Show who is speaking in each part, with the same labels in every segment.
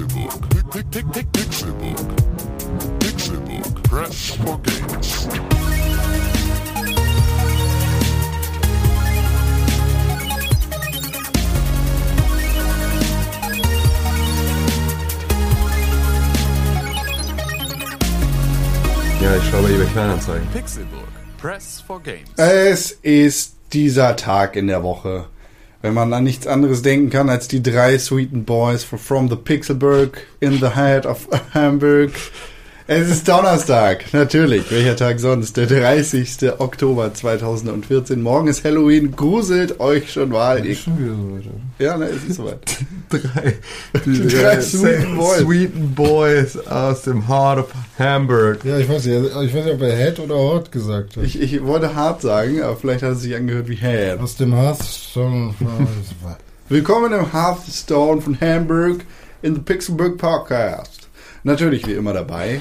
Speaker 1: Pick, Pixelbook. Pixelbook. Press for games.
Speaker 2: Ja, ich schaue bei eBay Kleinanzeigen.
Speaker 1: Pixelbook. Press for games.
Speaker 3: Es ist dieser Tag in der Woche, wenn man an nichts anderes denken kann als die drei Sweeten Boys from the Pixelburg in the head of Hamburg. Es ist Donnerstag, natürlich. Welcher Tag sonst? Der 30. Oktober 2014. Morgen ist Halloween. Gruselt euch schon mal.
Speaker 2: Ist schon wieder so, Alter.
Speaker 3: Ja, ne, es ist soweit.
Speaker 2: Drei,
Speaker 3: Die drei Sweeten Boys.
Speaker 2: Sweeten Boys aus dem Heart of Hamburg.
Speaker 4: Ja, ich weiß nicht, ich weiß nicht, ob er Head oder Hort gesagt hat.
Speaker 3: Ich, ich wollte hart sagen, aber vielleicht hat es sich angehört wie Head.
Speaker 4: Aus dem Hearthstone.
Speaker 3: Willkommen im Hearthstone von Hamburg in the Pixelburg Podcast. Natürlich wie immer dabei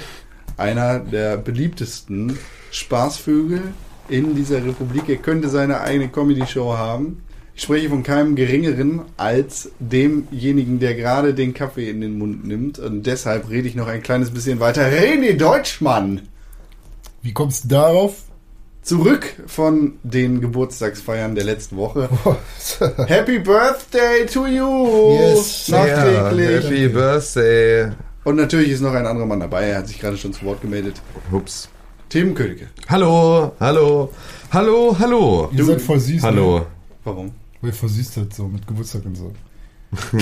Speaker 3: einer der beliebtesten Spaßvögel in dieser Republik. Er könnte seine eigene Comedy-Show haben. Ich spreche von keinem geringeren als demjenigen, der gerade den Kaffee in den Mund nimmt. Und deshalb rede ich noch ein kleines bisschen weiter. René Deutschmann!
Speaker 4: Wie kommst du darauf?
Speaker 3: Zurück von den Geburtstagsfeiern der letzten Woche. Happy Birthday to you!
Speaker 4: Yes.
Speaker 3: Nachträglich.
Speaker 2: Happy Birthday.
Speaker 3: Und natürlich ist noch ein anderer Mann dabei. Er hat sich gerade schon zu Wort gemeldet.
Speaker 2: Ups.
Speaker 3: Tim Königke.
Speaker 2: Hallo, hallo, hallo, hallo.
Speaker 4: Ihr seid voll süß.
Speaker 2: Hallo.
Speaker 4: Ne?
Speaker 3: Warum?
Speaker 4: Weil ihr voll süß seid so mit Geburtstag und so.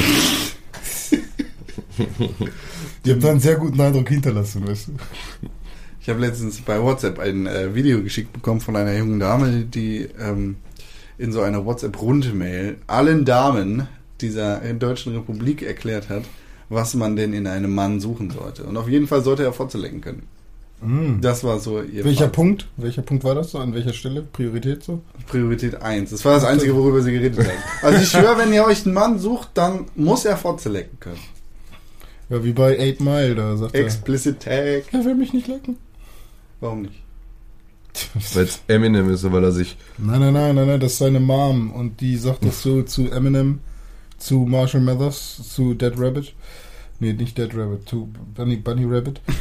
Speaker 4: Die haben da einen sehr guten Eindruck hinterlassen, weißt du?
Speaker 3: Ich habe letztens bei WhatsApp ein äh, Video geschickt bekommen von einer jungen Dame, die ähm, in so einer WhatsApp-Rundmail allen Damen dieser äh, deutschen Republik erklärt hat, was man denn in einem Mann suchen sollte. Und auf jeden Fall sollte er vorzulenken können.
Speaker 4: Mhm.
Speaker 3: Das war so ihr
Speaker 4: Welcher
Speaker 3: Fazit.
Speaker 4: Punkt? Welcher Punkt war das so? An welcher Stelle? Priorität so?
Speaker 3: Priorität 1. Das war das Einzige, worüber sie geredet haben. Also ich schwöre, wenn ihr euch einen Mann sucht, dann muss er vorzulenken können.
Speaker 4: Ja, wie bei 8 Mile, da sagt
Speaker 3: Explicit Tag.
Speaker 4: er, er will mich nicht lecken.
Speaker 3: Warum nicht?
Speaker 2: Weil es Eminem ist, weil er sich.
Speaker 4: Nein, nein, nein, nein, nein, das ist seine Mom und die sagt das so zu Eminem, zu Marshall Mathers, zu Dead Rabbit. Nee, nicht Dead Rabbit, zu Bunny, Bunny Rabbit.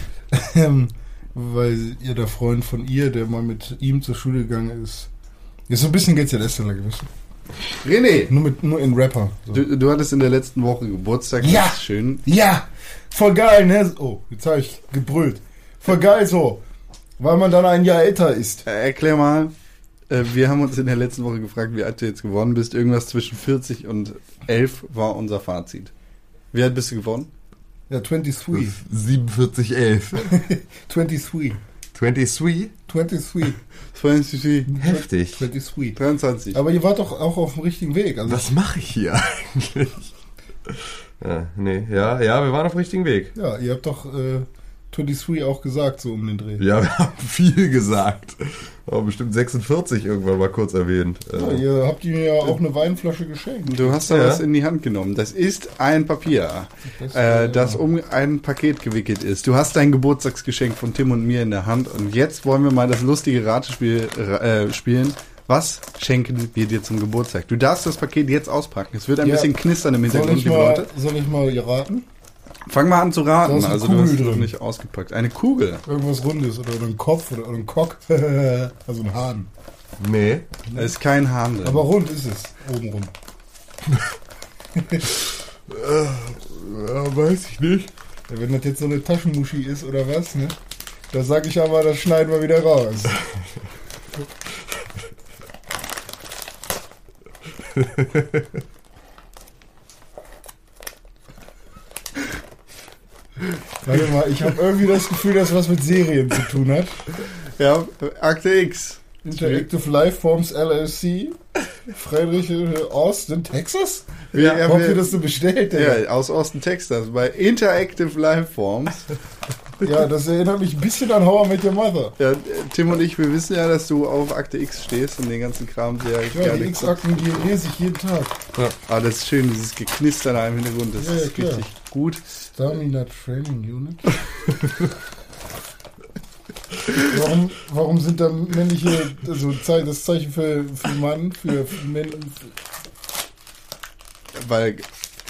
Speaker 4: Ähm, Weil ihr der Freund von ihr, der mal mit ihm zur Schule gegangen ist, ist so ein bisschen GZS-Seller gewesen.
Speaker 3: René,
Speaker 4: Nur, mit, nur in Rapper. So.
Speaker 3: du, du hattest in der letzten Woche Geburtstag.
Speaker 4: Ja.
Speaker 3: Schön.
Speaker 4: Ja, voll geil, ne? Oh, jetzt habe ich gebrüllt. Voll geil so, weil man dann ein Jahr älter ist.
Speaker 3: Äh, erklär mal. Äh, wir haben uns in der letzten Woche gefragt, wie alt du jetzt geworden bist. Irgendwas zwischen 40 und 11 war unser Fazit. Wie alt bist du geworden?
Speaker 4: Ja, 23.
Speaker 2: 4711.
Speaker 4: 23.
Speaker 2: 23?
Speaker 4: 23.
Speaker 3: 22,
Speaker 2: Heftig.
Speaker 4: 23.
Speaker 3: 23.
Speaker 4: Aber ihr wart doch auch auf dem richtigen Weg. Also
Speaker 2: Was mache ich hier eigentlich? Ja, nee, ja, ja, wir waren auf dem richtigen Weg.
Speaker 4: Ja, ihr habt doch äh, 23 auch gesagt, so um den Dreh.
Speaker 2: Ja, wir haben viel gesagt. Aber bestimmt 46 irgendwann mal kurz erwähnt.
Speaker 4: Ja,
Speaker 2: Äh,
Speaker 4: ihr habt ihm ja auch eine Weinflasche geschenkt.
Speaker 3: Du hast da
Speaker 2: Ja.
Speaker 3: was in die Hand genommen. Das ist ein Papier,
Speaker 4: Das,
Speaker 3: äh,
Speaker 4: äh,
Speaker 3: das um ein Paket gewickelt ist. Du hast dein Geburtstagsgeschenk von Tim und mir in der Hand und jetzt wollen wir mal das lustige Ratespiel äh, spielen. Was schenken wir dir zum Geburtstag? Du darfst das Paket jetzt auspacken. Es wird ein
Speaker 4: Ja.
Speaker 3: bisschen knistern im
Speaker 4: Soll
Speaker 3: Hintergrund,
Speaker 4: ich,
Speaker 3: liebe
Speaker 4: mal,
Speaker 3: Leute.
Speaker 4: soll ich mal raten?
Speaker 3: Fang mal an zu
Speaker 4: Da
Speaker 3: raten.
Speaker 4: ist eine
Speaker 3: Also du hast es noch
Speaker 4: drin.
Speaker 3: nicht ausgepackt. Eine Kugel.
Speaker 4: Irgendwas Rundes oder, oder ein Kopf oder, ein Cock. also ein Hahn.
Speaker 2: nee.
Speaker 3: Da ist kein Hahn drin.
Speaker 4: Aber rund ist es. Oben rund.
Speaker 2: Ja, weiß ich nicht.
Speaker 4: Ja, wenn das jetzt so eine Taschenmuschi ist oder was, ne? Da sag ich aber, das schneiden wir wieder raus. Warte mal, ich habe irgendwie das Gefühl, dass was mit Serien zu tun hat.
Speaker 3: ja, Akte X.
Speaker 4: Interactive Lifeforms LLC, Friedrich äh, Austin, Texas?
Speaker 3: Ja,
Speaker 4: Wo habt ihr das so bestellt? Ey?
Speaker 3: Ja, aus Austin, Texas, bei Interactive Lifeforms.
Speaker 4: Ja. das erinnert mich ein bisschen an How I Met Your Mother.
Speaker 3: Ja, Tim und ich, wir wissen ja, dass du auf Akte X stehst und den ganzen Kram sehr
Speaker 4: Ja,
Speaker 3: gerne
Speaker 4: die X-Akten, die lese ich jeden Tag.
Speaker 3: Ah, das ist schön, dieses Geknister da im Hintergrund, das
Speaker 4: Ja, ja,
Speaker 3: ist
Speaker 4: klar.
Speaker 3: richtig gut.
Speaker 4: Stamina Training Unit. warum, warum sind da männliche, also das Zeichen für, für Mann, für, für Männer,
Speaker 3: Weil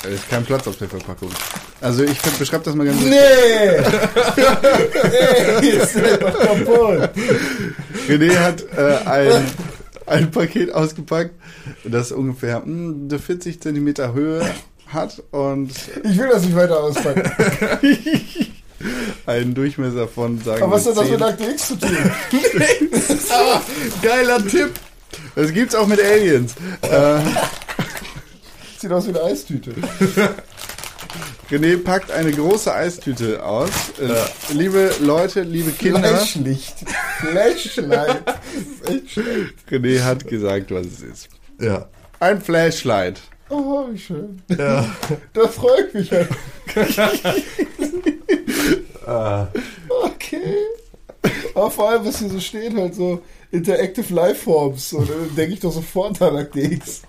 Speaker 3: da ist kein Platz auf der Verpackung. Also ich beschreibe das mal ganz
Speaker 4: Nee! Ey, ist kaputt.
Speaker 3: René hat äh, ein, ein Paket ausgepackt, das ungefähr mh, eine 40 Zentimeter Höhe hat und
Speaker 4: Ich will das nicht weiter auspacken.
Speaker 3: einen Durchmesser von, sagen
Speaker 4: Aber was hat das
Speaker 3: 10.
Speaker 4: mit Akte X zu tun?
Speaker 3: Geiler Tipp! Das gibt's auch mit Aliens. Äh,
Speaker 4: Sieht aus wie eine Eistüte.
Speaker 3: René packt eine große Eistüte aus. Äh, Liebe Leute, liebe Kinder,
Speaker 4: Flashlicht. Flashlight. Echt schlecht.
Speaker 3: René hat gesagt, was es ist.
Speaker 2: Ja.
Speaker 3: Ein Flashlight.
Speaker 4: Oh, wie schön.
Speaker 2: Ja.
Speaker 4: Da freue ich mich halt.
Speaker 2: Ah.
Speaker 4: Okay. Aber vor allem, was hier so steht, halt so Interactive Lifeforms. Und dann denke ich doch sofort an Akte X.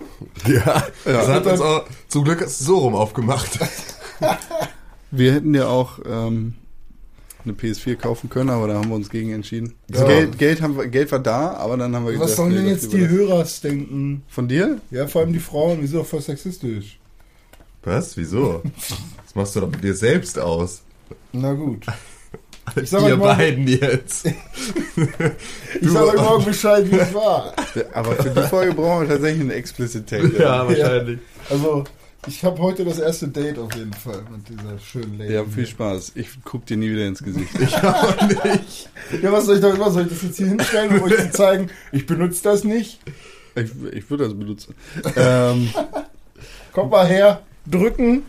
Speaker 2: Ja. Das hat uns auch zum Glück hast du so rum aufgemacht.
Speaker 3: Wir hätten ja auch ähm, eine PS4 kaufen können, aber da haben wir uns gegen entschieden. Das
Speaker 4: Ja.
Speaker 3: Geld, Geld, haben wir, Geld war da, aber dann haben wir
Speaker 4: Was
Speaker 3: gesagt,
Speaker 4: sollen
Speaker 3: nee,
Speaker 4: denn jetzt die. Hörers denken?
Speaker 3: Von dir?
Speaker 4: Ja, vor allem die Frauen, doch voll sexistisch.
Speaker 2: Was? Wieso? Das machst du doch mit dir selbst aus.
Speaker 4: Na gut. Ich sag
Speaker 2: Ihr
Speaker 4: morgen,
Speaker 2: beiden jetzt.
Speaker 4: ich sag euch morgen Bescheid, wie es war.
Speaker 3: Aber für die Folge brauchen wir tatsächlich einen explicit Take.
Speaker 2: wahrscheinlich.
Speaker 4: Also, ich habe heute das erste Date auf jeden Fall mit dieser schönen Lady.
Speaker 3: Ja, viel Spaß. Ich guck dir nie wieder ins Gesicht.
Speaker 2: Ich auch nicht.
Speaker 4: Ja, was soll ich damit machen? Soll ich das jetzt hier hinstellen, um euch zu zeigen, ich benutze das nicht?
Speaker 3: Ich, ich würde das benutzen. ähm,
Speaker 4: Kommt mal her, drücken.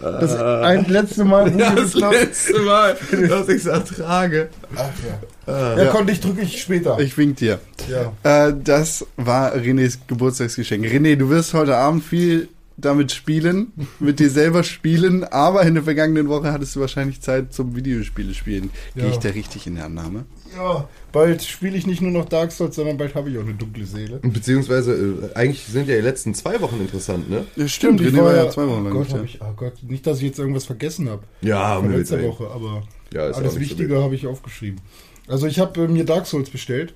Speaker 4: Das ein letzte Mal.
Speaker 2: Ja, das letzte Mal, dass ich es ertrage.
Speaker 4: Ach ja.
Speaker 2: Ah.
Speaker 4: Ja,
Speaker 3: Ja.
Speaker 4: konnte ich, drücke ich später.
Speaker 3: ich wink dir.
Speaker 4: ja.
Speaker 3: Äh, das war Renés Geburtstagsgeschenk. René, du wirst heute Abend viel damit spielen, mit dir selber spielen, aber in der vergangenen Woche hattest du wahrscheinlich Zeit zum Videospiele spielen. Gehe
Speaker 4: Ja.
Speaker 3: ich da richtig in der Annahme?
Speaker 4: ja. Bald spiele ich nicht nur noch Dark Souls, sondern bald habe ich auch eine dunkle Seele.
Speaker 2: Beziehungsweise, äh, eigentlich sind ja die letzten zwei Wochen interessant, ne?
Speaker 3: Ja,
Speaker 4: Stimmt, ich
Speaker 3: war ja zwei Wochen
Speaker 4: oh
Speaker 3: lang
Speaker 4: Gott,
Speaker 3: nicht,
Speaker 4: hab
Speaker 3: ja.
Speaker 4: ich, oh Gott, nicht, dass ich jetzt irgendwas vergessen habe.
Speaker 2: Ja,
Speaker 4: Von letzter
Speaker 2: Himmels
Speaker 4: Woche, aber
Speaker 2: Ja, ist
Speaker 4: alles
Speaker 2: nicht so
Speaker 4: Wichtige habe ich aufgeschrieben. Also ich habe äh, mir Dark Souls bestellt,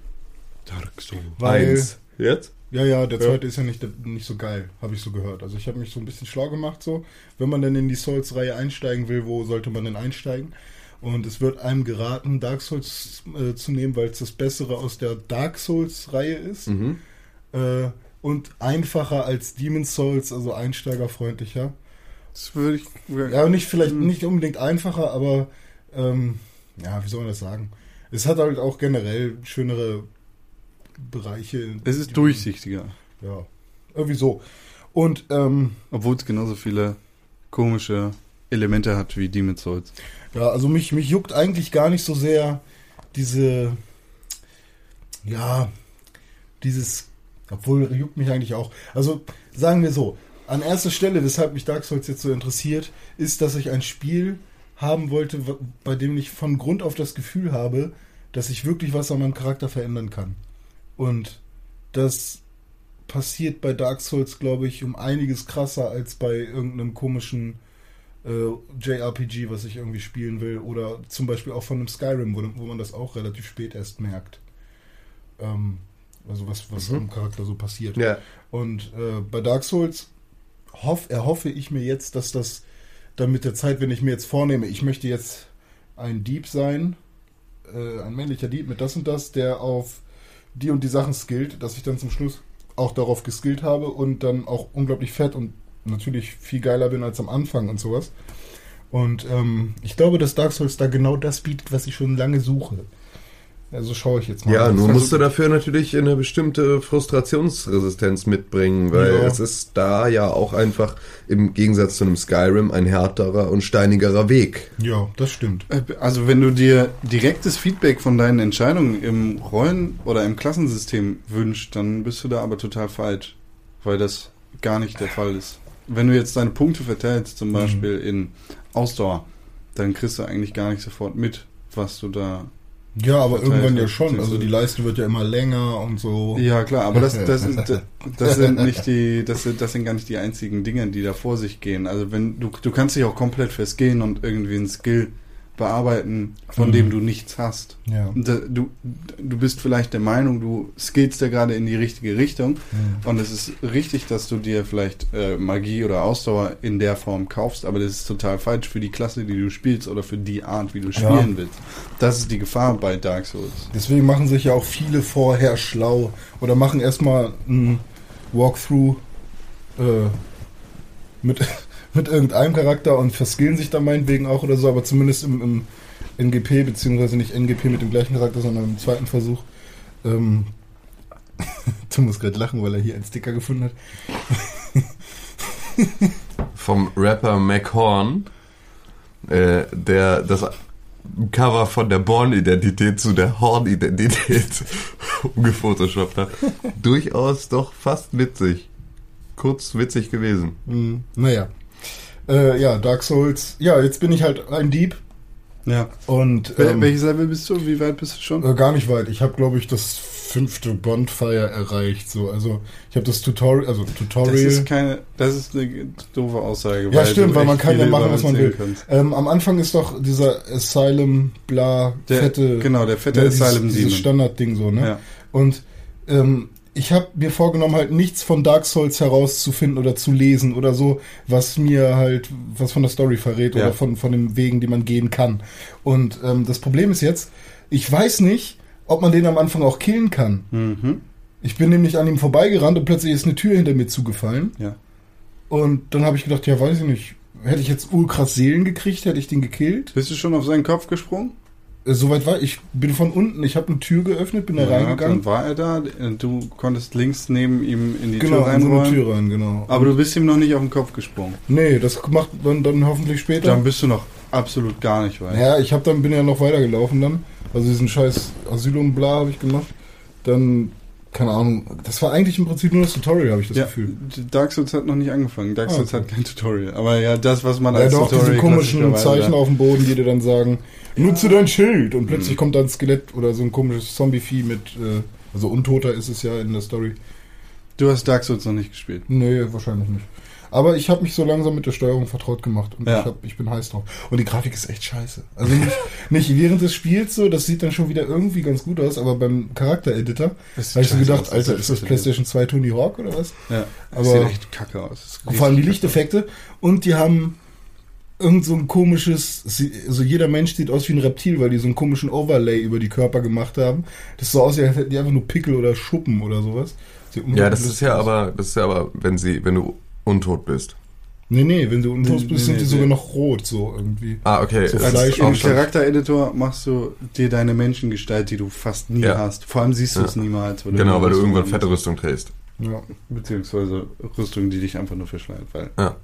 Speaker 3: Dark Souls.
Speaker 4: weil
Speaker 2: Eins. Jetzt?
Speaker 4: Ja ja der
Speaker 2: Ja.
Speaker 4: zweite ist ja nicht nicht so geil, habe ich so gehört. Also ich habe mich so ein bisschen schlau gemacht so, wenn man denn in die Souls-Reihe einsteigen will, wo sollte man denn einsteigen? Und es wird einem geraten, Dark Souls äh, zu nehmen, weil es das Bessere aus der Dark Souls-Reihe ist.
Speaker 2: Mhm.
Speaker 4: Äh, und einfacher als Demon's Souls, also einsteigerfreundlicher.
Speaker 3: Das würde ich.
Speaker 4: Ja, nicht vielleicht
Speaker 3: Hm.
Speaker 4: nicht unbedingt einfacher, aber ähm, ja, wie soll man das sagen? Es hat halt auch generell schönere Bereiche.
Speaker 3: Es ist durchsichtiger.
Speaker 4: Ja, irgendwie so. Und ähm,
Speaker 3: Obwohl es genauso viele komische Elemente hat wie Demon's Souls.
Speaker 4: ja, also mich, mich juckt eigentlich gar nicht so sehr diese, ja, dieses, obwohl juckt mich eigentlich auch. Also sagen wir so, an erster Stelle, weshalb mich Dark Souls jetzt so interessiert, ist, dass ich ein Spiel haben wollte, bei dem ich von Grund auf das Gefühl habe, dass ich wirklich was an meinem Charakter verändern kann. Und das passiert bei Dark Souls, glaube ich, um einiges krasser als bei irgendeinem komischen äh, JRPG, was ich irgendwie spielen will. Oder zum Beispiel auch von einem Skyrim, wo, wo man das auch relativ spät erst merkt. Ähm, also was, was
Speaker 2: Mhm.
Speaker 4: am Charakter so passiert.
Speaker 2: Ja.
Speaker 4: Und äh, bei Dark Souls hoff, erhoffe ich mir jetzt, dass das dann mit der Zeit, wenn ich mir jetzt vornehme, ich möchte jetzt ein Dieb sein, äh, ein männlicher Dieb mit das und das, der auf die und die Sachen skillt, dass ich dann zum Schluss auch darauf geskillt habe und dann auch unglaublich fett und natürlich viel geiler bin als am Anfang und sowas. Und ähm, ich glaube, dass Dark Souls da genau das bietet, was ich schon lange suche. Also schaue ich jetzt mal.
Speaker 2: Ja, nur musst du dafür natürlich eine bestimmte Frustrationsresistenz mitbringen, weil
Speaker 4: Ja.
Speaker 2: es ist da ja auch einfach im Gegensatz zu einem Skyrim ein härterer und steinigerer Weg.
Speaker 4: Ja, das stimmt.
Speaker 3: Äh, Also wenn du dir direktes Feedback von deinen Entscheidungen im Rollen- oder im Klassensystem wünschst, dann bist du da aber total falsch, weil das gar nicht der Fall ist. Wenn du jetzt deine Punkte verteilst, zum Beispiel in Ausdauer, dann kriegst du eigentlich gar nicht sofort mit, was du da...
Speaker 4: Ja, aber
Speaker 3: Verteilt
Speaker 4: irgendwann ja schon. Also die Leiste wird ja immer länger und so.
Speaker 3: Ja klar, aber das, das, ist, das sind nicht die, das sind, das sind gar nicht die einzigen Dinge, die da vor sich gehen. Also wenn du, du kannst dich auch komplett verskillen und irgendwie einen Skill bearbeiten, von
Speaker 4: Mhm.
Speaker 3: dem du nichts hast.
Speaker 4: Ja.
Speaker 3: Du, du bist vielleicht der Meinung, du skillst da gerade in die richtige Richtung
Speaker 4: Mhm.
Speaker 3: und es ist richtig, dass du dir vielleicht äh, Magie oder Ausdauer in der Form kaufst, aber das ist total falsch für die Klasse, die du spielst oder für die Art, wie du spielen willst. Das ist die Gefahr bei Dark Souls.
Speaker 4: Deswegen machen sich ja auch viele vorher schlau oder machen erstmal ein Walkthrough äh, mit, mit irgendeinem Charakter und verskillen sich da meinetwegen auch oder so, aber zumindest im, im NGP, beziehungsweise nicht NGP mit dem gleichen Charakter, sondern im zweiten Versuch. Ähm, du musst gerade lachen, weil er hier einen Sticker gefunden hat.
Speaker 2: Vom Rapper McHorn, äh, der das Cover von der Born-Identität zu der Horn-Identität umgefotoshoppt hat. Durchaus doch fast witzig. Kurz witzig gewesen.
Speaker 4: Hm, naja. Äh, ja, Dark Souls. Ja, jetzt bin ich halt ein Dieb
Speaker 3: Ja.
Speaker 4: und ähm,
Speaker 3: welches Level bist du? Wie weit bist du schon?
Speaker 4: Äh, gar nicht weit. Ich habe, glaube ich, das fünfte Bonfire erreicht. So, also ich habe das Tutorial, also
Speaker 3: Das
Speaker 4: Tutorial.
Speaker 3: ist keine, das ist eine doofe Aussage.
Speaker 4: ja, stimmt, weil man kann ja machen, was man will. Ähm, am Anfang ist doch dieser Asylum, bla,
Speaker 3: Der,
Speaker 4: fette,
Speaker 3: genau, der fette
Speaker 4: ne, dieses,
Speaker 3: Asylum
Speaker 4: dieses
Speaker 3: Demon.
Speaker 4: Standardding so, ne?
Speaker 3: Ja.
Speaker 4: Und ähm, ich habe mir vorgenommen, halt nichts von Dark Souls herauszufinden oder zu lesen oder so, was mir halt, was von der Story verrät
Speaker 3: Ja.
Speaker 4: oder von, von den Wegen, die man gehen kann. Und ähm, das Problem ist jetzt, ich weiß nicht, ob man den am Anfang auch killen kann.
Speaker 3: Mhm.
Speaker 4: Ich bin nämlich an ihm vorbeigerannt und plötzlich ist eine Tür hinter mir zugefallen.
Speaker 3: Ja.
Speaker 4: Und dann habe ich gedacht, ja, weiß ich nicht. Hätte ich jetzt urkrass Seelen gekriegt, hätte ich den gekillt.
Speaker 3: Bist du schon auf seinen Kopf gesprungen?
Speaker 4: Äh, Soweit war ich. bin von unten, ich habe eine Tür geöffnet, bin da
Speaker 3: dann
Speaker 4: reingegangen.
Speaker 3: war er da. Du konntest links neben ihm in die
Speaker 4: Genau,
Speaker 3: Tür
Speaker 4: in so eine. Tür rein, genau.
Speaker 3: Aber du bist ihm noch nicht auf den Kopf gesprungen.
Speaker 4: Nee, das macht man dann hoffentlich später.
Speaker 3: Dann bist du noch absolut gar nicht weit.
Speaker 4: ja, ich hab dann bin ja noch weitergelaufen dann. Also diesen scheiß Asylum bla habe ich gemacht. Dann keine Ahnung, das war eigentlich im Prinzip nur das Tutorial, habe ich das
Speaker 3: Ja,
Speaker 4: Gefühl.
Speaker 3: Dark Souls hat noch nicht angefangen. Dark
Speaker 4: Ah,
Speaker 3: Souls
Speaker 4: okay.
Speaker 3: hat kein Tutorial. Aber ja, das, was man
Speaker 4: Ja,
Speaker 3: als
Speaker 4: doch,
Speaker 3: Tutorial
Speaker 4: diese komischen Zeichen auf dem Boden, die dir dann sagen, nutze dein Schild und plötzlich kommt da ein Skelett oder so ein komisches Zombie-Vieh mit, äh, also Untoter ist es ja in der Story.
Speaker 3: Du hast Dark Souls noch nicht gespielt.
Speaker 4: Nee, wahrscheinlich nicht. Aber ich habe mich so langsam mit der Steuerung vertraut gemacht und
Speaker 3: Ja.
Speaker 4: ich, hab, ich bin heiß drauf. Und die Grafik ist echt scheiße. Also nicht, nicht während des Spiels so, das sieht dann schon wieder irgendwie ganz gut aus, aber beim Charakter-Editor habe ich so gedacht,
Speaker 3: aus,
Speaker 4: Alter,
Speaker 3: das
Speaker 4: ist das PlayStation 2 Tony Hawk oder was?
Speaker 3: Ja,
Speaker 4: Aber-
Speaker 3: das sieht echt kacke aus.
Speaker 4: Vor allem die Lichteffekte und die haben irgend so ein komisches, also jeder Mensch sieht aus wie ein Reptil, weil die so einen komischen Overlay über die Körper gemacht haben. Das so aussieht, als hätten die einfach nur Pickel oder Schuppen oder sowas.
Speaker 2: Ja, das ist ja
Speaker 4: aus.
Speaker 2: aber, das ist ja aber, wenn sie, wenn du untot bist.
Speaker 4: Nee, nee, wenn du untot
Speaker 3: Nee,
Speaker 4: bist,
Speaker 3: nee,
Speaker 4: sind die
Speaker 3: nee,
Speaker 4: sogar noch rot, so irgendwie.
Speaker 2: Ah, okay.
Speaker 4: So Fleisch
Speaker 3: im Charaktereditor machst du dir deine Menschengestalt, die du fast nie
Speaker 2: Ja.
Speaker 3: hast. Vor allem siehst du es
Speaker 2: Ja.
Speaker 3: niemals.
Speaker 2: Genau, weil du
Speaker 3: Rüstung
Speaker 2: irgendwann fette Rüstung trägst.
Speaker 4: Ja.
Speaker 3: Beziehungsweise Rüstung, die dich einfach nur verschleiert. Weil
Speaker 2: Ja.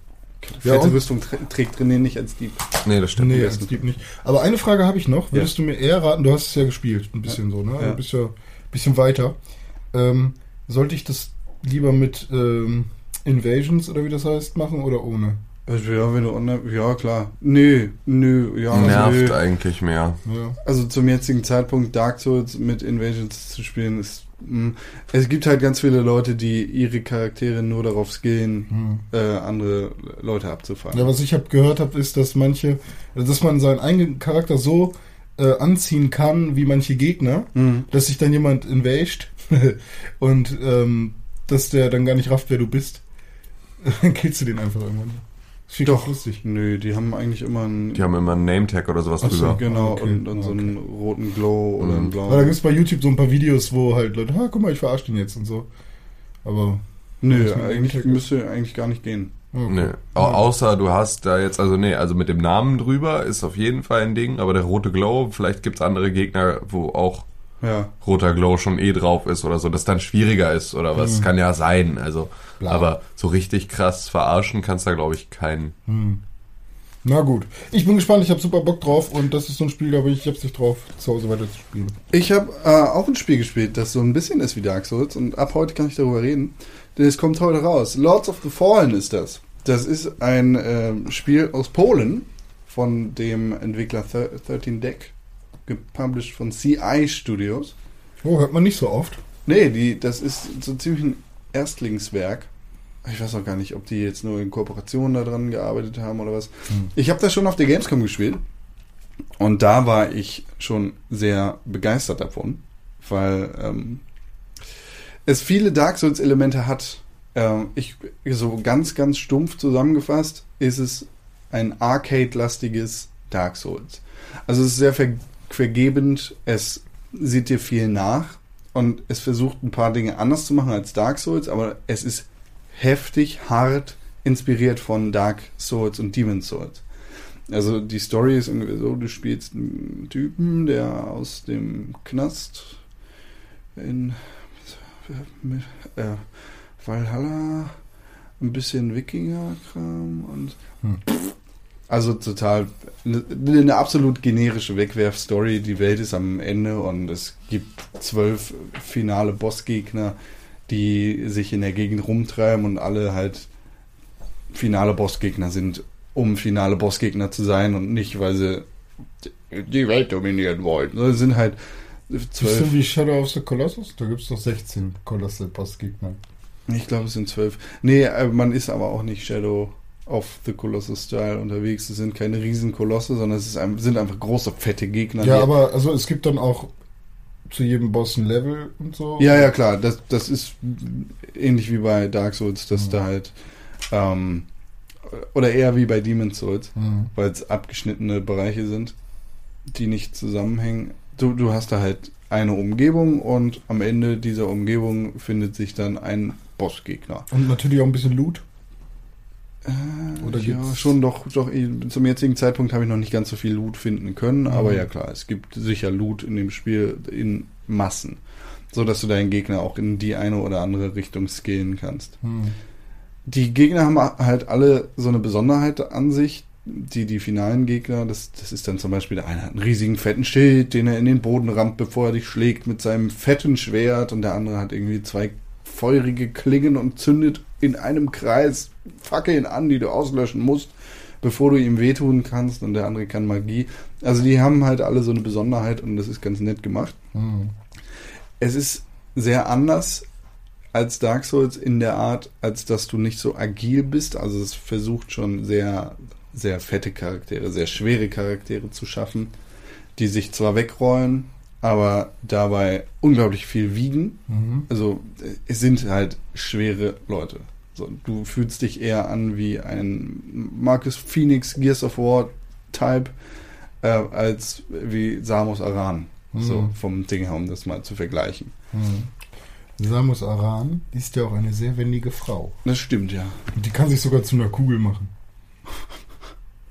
Speaker 4: Ja,
Speaker 3: fette Rüstung trä trägt René nicht als Dieb.
Speaker 2: Nee, das stimmt.
Speaker 4: Nee, als. Dieb nicht. Aber eine Frage habe ich noch.
Speaker 3: Ja.
Speaker 4: Würdest du mir eher raten, du hast es ja gespielt, ein bisschen so, ne?
Speaker 3: Ja.
Speaker 4: Du bist ja ein bisschen weiter. Ähm, sollte ich das lieber mit ähm, Invasions oder wie das heißt machen oder ohne?
Speaker 3: Also, ja, wenn du online, ja klar. Nö, nö, ja.
Speaker 2: Nervt
Speaker 3: nö.
Speaker 2: eigentlich mehr.
Speaker 4: Ja.
Speaker 3: Also zum jetzigen Zeitpunkt Dark Souls mit Invasions zu spielen ist. mh, Es gibt halt ganz viele Leute, die ihre Charaktere nur darauf skillen,
Speaker 4: Hm.
Speaker 3: äh, andere Leute abzufahren.
Speaker 4: Ja, was ich hab gehört habe, ist, dass manche, dass man seinen eigenen Charakter so äh, anziehen kann wie manche Gegner,
Speaker 3: Mhm.
Speaker 4: dass sich dann jemand invased und ähm, dass der dann gar nicht rafft, wer du bist. Dann killst du den einfach irgendwann. Das ich
Speaker 3: Doch.
Speaker 4: lustig.
Speaker 3: Nö, die haben eigentlich immer einen.
Speaker 2: Die haben immer einen Name-Tag oder sowas
Speaker 4: Ach so.
Speaker 2: drüber.
Speaker 3: Genau,
Speaker 4: Okay,
Speaker 3: und, so
Speaker 4: okay.
Speaker 3: einen roten Glow oder
Speaker 2: Mhm.
Speaker 3: einen
Speaker 4: Aber da
Speaker 3: blauen.
Speaker 4: gibt es bei YouTube so ein paar Videos, wo halt Leute, ah, guck mal, ich verarsche den jetzt und so. Aber.
Speaker 3: Nö, eigentlich müsste eigentlich gar nicht gehen.
Speaker 4: okay.
Speaker 2: Nee. Au außer du hast da jetzt, also nee, also mit dem Namen drüber ist auf jeden Fall ein Ding, aber der rote Glow, vielleicht gibt's andere Gegner, wo auch
Speaker 3: Ja.
Speaker 2: roter Glow schon eh drauf ist oder so, das dann schwieriger ist oder was.
Speaker 4: Mhm.
Speaker 2: Kann ja sein, also.
Speaker 4: Bla.
Speaker 2: Aber so richtig krass verarschen kannst da, glaube ich, keinen.
Speaker 4: Hm. Na gut. Ich bin gespannt, ich habe super Bock drauf und das ist so ein Spiel, da bin ich, ich hab's nicht drauf, zu Hause weiter zu spielen.
Speaker 3: Ich habe äh, auch ein Spiel gespielt, das so ein bisschen ist wie Dark Souls und ab heute kann ich darüber reden. Denn es kommt heute raus. Lords of the Fallen ist das. Das ist ein ähm, Spiel aus Polen von dem Entwickler Thir 13 Deck, gepublished von CI Studios.
Speaker 4: Oh, hört man nicht so oft.
Speaker 3: Nee, die, das ist so ziemlich ein Erstlingswerk. Ich weiß auch gar nicht, ob die jetzt nur in Kooperation daran gearbeitet haben oder was.
Speaker 4: Hm.
Speaker 3: Ich habe das schon auf der Gamescom gespielt. Und da war ich schon sehr begeistert davon, weil ähm, es viele Dark Souls-Elemente hat. Ähm, ich, so ganz, ganz stumpf zusammengefasst ist es ein Arcade-lastiges Dark Souls. Also es ist sehr ver vergebend, es sieht dir viel nach und es versucht ein paar Dinge anders zu machen als Dark Souls, aber es ist heftig, hart inspiriert von Dark Souls und Demon Souls. Also die Story ist ungefähr so, du spielst einen Typen, der aus dem Knast in äh, Valhalla ein bisschen Wikinger-Kram und
Speaker 4: Hm.
Speaker 3: Also total eine, eine absolut generische Wegwerf-Story. Die Welt ist am Ende und es gibt zwölf finale Bossgegner, die sich in der Gegend rumtreiben und alle halt finale Bossgegner sind, um finale Bossgegner zu sein und nicht, weil sie die Welt dominieren wollen. Sondern es sind halt
Speaker 4: Bisschen
Speaker 3: zwölf.
Speaker 4: wie Shadow of the Colossus? Da gibt es doch 16 Kolosse Bossgegner.
Speaker 3: Ich glaube, es sind zwölf. Nee, äh, man ist aber auch nicht Shadow of the Colossus Style unterwegs. Es sind keine riesen Kolosse, sondern es ist ein, sind einfach große, fette Gegner.
Speaker 4: Ja, aber also es gibt dann auch zu jedem Boss ein Level und so.
Speaker 3: Ja, ja, klar. Das, das ist ähnlich wie bei Dark Souls, dass
Speaker 4: Mhm.
Speaker 3: da halt ähm, oder eher wie bei Demon's Souls,
Speaker 4: Mhm.
Speaker 3: weil es abgeschnittene Bereiche sind, die nicht zusammenhängen. Du, du hast da halt eine Umgebung und am Ende dieser Umgebung findet sich dann ein Bossgegner.
Speaker 4: Und natürlich auch ein bisschen Loot.
Speaker 3: Äh,
Speaker 4: Oder
Speaker 3: ja,
Speaker 4: gibt's-
Speaker 3: schon doch, doch. eh, Zum jetzigen Zeitpunkt habe ich noch nicht ganz so viel Loot finden können, aber
Speaker 4: Mhm.
Speaker 3: ja klar, es gibt sicher Loot in dem Spiel in Massen, so dass du deinen Gegner auch in die eine oder andere Richtung skillen kannst.
Speaker 4: Hm.
Speaker 3: Die Gegner haben halt alle so eine Besonderheit an sich. Die, die finalen Gegner, das, das ist dann zum Beispiel der eine hat einen riesigen fetten Schild, den er in den Boden rammt, bevor er dich schlägt mit seinem fetten Schwert und der andere hat irgendwie zwei feurige Klingen und zündet in einem Kreis Fackeln an, die du auslöschen musst, bevor du ihm wehtun kannst und der andere kann Magie. Also die haben halt alle so eine Besonderheit und das ist ganz nett gemacht.
Speaker 4: Hm.
Speaker 3: Es ist sehr anders als Dark Souls in der Art, als dass du nicht so agil bist. Also es versucht schon sehr, sehr fette Charaktere, sehr schwere Charaktere zu schaffen, die sich zwar wegrollen, aber dabei unglaublich viel wiegen.
Speaker 4: Mhm.
Speaker 3: Also äh, es sind halt schwere Leute. So, du fühlst dich eher an wie ein Marcus Phoenix Gears of War Type äh, als wie Samus Aran. So
Speaker 4: Mhm.
Speaker 3: vom Ding her, um das mal zu vergleichen.
Speaker 4: Hm. Samus Aran ist ja auch eine sehr wendige Frau.
Speaker 3: Das stimmt ja.
Speaker 4: Und die kann sich sogar zu einer Kugel machen.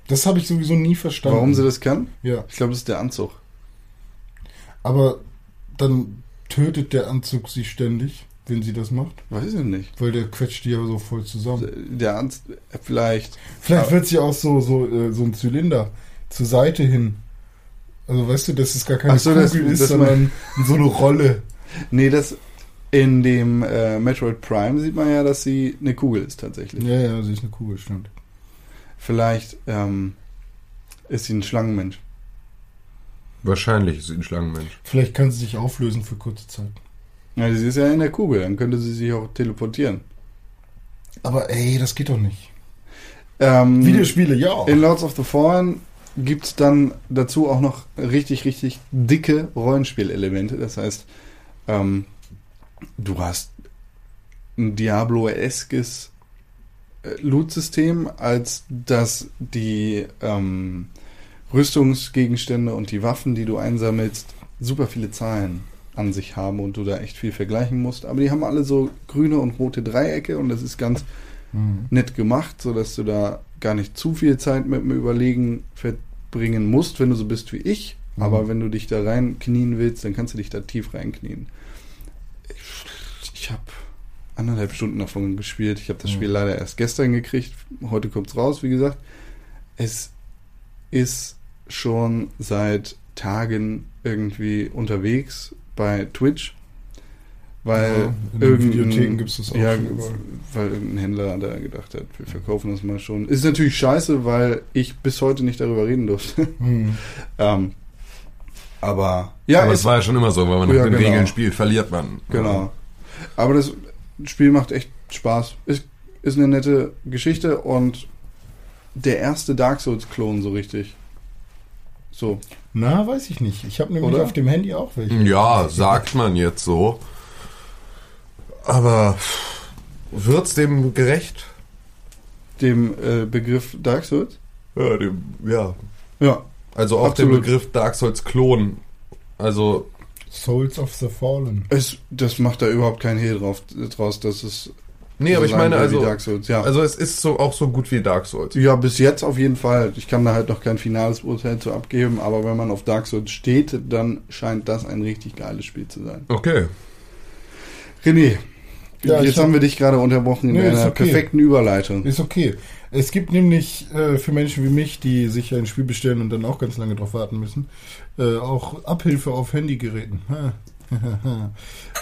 Speaker 4: Das habe ich sowieso nie verstanden.
Speaker 3: Warum sie das kann?
Speaker 4: Ja,
Speaker 3: Ich glaube, das ist der Anzug.
Speaker 4: aber dann tötet der Anzug sie ständig, wenn sie das macht.
Speaker 3: Weiß ich nicht.
Speaker 4: Weil der quetscht die ja so voll zusammen.
Speaker 3: Der Anzug, vielleicht.
Speaker 4: Vielleicht wird sie auch so, so, äh, so ein Zylinder zur Seite hin. Also weißt du, dass es gar keine
Speaker 3: Ach so, das-
Speaker 4: Kugel ist,
Speaker 3: das
Speaker 4: sondern so eine Rolle.
Speaker 3: Nee, das. In dem äh, Metroid Prime sieht man ja, dass sie eine Kugel ist tatsächlich.
Speaker 4: Ja, ja, sie ist eine Kugel, stimmt.
Speaker 3: Vielleicht ähm, ist sie ein Schlangenmensch.
Speaker 2: Wahrscheinlich ist sie ein Schlangenmensch.
Speaker 4: Vielleicht kann sie sich auflösen für kurze Zeit.
Speaker 3: Ja, sie ist ja in der Kugel, dann könnte sie sich auch teleportieren.
Speaker 4: Aber ey, das geht doch nicht.
Speaker 3: Ähm,
Speaker 4: Videospiele, ja.
Speaker 3: In Lords of the Fallen gibt es dann dazu auch noch richtig, richtig dicke Rollenspielelemente. Das heißt, ähm, du hast ein Diablo-eskes äh, Loot-System, als dass die ähm, Rüstungsgegenstände und die Waffen, die du einsammelst, super viele Zahlen an sich haben und du da echt viel vergleichen musst. Aber die haben alle so grüne und rote Dreiecke und das ist ganz
Speaker 4: Mhm.
Speaker 3: nett gemacht, sodass du da gar nicht zu viel Zeit mit dem Überlegen verbringen musst, wenn du so bist wie ich.
Speaker 4: Mhm.
Speaker 3: Aber wenn du dich da reinknien willst, dann kannst du dich da tief reinknien. Ich, ich habe anderthalb Stunden davon gespielt. Ich habe das
Speaker 4: Mhm.
Speaker 3: Spiel leider erst gestern gekriegt. Heute kommt's raus, wie gesagt. Es ist schon seit Tagen irgendwie unterwegs bei Twitch. Weil
Speaker 4: Ja,
Speaker 3: irgendein- ja, weil irgendein Händler da gedacht hat, wir verkaufen das mal schon. Ist natürlich scheiße, weil ich bis heute nicht darüber reden durfte.
Speaker 4: Mhm.
Speaker 3: ähm, aber ja,
Speaker 2: Aber es war ja schon immer so, wenn man
Speaker 3: Ja,
Speaker 2: nach den
Speaker 3: genau.
Speaker 2: Regeln spielt, verliert man.
Speaker 3: genau. Aber das Spiel macht echt Spaß. Ist, ist eine nette Geschichte und der erste Dark Souls-Klon so richtig. So.
Speaker 4: Na, weiß ich nicht. Ich habe nämlich
Speaker 3: Oder?
Speaker 4: auf dem Handy auch welche.
Speaker 2: Ja, sagt man jetzt so. Aber wird's dem gerecht?
Speaker 3: Dem äh, Begriff Dark Souls?
Speaker 2: Ja, dem, ja.
Speaker 3: Ja.
Speaker 2: Also auch
Speaker 3: Absolut.
Speaker 2: den Begriff Dark Souls Klon. Also,
Speaker 4: Souls of the Fallen.
Speaker 3: Es, das macht da überhaupt keinen Hehl drauf, draus, dass es.
Speaker 2: Nee,
Speaker 3: so
Speaker 2: aber ich meine, also,
Speaker 3: Dark Souls, ja.
Speaker 2: also es ist so auch so gut wie Dark Souls.
Speaker 3: ja, bis jetzt auf jeden Fall. Ich kann da halt noch kein finales Urteil zu abgeben, aber wenn man auf Dark Souls steht, dann scheint das ein richtig geiles Spiel zu sein.
Speaker 2: Okay.
Speaker 3: René,
Speaker 4: Ja,
Speaker 3: jetzt
Speaker 4: hab-
Speaker 3: haben wir dich gerade unterbrochen in
Speaker 4: Nee,
Speaker 3: einer
Speaker 4: okay.
Speaker 3: perfekten Überleitung.
Speaker 4: Ist okay. Es gibt nämlich äh, für Menschen wie mich, die sich ein Spiel bestellen und dann auch ganz lange drauf warten müssen, äh, auch Abhilfe auf Handygeräten.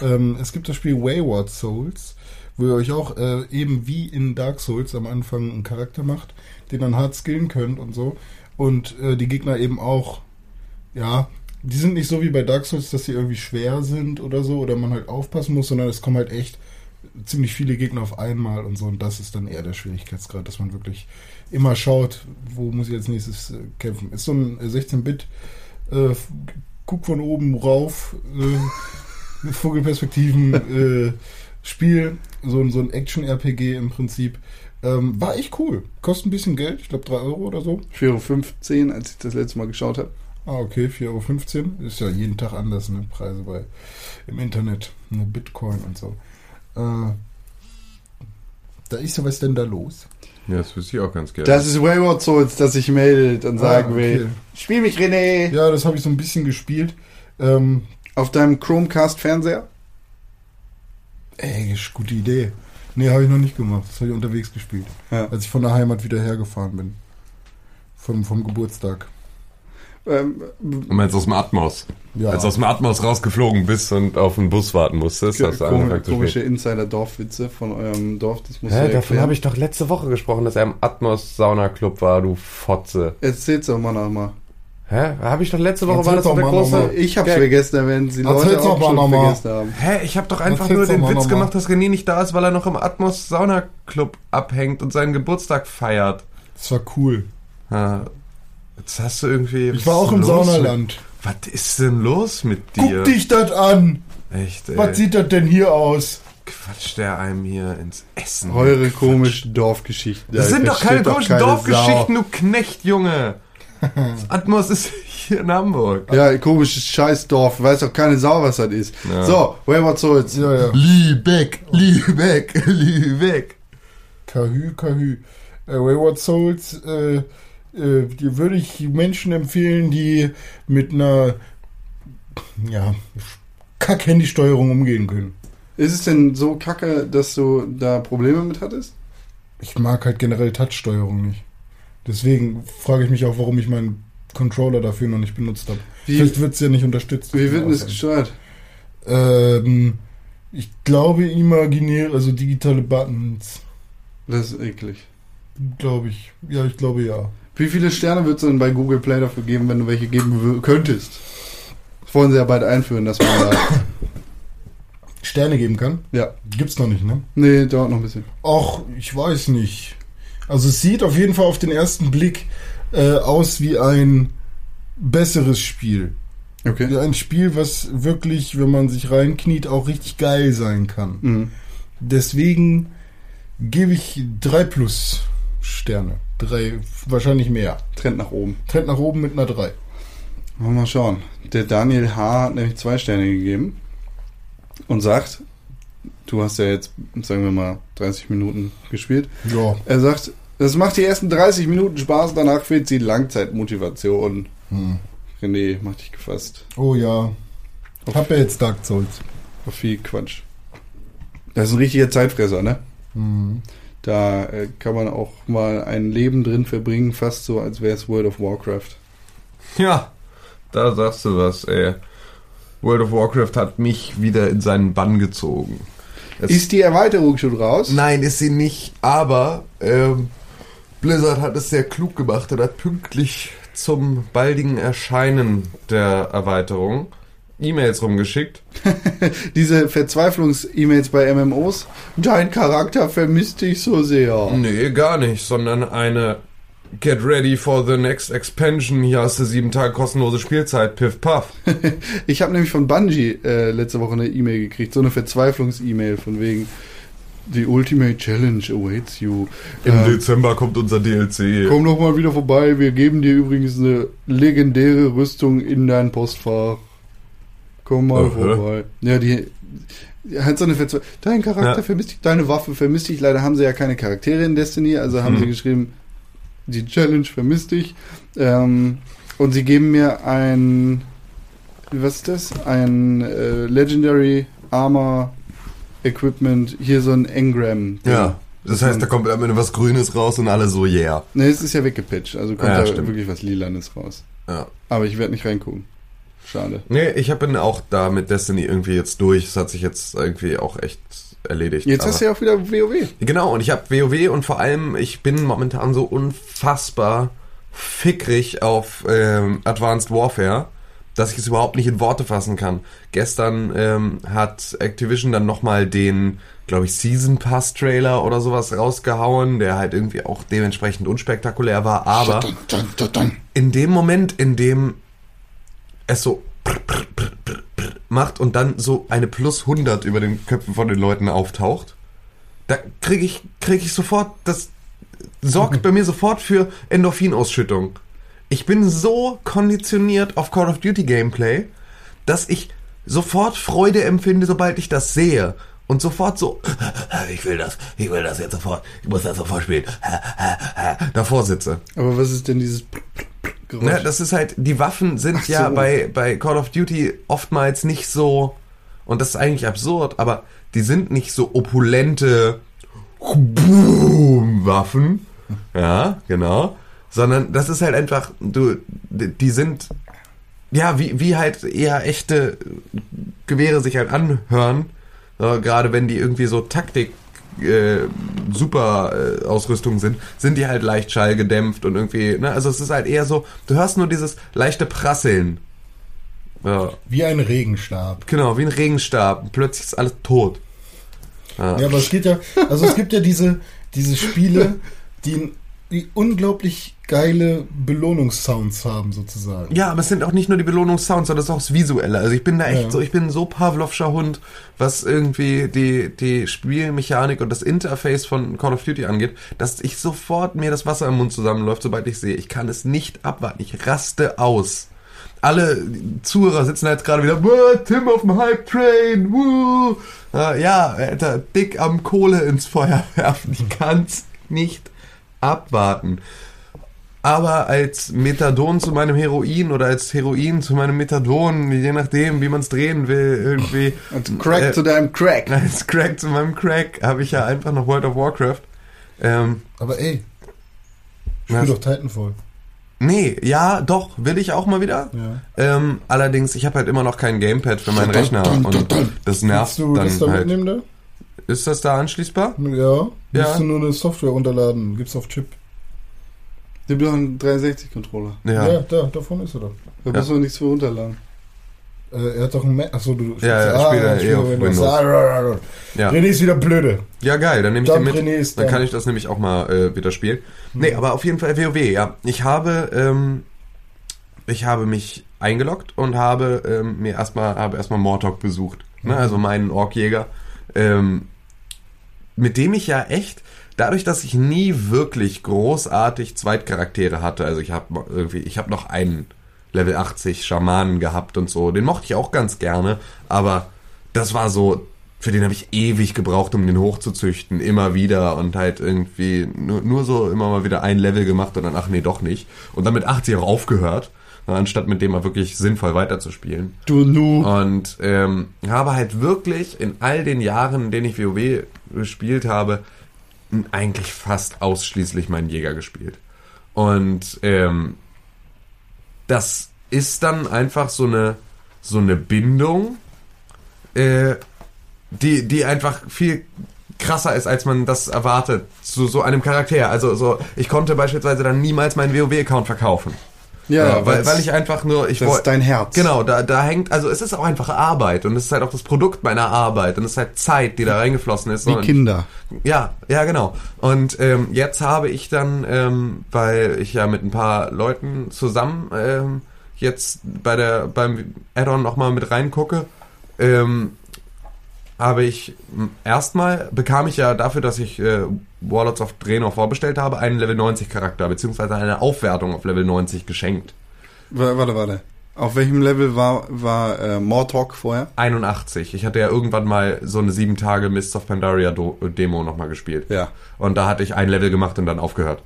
Speaker 4: ähm, es gibt das Spiel Wayward Souls, wo ihr euch auch äh, eben wie in Dark Souls am Anfang einen Charakter macht, den dann hart skillen könnt und so. Und äh, die Gegner eben auch, ja, die sind nicht so wie bei Dark Souls, dass sie irgendwie schwer sind oder so, oder man halt aufpassen muss, sondern es kommen halt echt ziemlich viele Gegner auf einmal und so. Und das ist dann eher der Schwierigkeitsgrad, dass man wirklich immer schaut, wo muss ich als nächstes äh, kämpfen. Ist so ein äh, 16-Bit, äh, guck von oben rauf, äh, Vogelperspektiven äh, Spiel, so, ein- so ein Action-RPG im Prinzip. Ähm, war echt cool. Kostet ein bisschen Geld, ich glaube 3 Euro oder so.
Speaker 3: 4,15 Euro, als ich das letzte Mal geschaut habe.
Speaker 4: Ah, okay, 4,15 Euro. Ist ja jeden Tag anders, ne? Preise bei im Internet, ne? Bitcoin und so. Äh, da ist ja was denn da los?
Speaker 2: Ja, das wüsste ich auch ganz gerne.
Speaker 3: Das ist Wayward Souls, das sich meldet und sagen
Speaker 4: Ah,
Speaker 3: will, spiel mich René
Speaker 4: Ja, das habe ich so ein bisschen gespielt. Ähm,
Speaker 3: auf deinem Chromecast-Fernseher.
Speaker 4: Ey, ist gute Idee. Nee, habe ich noch nicht gemacht. Das habe ich unterwegs gespielt.
Speaker 3: Ja.
Speaker 4: Als ich von der Heimat wieder hergefahren bin. Vom, vom Geburtstag.
Speaker 3: Ähm,
Speaker 2: Und jetzt aus dem Atmos.
Speaker 4: Ja.
Speaker 2: Als du aus dem Atmos rausgeflogen bist und auf den Bus warten musstest, hast du
Speaker 3: komische,
Speaker 2: angefangen zu
Speaker 3: komische. Insider-Dorfwitze von eurem Dorf, das muss
Speaker 2: Hä, davon habe ich doch letzte Woche gesprochen, dass er im Atmos Sauna Club war, du Fotze.
Speaker 3: Erzähl's doch mal nochmal.
Speaker 2: Hä? Habe ich doch letzte Woche war das
Speaker 4: doch
Speaker 2: der
Speaker 4: mal
Speaker 2: große.
Speaker 4: nochmal.
Speaker 3: Ich hab's
Speaker 2: Gag.
Speaker 3: vergessen, werden die Leute
Speaker 4: Erzähl's
Speaker 3: auch
Speaker 4: mal
Speaker 3: schon vergessen haben.
Speaker 2: Hä, ich habe doch einfach
Speaker 4: Erzähl's
Speaker 2: nur den
Speaker 4: mal
Speaker 2: Witz gemacht, dass René nicht da ist, weil er noch im Atmos Sauna Club abhängt und seinen Geburtstag feiert.
Speaker 4: Das war cool.
Speaker 2: Ja, Jetzt hast du irgendwie.
Speaker 4: Ich war auch im Saunaland.
Speaker 2: Mit, was ist denn los mit dir?
Speaker 4: Guck dich das an!
Speaker 2: Echt, ey.
Speaker 4: Was sieht das denn hier aus?
Speaker 2: Quatscht der einem hier ins Essen?
Speaker 3: Eure komischen Dorfgeschichten.
Speaker 2: Das
Speaker 3: Da
Speaker 2: sind doch keine komischen Dorfgeschichten, du Knecht, Junge. Atmos ist hier in Hamburg.
Speaker 3: Ja, komisches Scheißdorf. Weiß doch keine Sau, was das ist.
Speaker 2: Ja.
Speaker 3: So, Wayward Souls.
Speaker 4: Ja, ja.
Speaker 2: Lübeck, Lübeck, Lübeck.
Speaker 4: Kahü, Kahü. Äh, Wayward Souls, äh, äh, die würde ich Menschen empfehlen, die mit einer ja, Kack-Handy-Steuerung umgehen können.
Speaker 3: Ist es denn so kacke, dass du da Probleme mit hattest?
Speaker 4: Ich mag halt generell Touch-Steuerung nicht. Deswegen frage ich mich auch, warum ich meinen Controller dafür noch nicht benutzt habe. Vielleicht wird es ja nicht unterstützt.
Speaker 3: Wie wird denn das gesteuert?
Speaker 4: Ähm, ich glaube imaginär, also digitale Buttons,
Speaker 3: Das ist eklig.
Speaker 4: glaube ich. Ja, ich glaube ja.
Speaker 3: Wie viele Sterne würdest du denn bei Google Play dafür geben, wenn du welche geben könntest? Das wollen sie ja bald einführen, dass man da.
Speaker 4: Sterne geben kann?
Speaker 3: Ja.
Speaker 4: Gibt's noch nicht, ne?
Speaker 3: Nee, dauert noch ein bisschen.
Speaker 4: Ach, ich weiß nicht. Also es sieht auf jeden Fall auf den ersten Blick äh, aus wie ein besseres Spiel.
Speaker 3: Okay.
Speaker 4: Wie ein Spiel, was wirklich, wenn man sich reinkniet, auch richtig geil sein kann.
Speaker 3: Mhm.
Speaker 4: Deswegen gebe ich drei plus Sterne. Drei, wahrscheinlich mehr.
Speaker 3: Trend nach oben.
Speaker 4: Trend nach oben mit einer drei.
Speaker 3: Wollen wir mal schauen. Der Daniel H. hat nämlich zwei Sterne gegeben und sagt, du hast ja jetzt, sagen wir mal, 30 Minuten gespielt.
Speaker 4: Ja.
Speaker 3: Er sagt, das macht die ersten 30 Minuten Spaß, danach fehlt die Langzeitmotivation.
Speaker 4: Hm.
Speaker 3: René, mach dich gefasst.
Speaker 4: Oh ja. Hab ja jetzt Dark Souls.
Speaker 3: Auf viel Quatsch. Das ist ein richtiger Zeitfresser, ne?
Speaker 4: Mhm.
Speaker 3: Da äh, kann man auch mal ein Leben drin verbringen, fast so, als wäre es World of Warcraft.
Speaker 2: Ja, da sagst du was, ey. World of Warcraft hat mich wieder in seinen Bann gezogen. Es-
Speaker 3: Ist die Erweiterung schon raus?
Speaker 2: Nein, ist sie nicht, aber ähm, Blizzard hat es sehr klug gemacht und hat pünktlich zum baldigen Erscheinen der Erweiterung E-Mails rumgeschickt.
Speaker 3: Diese Verzweiflungs-E-Mails bei MMOs. Dein Charakter vermisst dich so sehr.
Speaker 2: Nee, gar nicht, sondern eine get ready for the next expansion. Hier hast du sieben Tage kostenlose Spielzeit. Piff puff.
Speaker 3: Ich habe nämlich von Bungie äh, letzte Woche eine E-Mail gekriegt, so eine Verzweiflungs-E-Mail von wegen The Ultimate Challenge awaits you.
Speaker 2: Im
Speaker 3: Ähm,
Speaker 2: Dezember kommt unser DLC.
Speaker 3: Komm doch mal wieder vorbei. Wir geben dir übrigens eine legendäre Rüstung in dein Postfach. Komm mal
Speaker 2: Aha.
Speaker 3: vorbei. Ja, die hat so eine Verzwe Dein Charakter
Speaker 2: Ja.
Speaker 3: vermisst dich, deine Waffe vermisst dich. Leider haben sie ja keine Charaktere in Destiny, also haben
Speaker 2: Mhm.
Speaker 3: sie geschrieben, die Challenge vermisst dich. Ähm, und sie geben mir ein, was ist das? Ein äh, Legendary Armor Equipment, hier so ein Engram.
Speaker 2: Ja. Das heißt, da kommt am Ende was Grünes raus und alle so, yeah.
Speaker 3: Ne, es ist ja weggepatcht, also kommt
Speaker 2: Ja,
Speaker 3: da
Speaker 2: stimmt.
Speaker 3: wirklich was Lilanes raus.
Speaker 2: Ja.
Speaker 3: Aber ich werde nicht reingucken. Schade.
Speaker 2: Nee, ich bin auch da mit Destiny irgendwie jetzt durch. Es hat sich jetzt irgendwie auch echt erledigt.
Speaker 3: Jetzt hast du ja auch wieder WoW.
Speaker 2: Genau, und ich habe WoW und vor allem, ich bin momentan so unfassbar fickrig auf ähm, Advanced Warfare, dass ich es überhaupt nicht in Worte fassen kann. Gestern ähm, hat Activision dann nochmal den, glaube ich, Season Pass Trailer oder sowas rausgehauen, der halt irgendwie auch dementsprechend unspektakulär war, aber in dem Moment, in dem es so macht und dann so eine plus 100 über den Köpfen von den Leuten auftaucht, da kriege ich, krieg ich sofort, das sorgt bei mir sofort für Endorphinausschüttung. Ich bin so konditioniert auf Call of Duty Gameplay, dass ich sofort Freude empfinde, sobald ich das sehe. Und sofort so, ich will das, ich will das jetzt sofort, ich muss das sofort spielen, davor sitze.
Speaker 3: Aber was ist denn dieses Geräusch?
Speaker 2: Ne, das ist halt, die Waffen sind
Speaker 3: Ach
Speaker 2: ja
Speaker 3: so.
Speaker 2: bei, bei Call of Duty oftmals nicht so, und das ist eigentlich absurd, aber die sind nicht so opulente Boom, Waffen. Ja, genau. Sondern das ist halt einfach, du, die sind, ja, wie, wie halt eher echte Gewehre sich halt anhören. So, gerade wenn die irgendwie so Taktik äh, super äh, Ausrüstung sind, sind die halt leicht schallgedämpft und irgendwie, ne, also es ist halt eher so, du hörst nur dieses leichte Prasseln. Ja,
Speaker 4: Wie ein Regenstab.
Speaker 2: genau, wie ein Regenstab. Plötzlich ist alles tot. Ja.
Speaker 4: Ja, aber es geht ja, also es gibt ja diese, diese Spiele, die, die unglaublich geile Belohnungssounds haben, sozusagen.
Speaker 2: Ja, aber es sind auch nicht nur die Belohnungssounds, sondern es ist auch das Visuelle. Also ich bin da echt
Speaker 4: Ja.
Speaker 2: so, ich bin so Pavlovscher Hund, was irgendwie die, die Spielmechanik und das Interface von Call of Duty angeht, dass ich sofort mir das Wasser im Mund zusammenläuft, sobald ich sehe. Ich kann es nicht abwarten. Ich raste aus. Alle Zuhörer sitzen da jetzt gerade wieder, "Wah, Tim auf dem Hype Train, woo. Äh, ja, Alter, dick am Kohle ins Feuer werfen. Ich kann's nicht abwarten. Aber als Methadon zu meinem Heroin oder als Heroin zu meinem Methadon, je nachdem, wie man es drehen will, irgendwie.
Speaker 3: Und Crack
Speaker 2: äh,
Speaker 3: zu deinem Crack.
Speaker 2: Als Crack zu meinem Crack habe ich ja einfach noch World of Warcraft. Ähm,
Speaker 4: Aber ey, spiel doch Titanfall.
Speaker 2: nee, ja, doch, will ich auch mal wieder.
Speaker 4: Ja.
Speaker 2: Ähm, allerdings, ich habe halt immer noch kein Gamepad für meinen Rechner und das nervt
Speaker 4: du das da
Speaker 2: dann halt.
Speaker 4: mitnehmen da?
Speaker 2: Ist das da anschließbar?
Speaker 4: Ja.
Speaker 2: Ja.
Speaker 4: Musst du nur eine Software runterladen. Gibt's auf Chip.
Speaker 3: Wir brauchen einen 360-Controller.
Speaker 2: Ja.
Speaker 4: Ja, da, davon ist er doch.
Speaker 3: Da
Speaker 2: Ja.
Speaker 3: muss man nichts für runterladen.
Speaker 4: Äh, er hat doch ein Mac. Achso, du
Speaker 2: Ja, ja,
Speaker 4: ah,
Speaker 2: spielt er
Speaker 4: ich
Speaker 2: eh auf
Speaker 4: spiele
Speaker 2: Windows.
Speaker 4: Ah, ah, ah, ah.
Speaker 2: Ja.
Speaker 4: René ist wieder blöde.
Speaker 2: Ja, geil, dann nehme ich
Speaker 4: Dann
Speaker 2: den mit.
Speaker 4: René ist
Speaker 2: Dann
Speaker 4: da.
Speaker 2: kann ich das nämlich auch mal äh, wieder spielen. Nee, aber auf jeden Fall WoW, ja. Ich habe, ähm, ich habe mich eingeloggt und habe ähm, mir erstmal, habe erstmal Mortok besucht. Ne? Also meinen Orkjäger. Ähm, mit dem ich ja echt, dadurch, dass ich nie wirklich großartig Zweitcharaktere hatte, also ich habe irgendwie, ich habe noch einen Level 80 Schamanen gehabt und so, den mochte ich auch ganz gerne, aber das war so, für den habe ich ewig gebraucht, um den hochzuzüchten, immer wieder und halt irgendwie nur, nur so immer mal wieder ein Level gemacht und dann, ach nee, doch nicht. Und dann mit 80 auch aufgehört, anstatt mit dem mal wirklich sinnvoll weiterzuspielen.
Speaker 3: Du Nu.
Speaker 2: Und ähm, habe halt wirklich in all den Jahren, in denen ich WoW gespielt habe, eigentlich fast ausschließlich meinen Jäger gespielt. Und ähm, das ist dann einfach so eine so eine Bindung, äh, die die einfach viel krasser ist, als man das erwartet zu so einem Charakter. Also so, ich konnte beispielsweise dann niemals meinen WoW-Account verkaufen.
Speaker 3: Ja,
Speaker 2: Ja, weil, weil ich einfach nur, ich
Speaker 3: Das ist
Speaker 2: wollte,
Speaker 3: dein Herz.
Speaker 2: Genau, da, da hängt, also es ist auch einfach Arbeit und es ist halt auch das Produkt meiner Arbeit und es ist halt Zeit, die da reingeflossen ist.
Speaker 3: Wie
Speaker 2: und
Speaker 3: Kinder.
Speaker 2: ja, ja, genau. Und ähm, jetzt habe ich dann, ähm, weil ich ja mit ein paar Leuten zusammen ähm, jetzt bei der beim Add-on nochmal mit reingucke, ähm, habe ich erstmal bekam ich ja dafür, dass ich äh, Warlords of Draenor vorbestellt habe, einen Level 90 Charakter beziehungsweise eine Aufwertung auf Level 90 geschenkt.
Speaker 3: Wa- Warte, warte. Auf welchem Level war, war äh, Mortok vorher?
Speaker 2: 81. Ich hatte ja irgendwann mal so eine sieben Tage Mists of Pandaria Do Demo nochmal gespielt.
Speaker 3: Ja.
Speaker 2: Und da hatte ich ein Level gemacht und dann aufgehört.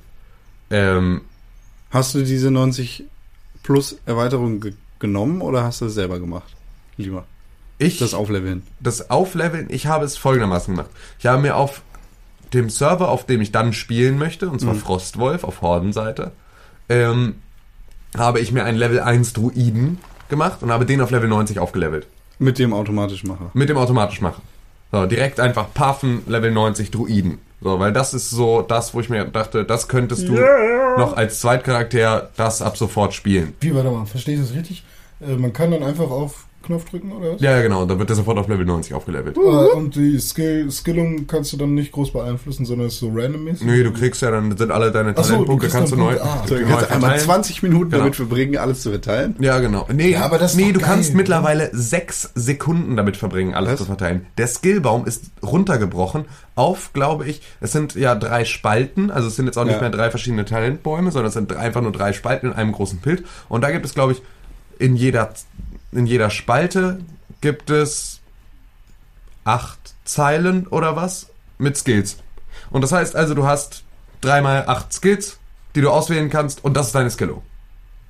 Speaker 2: Ähm,
Speaker 3: Hast du diese 90 plus Erweiterung ge genommen oder hast du es selber gemacht? Lieber.
Speaker 2: Ich,
Speaker 3: Das Aufleveln.
Speaker 2: das Aufleveln, ich habe es folgendermaßen gemacht. Ich habe mir auf dem Server, auf dem ich dann spielen möchte, und zwar
Speaker 3: Mhm.
Speaker 2: Frostwolf auf Hordenseite, ähm, habe ich mir einen Level 1 Druiden gemacht und habe den auf Level 90 aufgelevelt.
Speaker 3: Mit dem Automatischmacher.
Speaker 2: Mit dem automatisch machen. So, direkt einfach Paffen, Level 90 Druiden. So, weil das ist so das, wo ich mir dachte, das könntest du noch als Zweitcharakter das ab sofort spielen.
Speaker 4: Wie, warte mal, verstehe ich das richtig? Äh, man kann dann einfach auf Knopf drücken oder was?
Speaker 2: Ja, ja, genau, dann wird der sofort auf Level 90 aufgelevelt.
Speaker 4: Äh, und die Skill, Skillung kannst du dann nicht groß beeinflussen, sondern ist so randommäßig?
Speaker 2: Nee, du kriegst ja dann, sind alle deine
Speaker 4: Ach so, du
Speaker 2: Talentpunkte,
Speaker 4: kriegst
Speaker 2: kannst du
Speaker 4: dann
Speaker 2: neu,
Speaker 4: Punkte. Ah,
Speaker 3: So, du kannst einmal
Speaker 2: verteilen.
Speaker 3: 20 Minuten
Speaker 2: Genau.
Speaker 3: damit verbringen, alles zu verteilen.
Speaker 2: Ja, genau. Nee,
Speaker 4: Ja, aber das ist
Speaker 2: nee
Speaker 4: doch
Speaker 2: du kannst
Speaker 4: geil,
Speaker 2: mittlerweile sechs Sekunden damit verbringen, alles
Speaker 3: Was?
Speaker 2: zu verteilen. Der Skillbaum ist runtergebrochen auf, glaube ich, es sind ja drei Spalten, also es sind jetzt auch nicht
Speaker 3: Ja.
Speaker 2: mehr drei verschiedene Talentbäume, sondern es sind drei- einfach nur drei Spalten in einem großen Bild. Und da gibt es, glaube ich, in jeder, in jeder Spalte gibt es acht Zeilen oder was mit Skills. Und das heißt also, du hast dreimal acht Skills, die du auswählen kannst und das ist deine Skillo.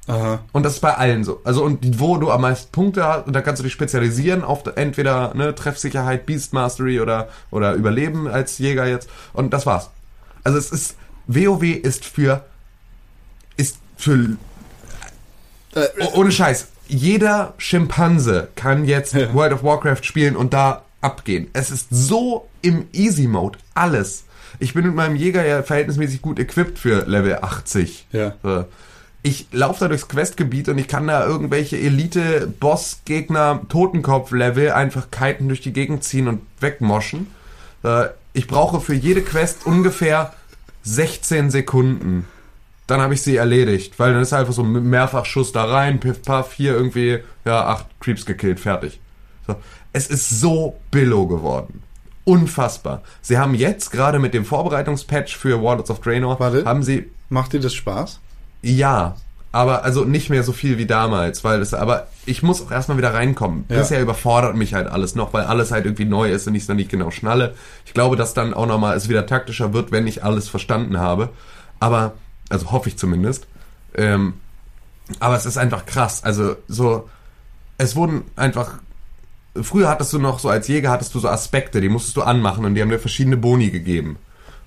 Speaker 3: Aha.
Speaker 2: Und das ist bei allen so. Also und wo du am meisten Punkte hast, und da kannst du dich spezialisieren auf entweder ne, Treffsicherheit, Beast Mastery oder, oder Überleben als Jäger jetzt. Und das war's. Also es ist, WoW ist für, ist für,
Speaker 3: Äh,
Speaker 2: oh, ohne Scheiß, jeder Schimpanse kann jetzt
Speaker 3: Ja.
Speaker 2: World of Warcraft spielen und da abgehen. Es ist so im Easy Mode, alles. Ich bin mit meinem Jäger ja verhältnismäßig gut equipped für Level 80.
Speaker 3: Ja.
Speaker 2: Ich laufe da durchs Questgebiet und ich kann da irgendwelche Elite-Boss-Gegner Totenkopf-Level einfach kiten durch die Gegend ziehen und wegmoschen. Äh, Ich brauche für jede Quest ungefähr 16 Sekunden. Dann habe ich sie erledigt, weil dann ist einfach so ein Mehrfachschuss da rein, piff paff, hier irgendwie, ja, acht Creeps gekillt, fertig. So. Es ist so billow geworden. Unfassbar. Sie haben jetzt gerade mit dem Vorbereitungspatch für Warlords of Draenor,
Speaker 3: Warte.
Speaker 2: haben sie
Speaker 3: Macht dir das Spaß?
Speaker 2: ja, aber also nicht mehr so viel wie damals, weil es, aber ich muss auch erstmal wieder reinkommen.
Speaker 3: Ja.
Speaker 2: Bisher überfordert mich halt alles noch, weil alles halt irgendwie neu ist und ich es noch nicht genau schnalle. Ich glaube, dass dann auch nochmal es wieder taktischer wird, wenn ich alles verstanden habe. Aber, also hoffe ich zumindest. Ähm, aber es ist einfach krass. Also so, es wurden einfach, früher hattest du noch so, als Jäger hattest du so Aspekte, die musstest du anmachen und die haben dir verschiedene Boni gegeben.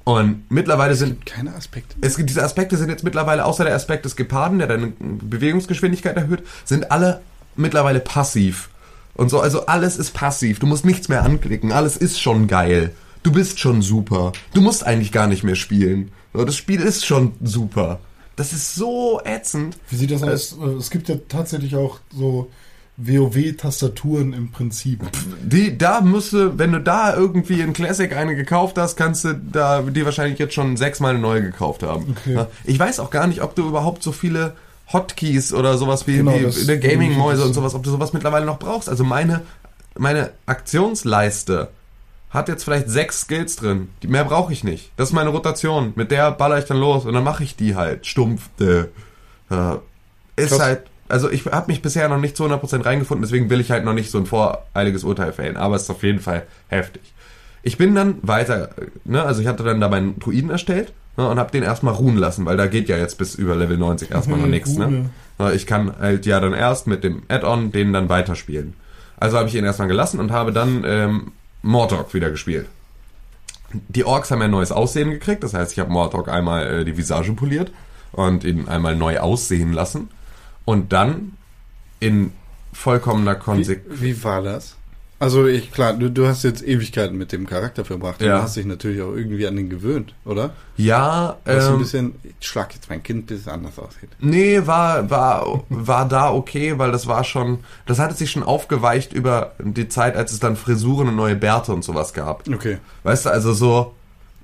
Speaker 2: Und mittlerweile sind
Speaker 3: Keine Aspekte.
Speaker 2: es gibt diese Aspekte sind jetzt mittlerweile, außer der Aspekt des Geparden, der deine Bewegungsgeschwindigkeit erhöht, sind alle mittlerweile passiv. Und so, also alles ist passiv. Du musst nichts mehr anklicken. Alles ist schon geil. Du bist schon super. Du musst eigentlich gar nicht mehr spielen. So, Das Spiel ist schon super. Das ist so ätzend.
Speaker 4: Wie sieht das aus? Äh, Es gibt ja tatsächlich auch so WoW-Tastaturen im Prinzip.
Speaker 2: Die, da müsste, wenn du da irgendwie in Classic eine gekauft hast, kannst du da die wahrscheinlich jetzt schon sechsmal eine neue gekauft haben.
Speaker 4: Okay.
Speaker 2: Ich weiß auch gar nicht, ob du überhaupt so viele Hotkeys oder sowas wie,
Speaker 4: Genau,
Speaker 2: wie eine Gaming-Mäuse und sowas, ob du sowas mittlerweile noch brauchst. Also meine, meine Aktionsleiste hat jetzt vielleicht sechs Skills drin. Die, mehr brauche ich nicht. Das ist meine Rotation. Mit der baller ich dann los und dann mache ich die halt. Stumpf. Äh, äh, ist
Speaker 3: Krass.
Speaker 2: halt, also ich habe mich bisher noch nicht zu 100% reingefunden, deswegen will ich halt noch nicht so ein voreiliges Urteil fällen, aber es ist auf jeden Fall heftig. Ich bin dann weiter, ne, also ich hatte dann da meinen Druiden erstellt ne, und habe den erstmal ruhen lassen, weil da geht ja jetzt bis über Level 90 erstmal noch nichts. Ne? Ich kann halt ja dann erst mit dem Add-on den dann weiterspielen. Also habe ich ihn erstmal gelassen und habe dann ähm, Mortok wieder gespielt. Die Orks haben ja ein neues Aussehen gekriegt, das heißt, ich habe Mortok einmal äh, die Visage poliert und ihn einmal neu aussehen lassen und dann in vollkommener
Speaker 3: Wie,
Speaker 2: Konsequenz.
Speaker 3: wie war das? Also ich, klar, du, du hast jetzt Ewigkeiten mit dem Charakter verbracht.
Speaker 2: Ja.
Speaker 3: Du hast dich natürlich auch irgendwie an den gewöhnt, oder?
Speaker 2: Ja,
Speaker 3: Was ein
Speaker 2: ähm,
Speaker 3: bisschen, ich schlag jetzt mein Kind, bis es anders aussieht.
Speaker 2: nee, war, war, war da okay, weil das war schon, das hatte sich schon aufgeweicht über die Zeit, als es dann Frisuren und neue Bärte und sowas gab.
Speaker 3: Okay.
Speaker 2: Weißt du, also so,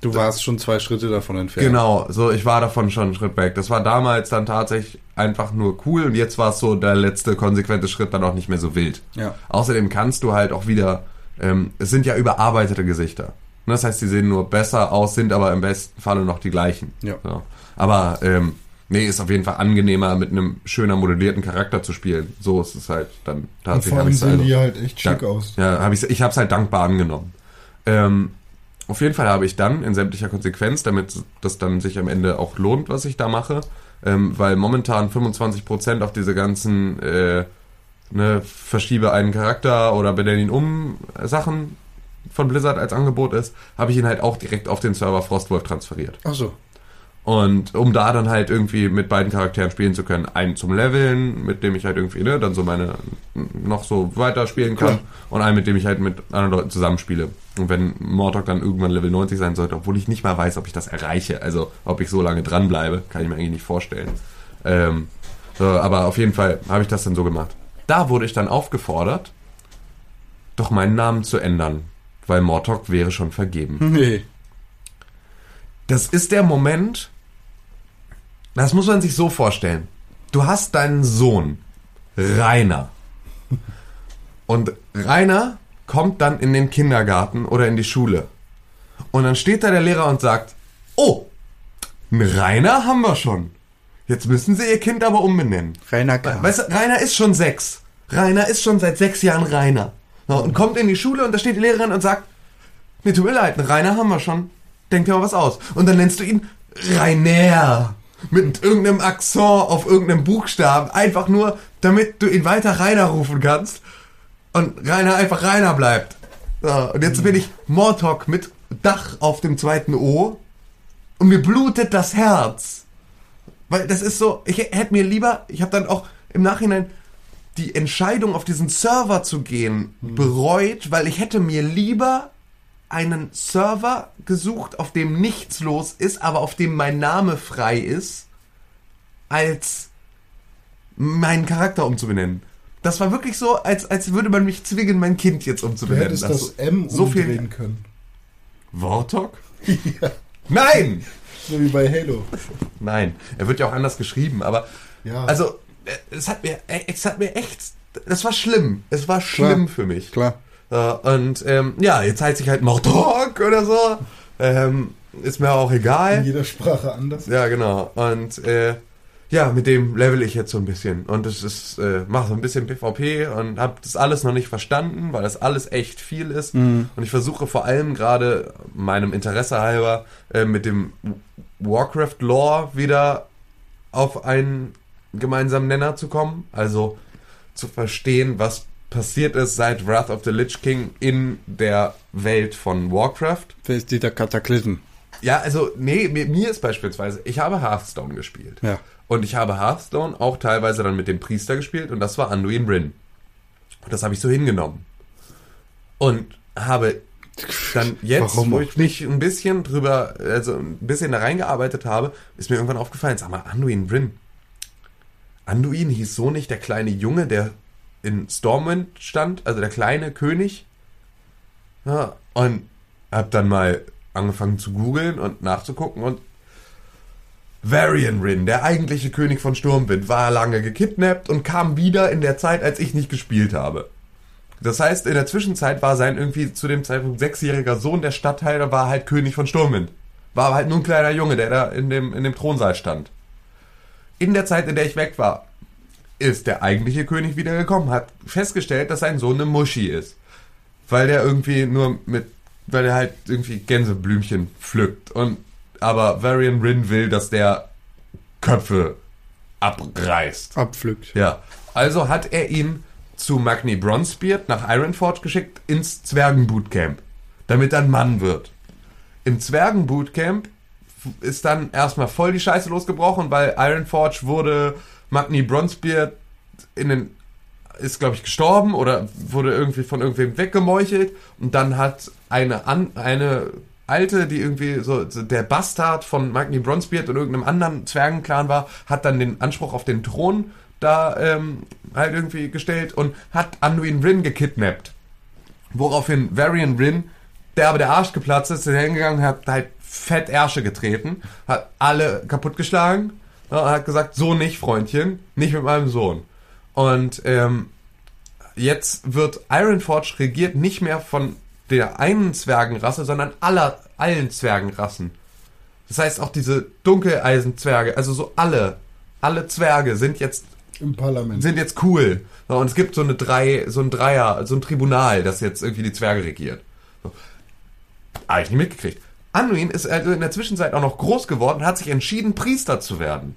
Speaker 3: Du warst schon zwei Schritte davon entfernt.
Speaker 2: Genau, so ich war davon schon einen Schritt weg. Das war damals dann tatsächlich einfach nur cool und jetzt war es so der letzte konsequente Schritt dann auch nicht mehr so wild.
Speaker 3: Ja.
Speaker 2: Außerdem kannst du halt auch wieder, ähm, es sind ja überarbeitete Gesichter. Ne, Das heißt, die sehen nur besser aus, sind aber im besten Falle noch die gleichen.
Speaker 3: Ja.
Speaker 2: So. Aber ähm, nee, ist auf jeden Fall angenehmer mit einem schöner modellierten Charakter zu spielen. So ist es halt dann
Speaker 4: Und
Speaker 2: tatsächlich.
Speaker 4: vor
Speaker 2: hab
Speaker 4: allem
Speaker 2: ich's
Speaker 4: sehen
Speaker 2: also-
Speaker 4: die halt echt schick aus.
Speaker 2: Ja, hab ich, ich habe es halt dankbar angenommen. Ähm, auf jeden Fall habe ich dann in sämtlicher Konsequenz, damit das dann sich am Ende auch lohnt, was ich da mache, ähm, weil momentan 25% auf diese ganzen äh, ne, verschiebe einen Charakter oder benenne ihn um Sachen von Blizzard als Angebot ist, habe ich ihn halt auch direkt auf den Server Frostwolf transferiert.
Speaker 3: Ach so.
Speaker 2: Und um da dann halt irgendwie mit beiden Charakteren spielen zu können, einen zum Leveln, mit dem ich halt irgendwie, ne, dann so meine noch so weiter spielen kann
Speaker 3: Klar.
Speaker 2: und einen, mit dem ich halt mit anderen Leuten zusammenspiele. Und wenn Mortok dann irgendwann Level 90 sein sollte, obwohl ich nicht mal weiß, ob ich das erreiche, also ob ich so lange dranbleibe, kann ich mir eigentlich nicht vorstellen. Ähm, so, aber auf jeden Fall habe ich das dann so gemacht. Da wurde ich dann aufgefordert, doch meinen Namen zu ändern, weil Mortok wäre schon vergeben.
Speaker 3: Nee.
Speaker 2: Das ist der Moment, das muss man sich so vorstellen. Du hast deinen Sohn, Rainer. Und Rainer kommt dann in den Kindergarten oder in die Schule. Und dann steht da der Lehrer und sagt, oh, einen Rainer haben wir schon. Jetzt müssen sie ihr Kind aber umbenennen.
Speaker 3: Rainer K.
Speaker 2: Weißt du, Rainer ist schon sechs. Rainer ist schon seit sechs Jahren Rainer. Und kommt in die Schule und da steht die Lehrerin und sagt, mir tut mir leid, einen Rainer haben wir schon. Denk dir mal was aus. Und dann nennst du ihn Rainer. Mit irgendeinem Akzent auf irgendeinem Buchstaben. Einfach nur, damit du ihn weiter Rainer rufen kannst. Und Rainer einfach Rainer bleibt. So, und jetzt bin ich Mortok mit Dach auf dem zweiten O. Und mir blutet das Herz. Weil das ist so, ich hätte mir lieber, ich habe dann auch im Nachhinein die Entscheidung auf diesen Server zu gehen bereut, weil ich hätte mir lieber einen Server gesucht, auf dem nichts los ist, aber auf dem mein Name frei ist, als meinen Charakter umzubenennen. Das war wirklich so, als, als würde man mich zwingen, mein Kind jetzt
Speaker 4: Du
Speaker 2: umzubenennen.
Speaker 4: hättest
Speaker 2: Das
Speaker 4: das M
Speaker 2: so viel
Speaker 4: umdrehen können.
Speaker 2: Warthog? Nein!
Speaker 4: So wie bei Halo.
Speaker 2: Nein, er wird ja auch anders geschrieben, aber
Speaker 4: Ja.
Speaker 2: also äh, es hat mir äh, es hat mir echt das war schlimm. Es war schlimm für mich.
Speaker 3: Klar.
Speaker 2: Äh, und ähm, ja, jetzt heißt ich halt Mordok oder so. Ähm, ist mir auch
Speaker 4: In
Speaker 2: egal.
Speaker 4: jeder Sprache anders.
Speaker 2: Ja, genau. Und äh, ja, mit dem level ich jetzt so ein bisschen. Und es ist, äh, mache so ein bisschen PvP und habe das alles noch nicht verstanden, weil das alles echt viel ist. Und ich versuche vor allem gerade meinem Interesse halber äh, mit dem Warcraft-Lore wieder auf einen gemeinsamen Nenner zu kommen. Also zu verstehen, was passiert ist seit Wrath of the Lich King in der Welt von Warcraft.
Speaker 3: Wer ist dieser Kataklysm?
Speaker 2: Ja, also, nee, mir, mir ist beispielsweise, ich habe Hearthstone gespielt.
Speaker 3: Ja.
Speaker 2: Und ich habe Hearthstone auch teilweise dann mit dem Priester gespielt und das war Anduin Bryn. Und das habe ich so hingenommen. Und habe dann jetzt,
Speaker 3: Warum
Speaker 2: wo ich mich ein bisschen drüber, also ein bisschen da reingearbeitet habe, ist mir irgendwann aufgefallen, sag mal, Anduin Bryn. Anduin hieß so nicht der kleine Junge, der in Stormwind stand, also der kleine König. Ja, und hab dann mal angefangen zu googeln und nachzugucken und Varian Rin, der eigentliche König von Sturmwind, war lange gekidnappt und kam wieder in der Zeit, als ich nicht gespielt habe. Das heißt, in der Zwischenzeit war sein irgendwie zu dem Zeitpunkt sechsjähriger Sohn der Stadtteil, war halt König von Sturmwind. War halt nur ein kleiner Junge, der da in dem, in dem Thronsaal stand. In der Zeit, in der ich weg war, ist der eigentliche König wiedergekommen, hat festgestellt, dass sein Sohn eine Muschi ist. Weil der irgendwie nur mit, weil er halt irgendwie Gänseblümchen pflückt. Und, aber Varian Rin will, dass der Köpfe abreißt.
Speaker 3: Abpflückt.
Speaker 2: Ja. Also hat er ihn zu Magni Bronzebeard nach Ironforge geschickt ins Zwergenbootcamp, damit er ein Mann wird. Im Zwergenbootcamp ist dann erstmal voll die Scheiße losgebrochen, weil Ironforge wurde Magni Bronzebeard in den ist, glaube ich, gestorben oder wurde irgendwie von irgendwem weggemeuchelt und dann hat eine, an, eine Alte, die irgendwie so der Bastard von Magni Bronzebeard und irgendeinem anderen Zwergenclan war, hat dann den Anspruch auf den Thron da ähm, halt irgendwie gestellt und hat Anduin Rin gekidnappt. Woraufhin Varian Rin, der aber der Arsch geplatzt ist, ist hingegangen, hat halt fett Ärsche getreten, hat alle kaputtgeschlagen und hat gesagt, so nicht, Freundchen, nicht mit meinem Sohn. Und ähm, jetzt wird Ironforge regiert nicht mehr von der einen Zwergenrasse, sondern aller, allen Zwergenrassen. Das heißt auch diese Dunkeleisenzwerge, also so alle, alle Zwerge sind jetzt
Speaker 4: Im Parlament.
Speaker 2: sind jetzt cool. So, und es gibt so eine drei, so ein Dreier, so ein Tribunal, das jetzt irgendwie die Zwerge regiert. So. Habe ich nicht mitgekriegt. Anduin ist also in der Zwischenzeit auch noch groß geworden und hat sich entschieden, Priester zu werden.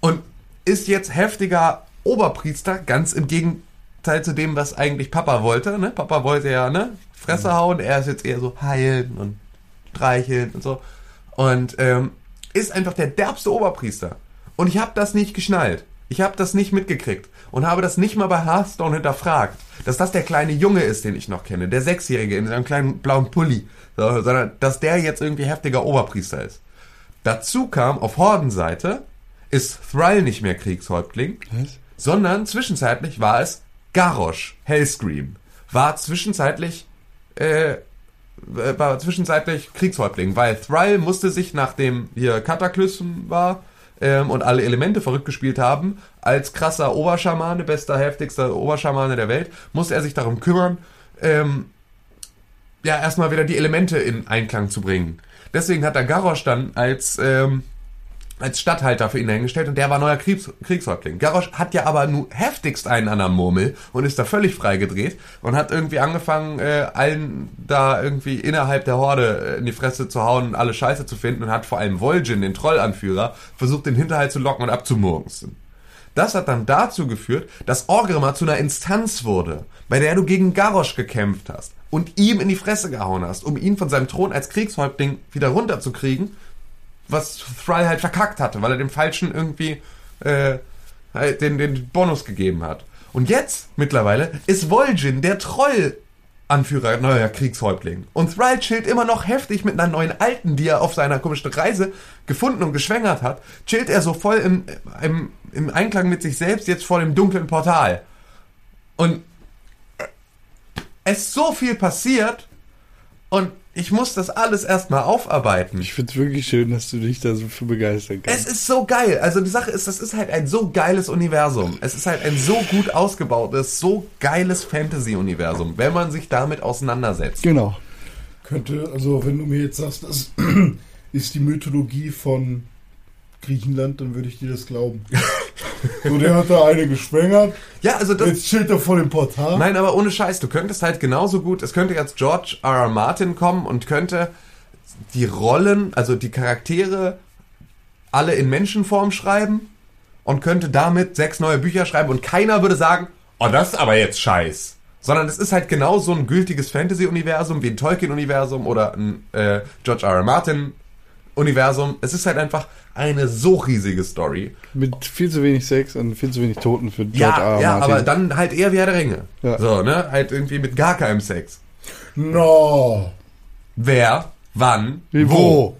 Speaker 2: Und ist jetzt heftiger Oberpriester, ganz im Gegenteil zu dem, was eigentlich Papa wollte. Ne? Papa wollte ja ne? Fresse hauen, er ist jetzt eher so heilen und streicheln und so. Und ähm, ist einfach der derbste Oberpriester. Und ich habe das nicht geschnallt. Ich habe das nicht mitgekriegt und habe das nicht mal bei Hearthstone hinterfragt, dass das der kleine Junge ist, den ich noch kenne, der Sechsjährige in seinem kleinen blauen Pulli, so, sondern dass der jetzt irgendwie heftiger Oberpriester ist. Dazu kam auf Hordenseite ist Thrall nicht mehr Kriegshäuptling,
Speaker 3: Was?
Speaker 2: sondern zwischenzeitlich war es Garrosh, Hellscream, war zwischenzeitlich äh, war zwischenzeitlich Kriegshäuptling, weil Thrall musste sich, nachdem hier Kataklysm war ähm, und alle Elemente verrückt gespielt haben, als krasser Oberschamane, bester, heftigster Oberschamane der Welt, musste er sich darum kümmern, ähm, ja, erstmal wieder die Elemente in Einklang zu bringen. Deswegen hat er Garrosh dann als, ähm, als Statthalter für ihn eingestellt und der war neuer Kriegs Kriegshäuptling. Garrosh hat ja aber nur heftigst einen an der Murmel und ist da völlig freigedreht und hat irgendwie angefangen, äh, allen da irgendwie innerhalb der Horde äh, in die Fresse zu hauen und alle Scheiße zu finden und hat vor allem Vol'jin, den Trollanführer, versucht, den Hinterhalt zu locken und abzumurksen. Das hat dann dazu geführt, dass Orgrimmar zu einer Instanz wurde, bei der du gegen Garrosh gekämpft hast und ihm in die Fresse gehauen hast, um ihn von seinem Thron als Kriegshäuptling wieder runterzukriegen, was Thrall halt verkackt hatte, weil er dem Falschen irgendwie äh, halt den, den Bonus gegeben hat. Und jetzt, mittlerweile, ist Vol'jin der Troll-Anführer, neuer Kriegshäuptling. Und Thrall chillt immer noch heftig mit einer neuen Alten, die er auf seiner komischen Reise gefunden und geschwängert hat. Chillt er so voll im, im, im Einklang mit sich selbst jetzt vor dem dunklen Portal. Und es ist so viel passiert und ich muss das alles erstmal aufarbeiten.
Speaker 3: Ich find's wirklich schön, dass du dich da so für begeistern
Speaker 2: Es
Speaker 3: kannst.
Speaker 2: ist so geil. Also die Sache ist, das ist halt ein so geiles Universum. Es ist halt ein so gut ausgebautes, so geiles Fantasy-Universum, wenn man sich damit auseinandersetzt.
Speaker 3: Genau.
Speaker 4: Könnte, also wenn du mir jetzt sagst, das ist die Mythologie von Griechenland, dann würde ich dir das glauben. so, der hat da eine geschwängert,
Speaker 2: Ja, also das.
Speaker 4: jetzt chillt er vor dem Portal.
Speaker 2: Nein, aber ohne Scheiß, du könntest halt genauso gut, es könnte jetzt George R. R. Martin kommen und könnte die Rollen, also die Charaktere, alle in Menschenform schreiben und könnte damit sechs neue Bücher schreiben und keiner würde sagen, oh, das ist aber jetzt Scheiß. Sondern es ist halt genau so ein gültiges Fantasy-Universum wie ein Tolkien-Universum oder ein äh, George R. R. Martin-Universum. Es ist halt einfach eine so riesige Story.
Speaker 3: Mit viel zu wenig Sex und viel zu wenig Toten für George
Speaker 2: Ja,
Speaker 3: R. R.
Speaker 2: ja, aber dann halt eher wie Herr der Ringe.
Speaker 3: Ja.
Speaker 2: So, ne? Halt irgendwie mit gar keinem Sex.
Speaker 4: No.
Speaker 2: Wer, wann,
Speaker 3: Wie
Speaker 2: wo.
Speaker 3: wo?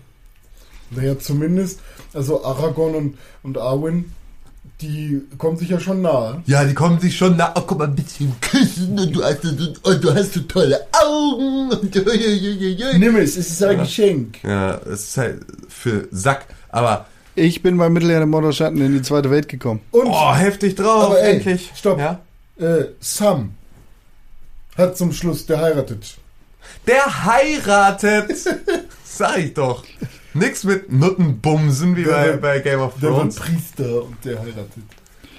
Speaker 4: Naja, zumindest, also Aragorn und, und Arwen, die kommen sich ja schon nahe.
Speaker 2: Ja, die kommen sich schon nach. Oh, guck mal, ein bisschen küssen und du hast so, und du hast so tolle Augen. Und,
Speaker 4: Nimm es, es ist ein Geschenk.
Speaker 2: ja, es ist halt für Sack. Aber,
Speaker 3: Ich bin bei Mittelerde Mord und Schatten in die zweite Welt gekommen.
Speaker 4: Und
Speaker 2: oh, heftig drauf,
Speaker 4: Aber ey,
Speaker 2: endlich.
Speaker 4: stopp.
Speaker 2: Ja?
Speaker 4: äh, Sam hat zum Schluss, der heiratet.
Speaker 2: Der heiratet. Sag ich doch. Nix mit Nuttenbumsen wie
Speaker 4: Der
Speaker 2: bei, bei Game of
Speaker 4: Der wird
Speaker 2: Thrones.
Speaker 4: Priester und der heiratet.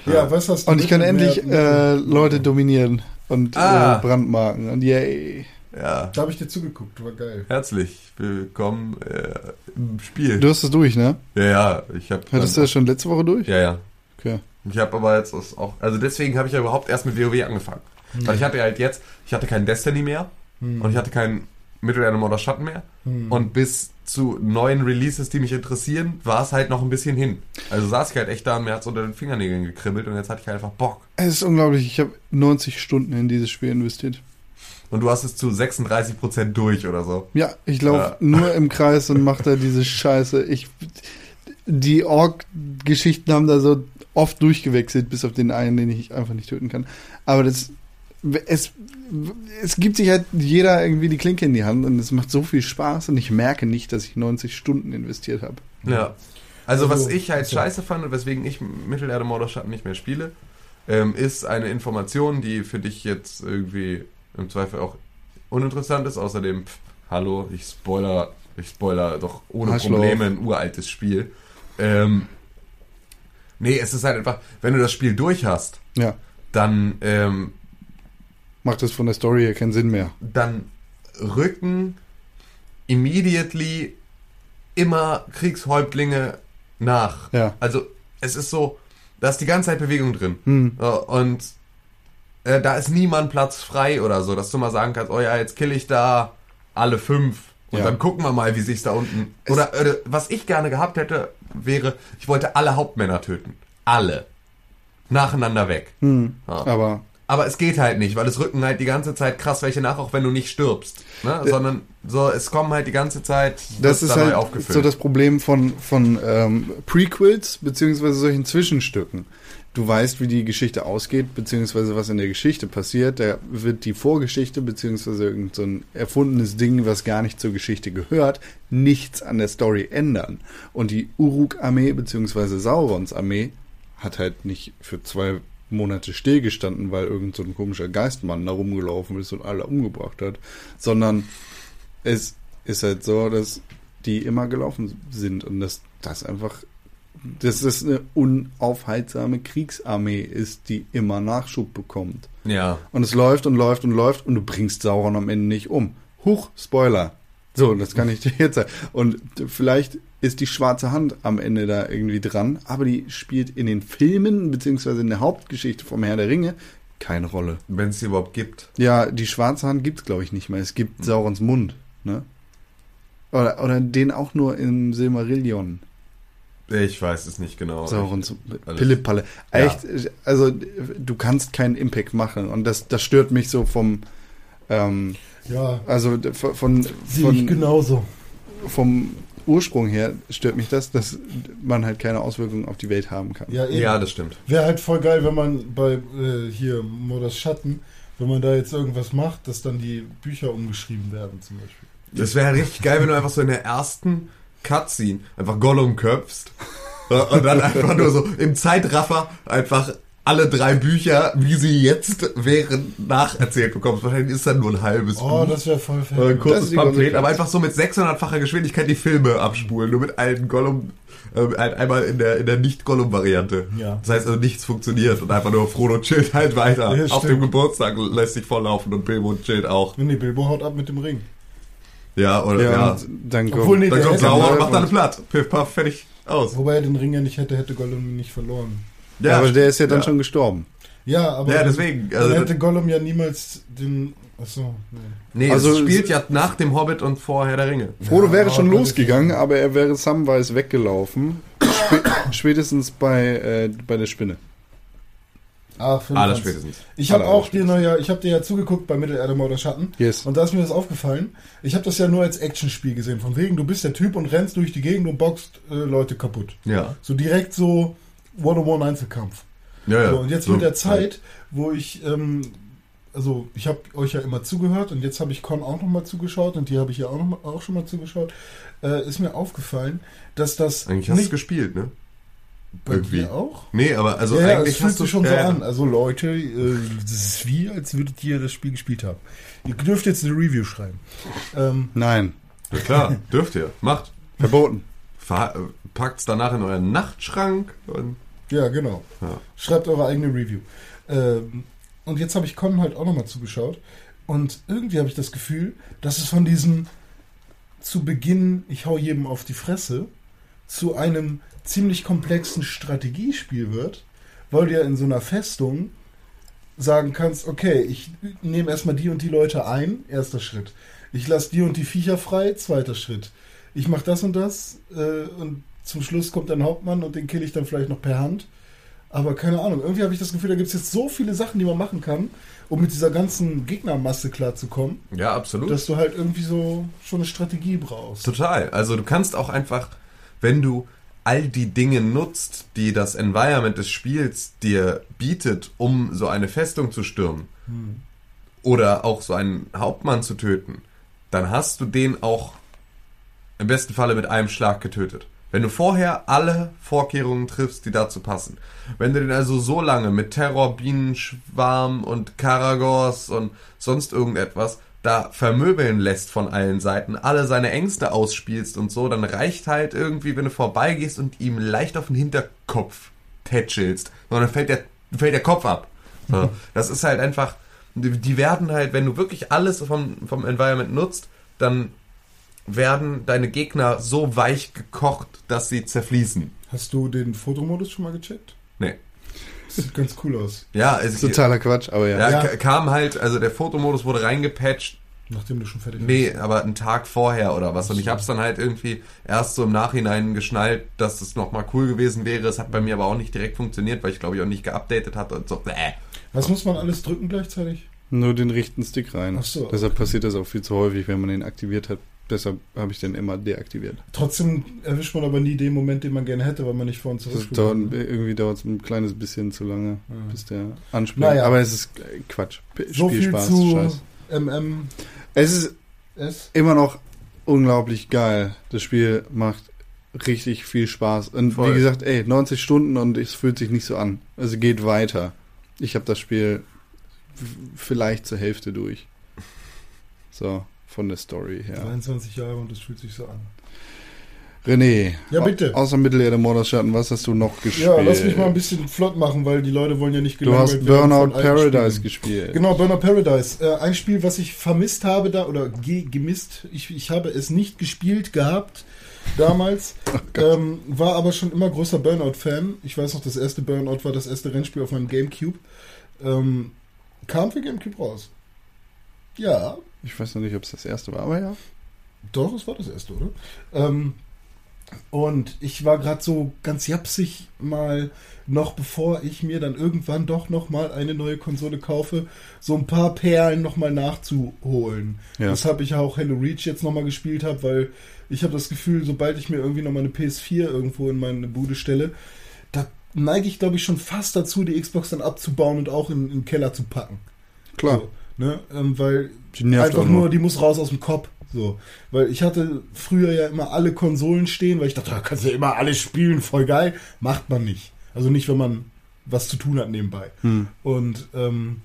Speaker 4: Ja, was hast du
Speaker 3: Und ich kann endlich äh, Leute dominieren und
Speaker 2: Ah.
Speaker 3: äh, brandmarken. Und yay.
Speaker 2: Ja,
Speaker 4: Da habe ich dir zugeguckt, war geil.
Speaker 2: herzlich willkommen äh, im Spiel.
Speaker 3: Du hast es durch, ne?
Speaker 2: Ja, ja, ich hab.
Speaker 3: Hattest du das schon letzte Woche durch?
Speaker 2: Ja, ja.
Speaker 3: Okay.
Speaker 2: Ich habe aber jetzt auch, also deswegen habe ich ja überhaupt erst mit WoW angefangen.
Speaker 3: Hm.
Speaker 2: Weil ich hatte halt jetzt, ich hatte kein Destiny mehr und ich hatte kein Mittelerde Mord Schattenmeer. Und bis zu neuen Releases, die mich interessieren, war es halt noch ein bisschen hin. Also saß ich halt echt da und mir hat's unter den Fingernägeln gekribbelt und jetzt hatte ich halt einfach Bock.
Speaker 3: Es ist unglaublich. Ich habe 90 Stunden in dieses Spiel investiert.
Speaker 2: Und du hast es zu 36% durch oder so.
Speaker 3: Ja, ich laufe
Speaker 2: Ja.
Speaker 3: nur im Kreis und mache da diese Scheiße. Ich, die Ork-Geschichten haben da so oft durchgewechselt, bis auf den einen, den ich einfach nicht töten kann. Aber das, es, es gibt sich halt jeder irgendwie die Klinke in die Hand und es macht so viel Spaß und ich merke nicht, dass ich 90 Stunden investiert habe.
Speaker 2: Ja. Also, was
Speaker 4: Also,
Speaker 2: ich halt
Speaker 4: so.
Speaker 2: scheiße fand und weswegen ich Mittelerde Morderschatten nicht mehr spiele, ähm, ist eine Information, die für dich jetzt irgendwie im Zweifel auch uninteressant ist. Außerdem, pff, hallo, ich spoiler, ich spoiler doch ohne
Speaker 3: Arschloch.
Speaker 2: Probleme ein uraltes Spiel. Ähm, nee, es ist halt einfach, wenn du das Spiel durch hast,
Speaker 3: Ja,
Speaker 2: dann, ähm,
Speaker 3: macht das von der Story her keinen Sinn mehr.
Speaker 2: dann rücken immediately immer Kriegshäuptlinge nach.
Speaker 3: Ja.
Speaker 2: Also es ist so, da ist die ganze Zeit Bewegung drin.
Speaker 3: Hm.
Speaker 2: Und äh, da ist niemand Platz frei oder so, dass du mal sagen kannst, oh ja, jetzt kill ich da alle fünf. Und
Speaker 3: Ja.
Speaker 2: dann gucken wir mal, wie sich's da unten. Oder äh, was ich gerne gehabt hätte, wäre, ich wollte alle Hauptmänner töten. Alle. Nacheinander weg.
Speaker 3: Hm.
Speaker 2: Ja.
Speaker 3: Aber
Speaker 2: Aber es geht halt nicht, weil es rücken halt die ganze Zeit krass welche nach, auch wenn du nicht stirbst. Ne? Sondern so, es kommen halt die ganze Zeit
Speaker 3: das ist halt
Speaker 2: aufgefüllt.
Speaker 3: so das Problem von, von ähm, Prequels beziehungsweise solchen Zwischenstücken. Du weißt, wie die Geschichte ausgeht, beziehungsweise was in der Geschichte passiert. Da wird die Vorgeschichte, beziehungsweise irgend so ein erfundenes Ding, was gar nicht zur Geschichte gehört, nichts an der Story ändern. Und die Uruk-Armee, beziehungsweise Saurons Armee, hat halt nicht für zwei Monate stillgestanden, weil irgend so ein komischer Geistmann da rumgelaufen ist und alle umgebracht hat, sondern es ist halt so, dass die immer gelaufen sind und dass das einfach, dass das eine unaufhaltsame Kriegsarmee ist, die immer Nachschub bekommt.
Speaker 2: ja.
Speaker 3: Und es läuft und läuft und läuft und du bringst Sauron am Ende nicht um. Huch, Spoiler. So, das kann ich dir jetzt sagen. Und vielleicht ist die schwarze Hand am Ende da irgendwie dran, aber die spielt in den Filmen, beziehungsweise in der Hauptgeschichte vom Herr der Ringe, keine Rolle.
Speaker 2: Wenn es die überhaupt gibt.
Speaker 3: Ja, die schwarze Hand gibt's glaube ich nicht mehr. Es gibt Saurons Mund, ne? Oder, oder den auch nur im Silmarillion.
Speaker 2: Ich weiß es nicht genau.
Speaker 3: Saurons. Pillepalle.
Speaker 2: Ja.
Speaker 3: Echt, also du kannst keinen Impact machen und das, das stört mich so vom, ähm,
Speaker 4: Ja,
Speaker 3: also von, von,
Speaker 4: sehe ich
Speaker 3: von
Speaker 4: genauso.
Speaker 3: vom Ursprung her stört mich das, dass man halt keine Auswirkungen auf die Welt haben kann.
Speaker 4: Ja, eben.
Speaker 2: Ja, das stimmt.
Speaker 4: Wäre halt voll geil, wenn man bei äh, hier Moders Schatten, wenn man da jetzt irgendwas macht, dass dann die Bücher umgeschrieben werden zum Beispiel.
Speaker 2: Das wäre halt richtig geil, wenn du einfach so in der ersten Cutscene einfach Gollum köpfst. Und dann einfach nur so im Zeitraffer einfach alle drei Bücher, wie sie jetzt wären, nacherzählt bekommst. Wahrscheinlich ist dann nur ein halbes
Speaker 4: Oh,
Speaker 2: Buch.
Speaker 4: das wäre voll
Speaker 2: ein
Speaker 4: fair.
Speaker 3: Das
Speaker 2: kurzes Pamphlet, aber einfach so mit 600-facher Geschwindigkeit die Filme abspulen, nur mit alten Gollum, äh, halt einmal in der, in der Nicht-Gollum-Variante.
Speaker 4: Ja.
Speaker 2: Das heißt also nichts funktioniert und einfach nur Frodo chillt halt weiter.
Speaker 4: Ja,
Speaker 2: Auf dem Geburtstag lässt sich volllaufen und Bilbo chillt auch.
Speaker 4: Nee, Bilbo haut ab mit dem Ring.
Speaker 2: Ja, oder,
Speaker 3: Ja,
Speaker 2: ja.
Speaker 3: dann kommt,
Speaker 4: Obwohl, nee,
Speaker 2: Dann
Speaker 4: der
Speaker 2: kommt Sauron und
Speaker 3: halt
Speaker 2: macht alle platt. Piff, paff, fertig, aus.
Speaker 4: Wobei er den Ring ja nicht hätte, hätte Gollum ihn nicht verloren.
Speaker 3: Ja, aber der ist ja dann
Speaker 2: ja.
Speaker 3: schon gestorben.
Speaker 4: Ja, aber
Speaker 2: Ja,
Speaker 4: dann-
Speaker 2: deswegen,
Speaker 4: Dann
Speaker 2: also-
Speaker 4: hätte Gollum ja niemals den. Achso, nee.
Speaker 2: Nee,
Speaker 3: Also-
Speaker 2: es spielt ja nach dem Hobbit und vor Herr der Ringe.
Speaker 3: Frodo
Speaker 4: Ja,
Speaker 3: wäre schon losgegangen, aber er wäre Samwise weggelaufen. Spä spätestens bei, äh, bei der Spinne.
Speaker 4: Ah,
Speaker 2: Alles
Speaker 4: kann's.
Speaker 2: spätestens.
Speaker 4: Ich habe auch dir ja, ich habe dir ja zugeguckt bei Mittelerde Mord Schatten.
Speaker 3: Yes.
Speaker 4: Und da ist mir das aufgefallen. Ich habe das ja nur als Actionspiel gesehen. Von wegen, du bist der Typ und rennst durch die Gegend und boxt äh, Leute kaputt.
Speaker 2: Ja.
Speaker 4: So direkt so One-on-One Einzelkampf.
Speaker 2: Ja, ja.
Speaker 4: So, und jetzt
Speaker 2: So,
Speaker 4: mit der Zeit, wo ich, ähm, also ich habe euch ja immer zugehört und jetzt habe ich Con auch nochmal zugeschaut und die habe ich ja auch, noch mal, auch schon mal zugeschaut, äh, ist mir aufgefallen, dass das
Speaker 2: Eigentlich hast du
Speaker 4: nicht
Speaker 2: gespielt, ne?
Speaker 4: bei
Speaker 2: irgendwie.
Speaker 4: dir auch.
Speaker 2: Nee, aber also
Speaker 4: ja,
Speaker 2: eigentlich
Speaker 4: es fühlt
Speaker 2: hast du
Speaker 4: sich schon so an. Also Leute, äh, das ist wie, als würdet ihr das Spiel gespielt haben. Ihr dürft jetzt eine Review schreiben. Ähm,
Speaker 3: Nein.
Speaker 2: Ja, klar, dürft ihr. Macht.
Speaker 3: Verboten.
Speaker 2: Ver- Packt's danach in euren Nachtschrank und
Speaker 4: ja, genau.
Speaker 2: Ja.
Speaker 4: Schreibt eure eigene Review. Ähm, und jetzt habe ich Con halt auch nochmal zugeschaut. Und irgendwie habe ich das Gefühl, dass es von diesem zu Beginn, ich hau jedem auf die Fresse, zu einem ziemlich komplexen Strategiespiel wird, weil du ja in so einer Festung sagen kannst, okay, ich nehme erstmal die und die Leute ein, erster Schritt. Ich lasse die und die Viecher frei, zweiter Schritt. Ich mache das und das äh, und zum Schluss kommt ein Hauptmann und den kill ich dann vielleicht noch per Hand. Aber keine Ahnung, irgendwie habe ich das Gefühl, da gibt es jetzt so viele Sachen, die man machen kann, um mit dieser ganzen Gegnermasse klarzukommen,
Speaker 2: Ja, absolut.
Speaker 4: dass du halt irgendwie so schon eine Strategie brauchst.
Speaker 2: Total. Also du kannst auch einfach, wenn du all die Dinge nutzt, die das Environment des Spiels dir bietet, um so eine Festung zu stürmen oder auch so einen Hauptmann zu töten, dann hast du den auch im besten Falle mit einem Schlag getötet. Wenn du vorher alle Vorkehrungen triffst, die dazu passen. Wenn du den also so lange mit Terror, Bienenschwarm und Karagors und sonst irgendetwas da vermöbeln lässt von allen Seiten, alle seine Ängste ausspielst und so, dann reicht halt irgendwie, wenn du vorbeigehst und ihm leicht auf den Hinterkopf tätschelst, sondern fällt der, fällt der Kopf ab. So, das ist halt einfach, die werden halt, wenn du wirklich alles vom, vom Environment nutzt, dann werden deine Gegner so weich gekocht, dass sie zerfließen.
Speaker 4: Hast du den Fotomodus schon mal gecheckt?
Speaker 2: Nee.
Speaker 4: Das sieht ganz cool aus.
Speaker 2: Ja, es
Speaker 3: Totaler Quatsch, aber ja.
Speaker 2: ja,
Speaker 4: Ja.
Speaker 2: ka- kam halt, also der Fotomodus wurde reingepatcht,
Speaker 4: Nachdem du schon fertig
Speaker 2: nee, aber einen Tag vorher oder was. Und ich hab's dann halt irgendwie erst so im Nachhinein geschnallt, dass das nochmal cool gewesen wäre. Es hat bei mir aber auch nicht direkt funktioniert, weil ich glaube ich auch nicht geupdatet hatte und so. Bäh.
Speaker 4: Was muss man alles drücken gleichzeitig?
Speaker 3: Nur den rechten Stick rein.
Speaker 4: Ach so.
Speaker 3: Deshalb passiert das auch viel zu häufig, wenn man den aktiviert hat. Deshalb habe ich den immer deaktiviert.
Speaker 4: Trotzdem erwischt man aber nie den Moment, den man gerne hätte, weil man nicht vor und zurück
Speaker 3: dauert, irgendwie dauert es ein kleines bisschen zu lange,
Speaker 4: Ja.
Speaker 3: bis der anspringt.
Speaker 4: Naja.
Speaker 3: Aber es ist äh, Quatsch.
Speaker 4: So viel
Speaker 3: Spielspaß,
Speaker 4: zu
Speaker 3: Scheiß.
Speaker 4: MMS.
Speaker 3: Es ist immer noch unglaublich geil. Das Spiel macht richtig viel Spaß. Und
Speaker 2: Voll.
Speaker 3: wie gesagt, ey, 90 Stunden und es fühlt sich nicht so an. Also geht weiter. Ich habe das Spiel vielleicht zur Hälfte durch. So, von der Story her.
Speaker 4: 23 Jahre und es fühlt sich so an.
Speaker 3: René.
Speaker 4: Ja, bitte.
Speaker 3: au- Außer Mittelerde Morderschatten, was hast du noch gespielt?
Speaker 4: Ja, lass mich mal ein bisschen flott machen, weil die Leute wollen ja nicht
Speaker 3: Du hast
Speaker 4: gelangweilt werden
Speaker 3: Burnout
Speaker 4: von alten
Speaker 3: Paradise gespielt.
Speaker 4: Genau, Burnout Paradise. Äh, ein Spiel, was ich vermisst habe da, oder ge gemisst. Ich, ich habe es nicht gespielt gehabt damals. ähm, war aber schon immer großer Burnout-Fan. Ich weiß noch, das erste Burnout war das erste Rennspiel auf meinem Gamecube. Ähm, kam für Gamecube raus. Ja,
Speaker 3: Ich weiß noch nicht, ob es das erste war, aber ja.
Speaker 4: Doch, es war das erste, oder? Ähm, und ich war gerade so ganz japsig mal, noch bevor ich mir dann irgendwann doch noch mal eine neue Konsole kaufe, so ein paar Perlen noch mal nachzuholen.
Speaker 3: Ja.
Speaker 4: Weshalb ich auch Halo Reach jetzt noch mal gespielt habe, weil ich habe das Gefühl, sobald ich mir irgendwie noch mal eine PS4 irgendwo in meine Bude stelle, da neige ich, glaube ich, schon fast dazu, die Xbox dann abzubauen und auch in, in den Keller zu packen.
Speaker 3: Klar.
Speaker 4: So, ne? ähm, weil
Speaker 3: Die nervt
Speaker 4: einfach
Speaker 3: auch
Speaker 4: nur, die muss raus aus dem Kopf. So. Weil ich hatte früher ja immer alle Konsolen stehen, weil ich dachte, da kannst du ja immer alles spielen, voll geil. Macht man nicht. Also nicht, wenn man was zu tun hat nebenbei.
Speaker 3: Hm.
Speaker 4: Und ähm,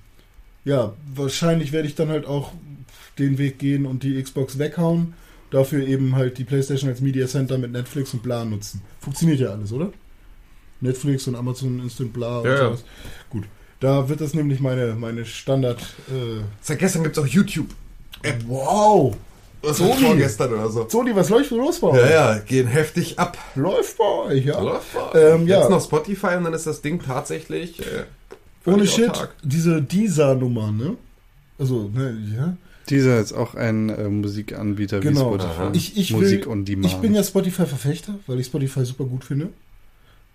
Speaker 4: ja, wahrscheinlich werde ich dann halt auch den Weg gehen und die Xbox weghauen. Dafür eben halt die PlayStation als Media Center mit Netflix und bla nutzen. Funktioniert ja alles, oder? Netflix und Amazon Instant bla und
Speaker 2: Ja, ja.
Speaker 4: sowas. Gut. Da wird das nämlich meine, meine Standard. Äh,
Speaker 2: Seit gestern gibt's auch YouTube.
Speaker 4: wow!
Speaker 2: Was
Speaker 4: Sony.
Speaker 2: war vorgestern oder so.
Speaker 4: Sony, was läuft los bei euch?
Speaker 2: Ja, ja, gehen heftig ab.
Speaker 4: Läuft bei euch, ja.
Speaker 2: Läuft mal.
Speaker 4: Ähm, ja.
Speaker 2: Jetzt noch Spotify und dann ist das Ding tatsächlich äh,
Speaker 4: Ohne Shit,
Speaker 2: autark.
Speaker 4: diese Deezer-Nummer, ne? Also, ne, ja.
Speaker 3: Dieser ist auch ein äh, Musikanbieter
Speaker 4: Genau.
Speaker 3: wie Spotify.
Speaker 4: Ich, ich,
Speaker 3: Musik
Speaker 4: will,
Speaker 3: on Demand.
Speaker 4: ich bin ja Spotify-Verfechter, weil ich Spotify super gut finde.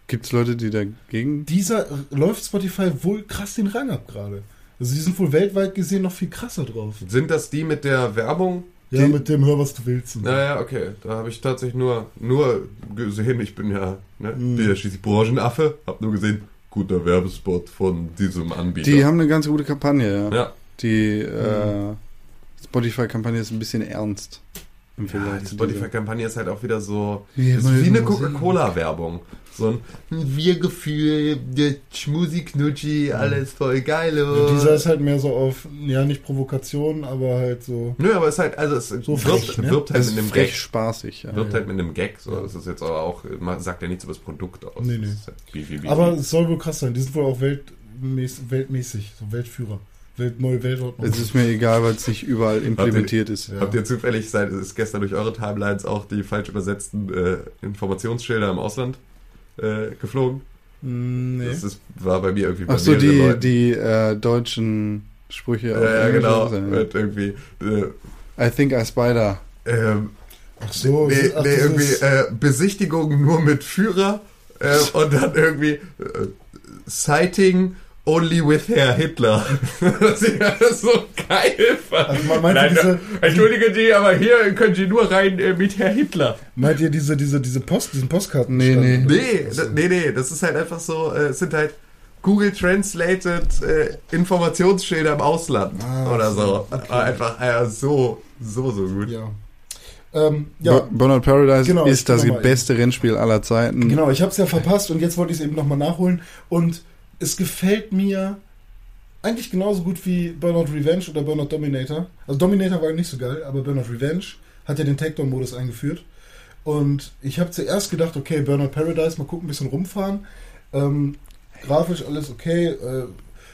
Speaker 3: Gibt es Leute, die dagegen?
Speaker 4: Dieser äh, läuft Spotify wohl krass den Rang ab gerade. Also die sind wohl weltweit gesehen noch viel krasser drauf.
Speaker 2: Sind das die mit der Werbung?
Speaker 4: Ja,
Speaker 2: Die-
Speaker 4: mit dem Hör, was du willst.
Speaker 2: Naja, okay. Da habe ich tatsächlich nur, nur gesehen, ich bin ja, ne,
Speaker 4: Mhm.
Speaker 2: bin ja schließlich Branchenaffe, hab nur gesehen, guter Werbespot von diesem Anbieter.
Speaker 3: Die haben eine ganz gute Kampagne, ja.
Speaker 2: ja.
Speaker 3: Die äh, Spotify-Kampagne ist ein bisschen ernst. Im
Speaker 2: Ja,
Speaker 3: Vergleich
Speaker 2: die
Speaker 3: zu
Speaker 2: Spotify-Kampagne ist halt auch wieder so,
Speaker 3: Wir
Speaker 2: ist wie eine. Coca-Cola-Werbung. So ein Wir-Gefühl, der Schmusi-Knutschi, alles voll geil.
Speaker 4: Ja, dieser ist halt mehr so auf, ja, nicht Provokation, aber halt so.
Speaker 2: Nö, aber es ist halt, also es
Speaker 4: So
Speaker 2: wirbt,
Speaker 4: frech, ne?
Speaker 2: wirbt halt
Speaker 3: Es
Speaker 2: mit
Speaker 3: ist
Speaker 2: einem Gag.
Speaker 3: spaßig, ja.
Speaker 2: Wirbt halt mit einem Gag. So. Das ist jetzt aber auch, man sagt ja nichts über das Produkt aus.
Speaker 4: Nee, nee.
Speaker 2: Ist halt wie, wie, wie,
Speaker 4: Aber es soll wohl krass sein. Die sind wohl auch weltmäß, weltmäßig, so Weltführer. Welt, neue Weltordnung.
Speaker 3: Es ist mir egal, weil es nicht überall implementiert ist.
Speaker 4: Ja.
Speaker 2: Habt ihr zufällig, seit ist gestern durch eure Timelines auch die falsch übersetzten äh, Informationsschilder im Ausland äh, geflogen?
Speaker 4: Mm, Nee.
Speaker 2: Das ist, war bei mir irgendwie bei
Speaker 3: Ach so, die,
Speaker 2: Leuten.
Speaker 3: die äh, deutschen Sprüche. auf
Speaker 2: Ja, genau. Mit irgendwie, äh,
Speaker 3: I think I spider.
Speaker 2: ähm,
Speaker 4: Ach so,
Speaker 2: nee,
Speaker 4: ach,
Speaker 2: nee,
Speaker 4: das
Speaker 2: irgendwie äh, Besichtigung nur mit Führer äh, und dann irgendwie äh, Sighting only with Herr Hitler. das ist ja so geil.
Speaker 4: Also
Speaker 2: Nein,
Speaker 4: diese-
Speaker 2: Entschuldigen Sie, aber hier können Sie nur rein äh, mit Herr Hitler.
Speaker 4: Meint ihr diese, diese, diese Post, diesen Postkarten?
Speaker 3: Nee, nee.
Speaker 2: Nee,
Speaker 4: Also,
Speaker 2: nee, nee, das ist halt einfach so, äh, es sind halt Google Translated äh, Informationsschilder im Ausland
Speaker 4: Ah,
Speaker 2: oder
Speaker 4: so, okay.
Speaker 2: Einfach äh, so, so, so gut.
Speaker 4: Ja. Ähm, ja,
Speaker 3: Bu- Burnout Paradise
Speaker 4: Genau,
Speaker 3: ist das
Speaker 4: mal
Speaker 3: beste Rennspiel aller Zeiten.
Speaker 4: Genau, ich habe es ja verpasst und jetzt wollte ich es eben nochmal nachholen. Und es gefällt mir eigentlich genauso gut wie Burnout Revenge oder Burnout Dominator. Also Dominator war nicht so geil, aber Burnout Revenge hat ja den Takedown-Modus eingeführt. Und ich habe zuerst gedacht, okay, Burnout Paradise, mal gucken, ein bisschen rumfahren. Ähm, grafisch alles okay. Äh,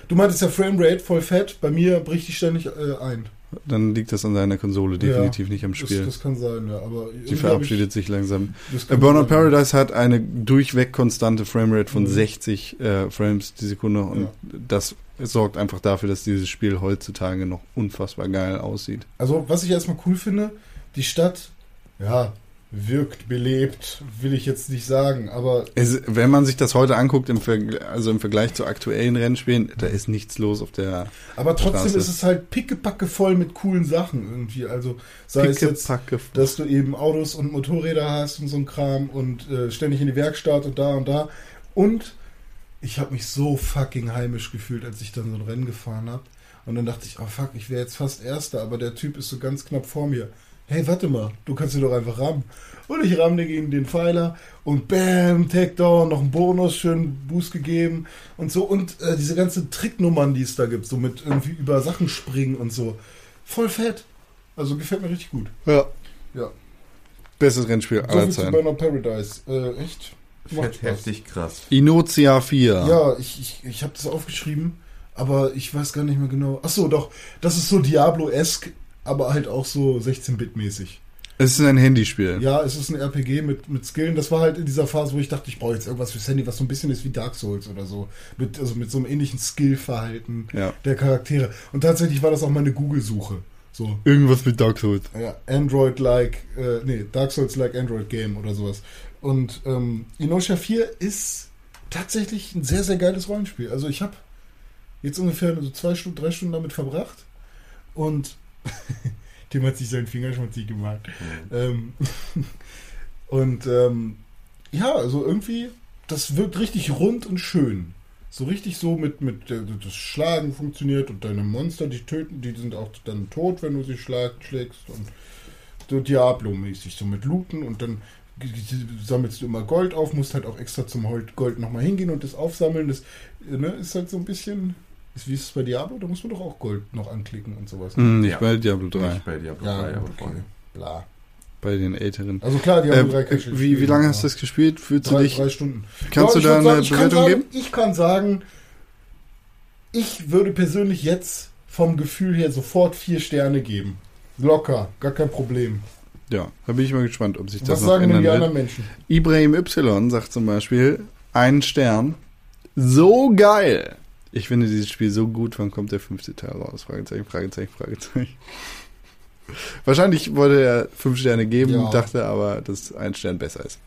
Speaker 4: du meintest ja Framerate voll fett. Bei mir bricht die ständig äh, ein.
Speaker 3: Dann liegt das an seiner Konsole, definitiv nicht am
Speaker 4: Das,
Speaker 3: Spiel.
Speaker 4: das kann sein, ja. Aber
Speaker 3: Die verabschiedet sich langsam.
Speaker 4: Das
Speaker 3: Äh, Burnout. Paradise hat eine durchweg konstante Framerate von
Speaker 4: Mhm.
Speaker 3: 60 äh, Frames die Sekunde und
Speaker 4: Ja.
Speaker 3: das sorgt einfach dafür, dass dieses Spiel heutzutage noch unfassbar geil aussieht.
Speaker 4: Also, was ich erstmal cool finde, die Stadt, ja, wirkt belebt, will ich jetzt nicht sagen, aber
Speaker 3: Es, wenn man sich das heute anguckt, im, also im Vergleich zu aktuellen Rennspielen, da ist nichts los auf der
Speaker 4: aber trotzdem
Speaker 3: Straße.
Speaker 4: ist es halt pickepacke voll mit coolen Sachen irgendwie. Also sei es jetzt, dass du eben Autos und Motorräder hast und so ein Kram und äh, ständig in die Werkstatt und da und da. Und ich habe mich so fucking heimisch gefühlt, als ich dann so ein Rennen gefahren habe. Und dann dachte ich, oh fuck, ich wäre jetzt fast Erster, aber der Typ ist so ganz knapp vor mir. Hey, warte mal, du kannst ihn doch einfach rammen. Und ich ramme gegen den Pfeiler und bam, Takedown, noch einen Bonus, schön Boost gegeben und so. Und äh, diese ganzen Tricknummern, die es da gibt, so mit irgendwie über Sachen springen und so. Voll fett. Also gefällt mir richtig gut.
Speaker 3: Ja.
Speaker 4: Ja.
Speaker 3: Bestes Rennspiel
Speaker 4: So
Speaker 3: aller
Speaker 4: zu
Speaker 3: Zeiten.
Speaker 4: Burnout Paradise. Äh, echt? Macht Spaß.
Speaker 2: heftig krass.
Speaker 3: Inozia 4.
Speaker 4: Ja, ich, ich, ich habe das aufgeschrieben, aber ich weiß gar nicht mehr genau. Ach so, doch. Das ist so Diablo-esque, aber halt auch so 16-Bit-mäßig.
Speaker 3: Es ist ein Handyspiel.
Speaker 4: Ja, es ist ein RPG mit, mit Skillen. Das war halt in dieser Phase, wo ich dachte, ich brauche jetzt irgendwas fürs Handy, was so ein bisschen ist wie Dark Souls oder so. Mit, also mit so einem ähnlichen Skill-Verhalten
Speaker 3: Ja.
Speaker 4: der Charaktere. Und tatsächlich war das auch meine Google-Suche. So,
Speaker 3: Irgendwas mit Dark Souls.
Speaker 4: ja, Android-like, äh, nee, Dark Souls-like Android-Game oder sowas. Und ähm, Inosha 4 ist tatsächlich ein sehr, sehr geiles Rollenspiel. Also ich habe jetzt ungefähr so zwei Stunden, drei Stunden damit verbracht und dem hat sich sein Finger schmutzig gemacht. Ähm, und ähm, ja, also irgendwie, das wirkt richtig rund und schön. So richtig so mit, mit äh, das Schlagen funktioniert und deine Monster, die töten, die sind auch dann tot, wenn du sie schlag, schlägst und so Diablo-mäßig, so mit Looten und dann sammelst du immer Gold auf, musst halt auch extra zum Gold nochmal hingehen und das aufsammeln. Das äh, ne, ist halt so ein bisschen, ist, wie ist es bei Diablo? Da muss man doch auch Gold noch anklicken und sowas.
Speaker 3: Hm, nicht
Speaker 2: Ja.
Speaker 3: bei Diablo 3.
Speaker 2: Nicht bei Diablo
Speaker 4: Ja,
Speaker 2: 3, aber
Speaker 4: okay. Bla.
Speaker 3: Bei den älteren.
Speaker 4: Also klar, Diablo 3
Speaker 3: Äh,
Speaker 4: kann ich jetzt
Speaker 3: wie, wie lange hast du das gespielt? Fühlst du
Speaker 4: drei,
Speaker 3: dich.
Speaker 4: drei Stunden.
Speaker 3: Kannst
Speaker 4: Ja,
Speaker 3: du
Speaker 4: ich
Speaker 3: da eine
Speaker 4: sagen, kann
Speaker 3: Bewertung
Speaker 4: sagen,
Speaker 3: geben?
Speaker 4: Ich kann sagen, ich würde persönlich jetzt vom Gefühl her sofort vier Sterne geben. Locker, gar kein Problem.
Speaker 3: Ja, da bin ich mal gespannt, ob sich das
Speaker 4: Was
Speaker 3: noch
Speaker 4: sagen denn
Speaker 3: ändern
Speaker 4: die anderen Menschen?
Speaker 3: Ibrahim Y sagt zum Beispiel, einen Stern. So geil. Ich finde dieses Spiel so gut, wann kommt der fünfte Teil raus? Fragezeichen, Fragezeichen, Fragezeichen. Wahrscheinlich wollte er fünf Sterne geben,
Speaker 4: Ja.
Speaker 3: dachte aber, dass ein Stern besser ist.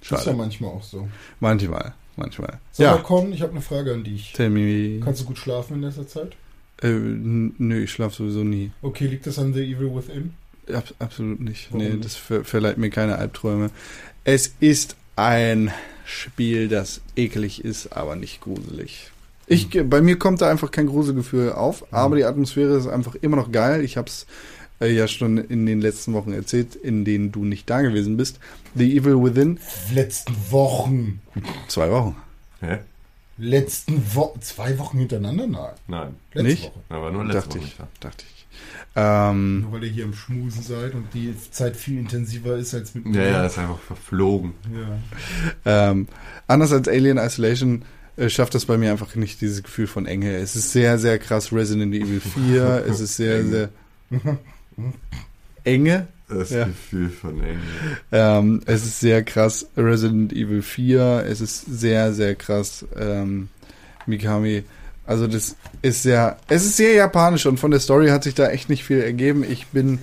Speaker 4: Das ist ja
Speaker 3: Schade.
Speaker 4: manchmal auch so.
Speaker 3: Manchmal, manchmal.
Speaker 4: Sag mal,
Speaker 3: Ja,
Speaker 4: Con, ich habe eine Frage an dich.
Speaker 3: tell me.
Speaker 4: Kannst du gut schlafen in letzter Zeit?
Speaker 3: Äh, nö, ich schlafe sowieso nie.
Speaker 4: Okay, liegt das an The Evil Within?
Speaker 3: Ab, absolut nicht.
Speaker 4: Warum
Speaker 3: nee, das ver verleiht mir keine Albträume. Es ist ein Spiel, das eklig ist, aber nicht gruselig. Ich, bei mir kommt da einfach kein Gruselgefühl auf, aber die Atmosphäre ist einfach immer noch geil. Ich habe es äh, ja schon in den letzten Wochen erzählt, in denen du nicht da gewesen bist. The Evil Within,
Speaker 4: Letzten Wochen.
Speaker 3: zwei Wochen.
Speaker 2: Hä?
Speaker 4: Letzten Wochen. Zwei Wochen hintereinander? Nein.
Speaker 2: Nein,
Speaker 4: Letzte
Speaker 3: Nicht?
Speaker 4: Woche.
Speaker 2: aber nur letzte
Speaker 3: Dachte
Speaker 2: Woche.
Speaker 3: ich, dachte ich. Ähm,
Speaker 4: Nur weil ihr hier im Schmusen seid und die Zeit viel intensiver ist als mit
Speaker 2: Ja, ja, ist einfach verflogen.
Speaker 4: ja.
Speaker 3: Ähm, anders als Alien Isolation äh, schafft das bei mir einfach nicht dieses Gefühl von Enge. Es ist sehr, sehr krass Resident Evil 4. es ist sehr, sehr Enge.
Speaker 2: Das
Speaker 3: Ja.
Speaker 2: Gefühl von Enge.
Speaker 3: Ähm, es ist sehr krass. Resident Evil 4, es ist sehr, sehr krass. Ähm, Mikami. Also das ist sehr, es ist sehr japanisch und von der Story hat sich da echt nicht viel ergeben. Ich bin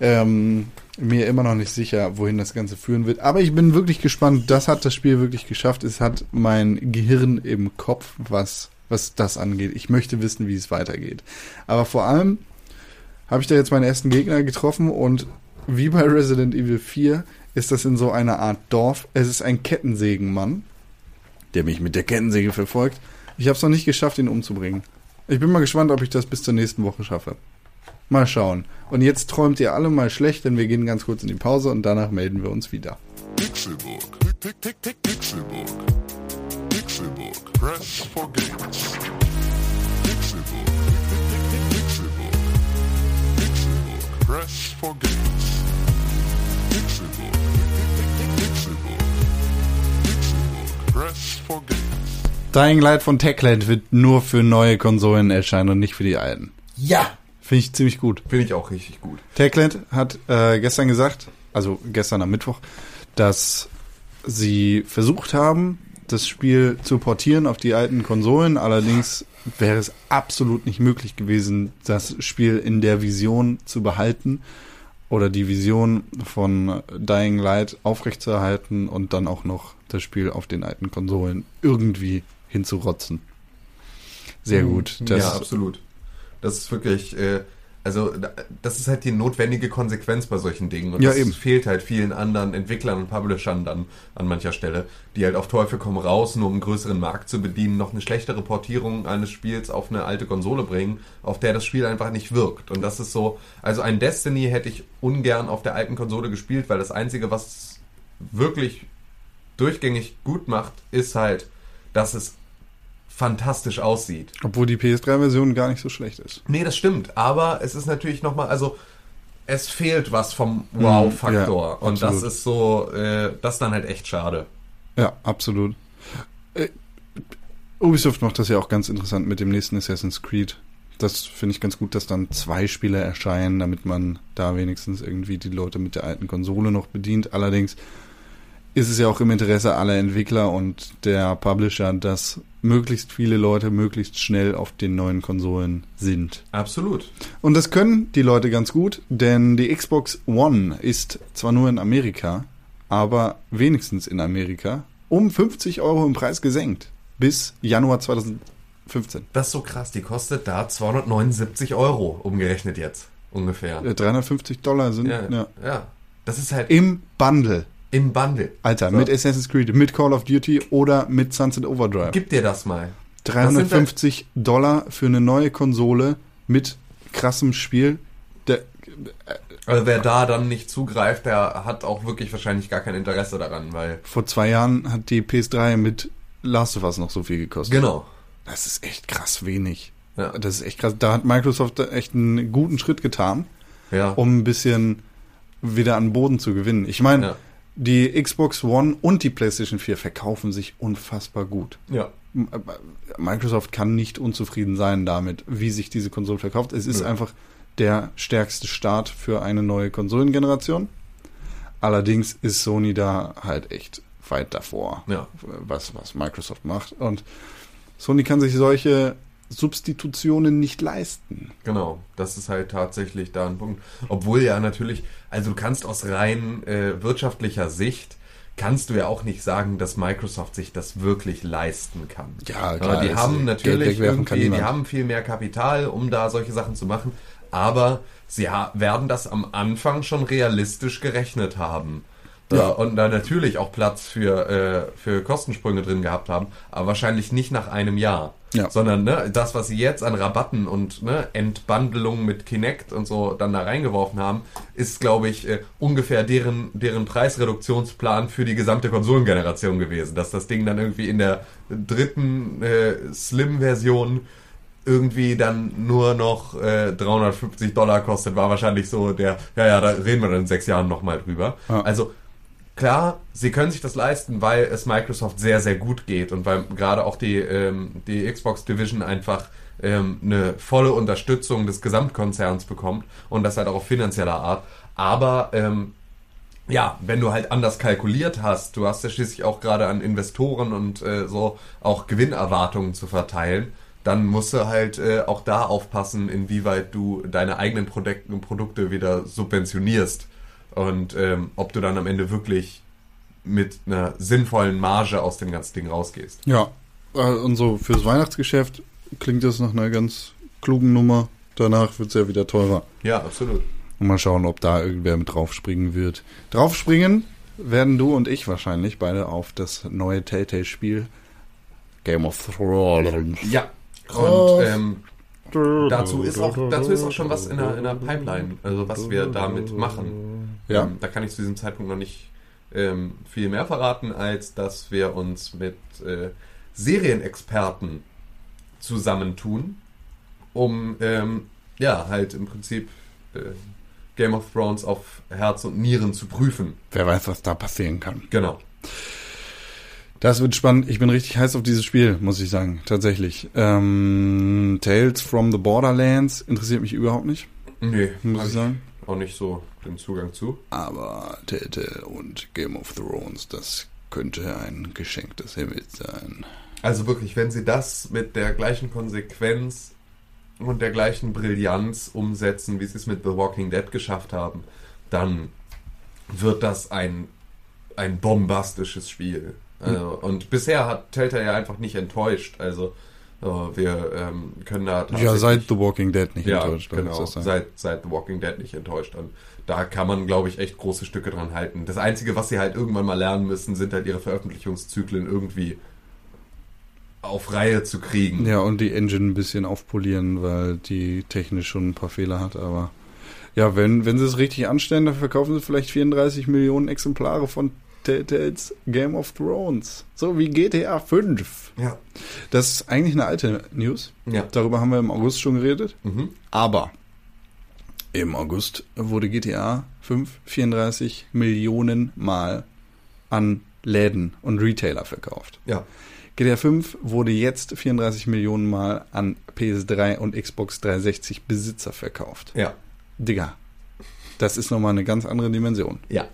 Speaker 3: ähm, mir immer noch nicht sicher, wohin das Ganze führen wird. Aber ich bin wirklich gespannt. Das hat das Spiel wirklich geschafft. Es hat mein Gehirn im Kopf, was, was das angeht. Ich möchte wissen, wie es weitergeht. Aber vor allem habe ich da jetzt meine ersten Gegner getroffen und wie bei Resident Evil 4 ist das in so einer Art Dorf. Es ist ein Kettensägenmann, der mich mit der Kettensäge verfolgt. Ich habe es noch nicht geschafft, ihn umzubringen. Ich bin mal gespannt, ob ich das bis zur nächsten Woche schaffe. Mal schauen. Und jetzt träumt ihr alle mal schlecht, denn wir gehen ganz kurz in die Pause und danach melden wir uns wieder.
Speaker 1: Pixelbook. Tick, tick, tick, tick, Pixelbook. Pixelbook. Press for games. Press for games. Tick, Pixelbook. Pixelbook. Press for games.
Speaker 3: Dying Light von Techland wird nur für neue Konsolen erscheinen und nicht für die alten.
Speaker 4: Ja!
Speaker 3: Finde ich ziemlich gut.
Speaker 2: Finde ich auch richtig gut.
Speaker 3: Techland hat äh, gestern gesagt, also gestern am Mittwoch, dass sie versucht haben, das Spiel zu portieren auf die alten Konsolen. Allerdings wäre es absolut nicht möglich gewesen, das Spiel in der Vision zu behalten oder die Vision von Dying Light aufrechtzuerhalten und dann auch noch das Spiel auf den alten Konsolen irgendwie hinzurotzen. Sehr gut. Das,
Speaker 2: ja, absolut. Das ist wirklich, äh, also da- das ist halt die notwendige Konsequenz bei solchen Dingen. Und
Speaker 3: Ja,
Speaker 2: das
Speaker 3: eben.
Speaker 2: fehlt halt vielen anderen Entwicklern und Publishern dann an mancher Stelle, die halt auf Teufel komm raus, nur um einen größeren Markt zu bedienen, noch eine schlechtere Portierung eines Spiels auf eine alte Konsole bringen, auf der das Spiel einfach nicht wirkt. Und das ist so, also ein Destiny hätte ich ungern auf der alten Konsole gespielt, weil das Einzige, was es wirklich durchgängig gut macht, ist halt, dass es fantastisch aussieht.
Speaker 3: obwohl die PS3-Version gar nicht so schlecht ist.
Speaker 2: Nee, das stimmt. Aber es ist natürlich nochmal, also es fehlt was vom Wow-Faktor.
Speaker 3: ja,
Speaker 2: und das ist so, äh, das ist dann halt echt schade.
Speaker 3: Ja, absolut. Äh, Ubisoft macht das ja auch ganz interessant mit dem nächsten Assassin's Creed. Das finde ich ganz gut, dass dann zwei Spiele erscheinen, damit man da wenigstens irgendwie die Leute mit der alten Konsole noch bedient. Allerdings ist es ja auch im Interesse aller Entwickler und der Publisher, dass möglichst viele Leute möglichst schnell auf den neuen Konsolen sind.
Speaker 2: Absolut.
Speaker 3: Und das können die Leute ganz gut, denn die Xbox One ist zwar nur in Amerika, aber wenigstens in Amerika um 50 Euro im Preis gesenkt. Bis Januar 2015.
Speaker 2: Das ist so krass. Die kostet da 279 Euro umgerechnet jetzt. Ungefähr.
Speaker 3: Äh, 350 Dollar sind
Speaker 2: Ja,
Speaker 3: ja.
Speaker 2: ja. Das ist halt
Speaker 3: im Bundle.
Speaker 2: Im Bundle.
Speaker 3: Alter,
Speaker 2: So.
Speaker 3: mit Assassin's Creed, mit Call of Duty oder mit Sunset Overdrive.
Speaker 2: Gib dir das mal.
Speaker 3: 350 Dollar für eine neue Konsole mit krassem Spiel. Der,
Speaker 2: Also wer da dann nicht zugreift, der hat auch wirklich wahrscheinlich gar kein Interesse daran, weil.
Speaker 3: vor zwei Jahren hat die PS3 mit Last of Us noch so viel gekostet.
Speaker 2: Genau.
Speaker 3: Das ist echt krass wenig.
Speaker 2: Ja.
Speaker 3: Das ist echt krass. Da hat Microsoft echt einen guten Schritt getan,
Speaker 2: Ja.
Speaker 3: um ein bisschen wieder an Boden zu gewinnen. Ich meine,
Speaker 2: Ja.
Speaker 3: Die Xbox One und die PlayStation 4 verkaufen sich unfassbar gut.
Speaker 2: ja.
Speaker 3: Äh, Microsoft kann nicht unzufrieden sein damit, wie sich diese Konsole verkauft. Es ist
Speaker 2: Nö.
Speaker 3: einfach der stärkste Start für eine neue Konsolengeneration. Allerdings ist Sony da halt echt weit davor,
Speaker 2: Ja.
Speaker 3: was, was Microsoft macht. Und Sony kann sich solche Substitutionen nicht leisten.
Speaker 2: Genau, das ist halt tatsächlich da ein Punkt. Obwohl ja natürlich, also du kannst aus rein äh, wirtschaftlicher Sicht, kannst du ja auch nicht sagen, dass Microsoft sich das wirklich leisten kann.
Speaker 3: Ja,
Speaker 2: Aber die haben natürlich irgendwie, die haben viel mehr Kapital, um da solche Sachen zu machen, aber sie werden das am Anfang schon realistisch gerechnet haben.
Speaker 3: Ja.
Speaker 2: Und da natürlich auch Platz für, äh, für Kostensprünge drin gehabt haben, aber wahrscheinlich nicht nach einem Jahr.
Speaker 3: Ja.
Speaker 2: Sondern ne, das, was sie jetzt an Rabatten und ne, Entbundelungen mit Kinect und so dann da reingeworfen haben, ist, glaube ich, äh, ungefähr deren, deren Preisreduktionsplan für die gesamte Konsolengeneration gewesen. Dass das Ding dann irgendwie in der dritten äh, Slim-Version irgendwie dann nur noch äh, 350 Dollar kostet, war wahrscheinlich so der, ja, ja, da reden wir dann in sechs Jahren nochmal drüber.
Speaker 3: Ja.
Speaker 2: Also klar, sie können sich das leisten, weil es Microsoft sehr, sehr gut geht und weil gerade auch die, ähm, die Xbox Division einfach ähm, eine volle Unterstützung des Gesamtkonzerns bekommt und das halt auch auf finanzieller Art. Aber ähm, ja, wenn du halt anders kalkuliert hast, du hast ja schließlich auch gerade an Investoren und äh, so auch Gewinnerwartungen zu verteilen, dann musst du halt äh, auch da aufpassen, inwieweit du deine eigenen Produkte, Produkte wieder subventionierst und ähm, ob du dann am Ende wirklich mit einer sinnvollen Marge aus dem ganzen Ding rausgehst.
Speaker 3: Ja, äh, und so fürs Weihnachtsgeschäft klingt das nach einer ganz klugen Nummer. Danach wird es ja wieder teurer.
Speaker 2: Ja, absolut.
Speaker 3: Und mal schauen, ob da irgendwer mit draufspringen wird. Draufspringen werden du und ich wahrscheinlich beide auf das neue Telltale-Spiel Game of Thrones.
Speaker 2: Ja. Und ähm, dazu ist auch dazu ist auch schon was in der, in der Pipeline, also was wir damit machen.
Speaker 3: Ja.
Speaker 2: Ähm, da kann ich zu diesem Zeitpunkt noch nicht ähm, viel mehr verraten, als dass wir uns mit äh, Serienexperten zusammentun, um ähm, ja halt im Prinzip äh, Game of Thrones auf Herz und Nieren zu prüfen.
Speaker 3: Wer weiß, was da passieren kann.
Speaker 2: Genau.
Speaker 3: Das wird spannend. Ich bin richtig heiß auf dieses Spiel, muss ich sagen. Tatsächlich. Ähm, Tales from the Borderlands interessiert mich überhaupt nicht,
Speaker 2: Nee,
Speaker 3: muss ich sagen.
Speaker 2: auch nicht so den Zugang zu.
Speaker 3: Aber Telltale und Game of Thrones, das könnte ein Geschenk des Himmels sein.
Speaker 2: Also wirklich, wenn sie das mit der gleichen Konsequenz und der gleichen Brillanz umsetzen, wie sie es mit The Walking Dead geschafft haben, dann wird das ein, ein bombastisches Spiel. Also, und bisher hat Telltale ja einfach nicht enttäuscht. Also äh, wir ähm, können da
Speaker 3: Ja, seit The Walking Dead nicht
Speaker 2: ja,
Speaker 3: enttäuscht.
Speaker 2: genau, seit, seit The Walking Dead nicht enttäuscht. Und da kann man, glaube ich, echt große Stücke dran halten. Das Einzige, was sie halt irgendwann mal lernen müssen, sind halt ihre Veröffentlichungszyklen irgendwie auf Reihe zu kriegen.
Speaker 3: Ja, und die Engine ein bisschen aufpolieren, weil die technisch schon ein paar Fehler hat, aber ja, wenn, wenn sie es richtig anstellen, dann verkaufen sie vielleicht 34 Millionen Exemplare von Telltales Game of Thrones. So wie GTA 5.
Speaker 2: Ja.
Speaker 3: Das ist eigentlich eine alte News.
Speaker 2: Ja.
Speaker 3: Darüber haben wir im August schon geredet.
Speaker 2: Mhm.
Speaker 3: Aber im August wurde GTA 5 34 Millionen Mal an Läden und Retailer verkauft.
Speaker 2: Ja.
Speaker 3: GTA 5 wurde jetzt 34 Millionen Mal an PS3 und Xbox 360 Besitzer verkauft.
Speaker 2: Ja.
Speaker 3: Digga, das ist nochmal eine ganz andere Dimension.
Speaker 2: Ja.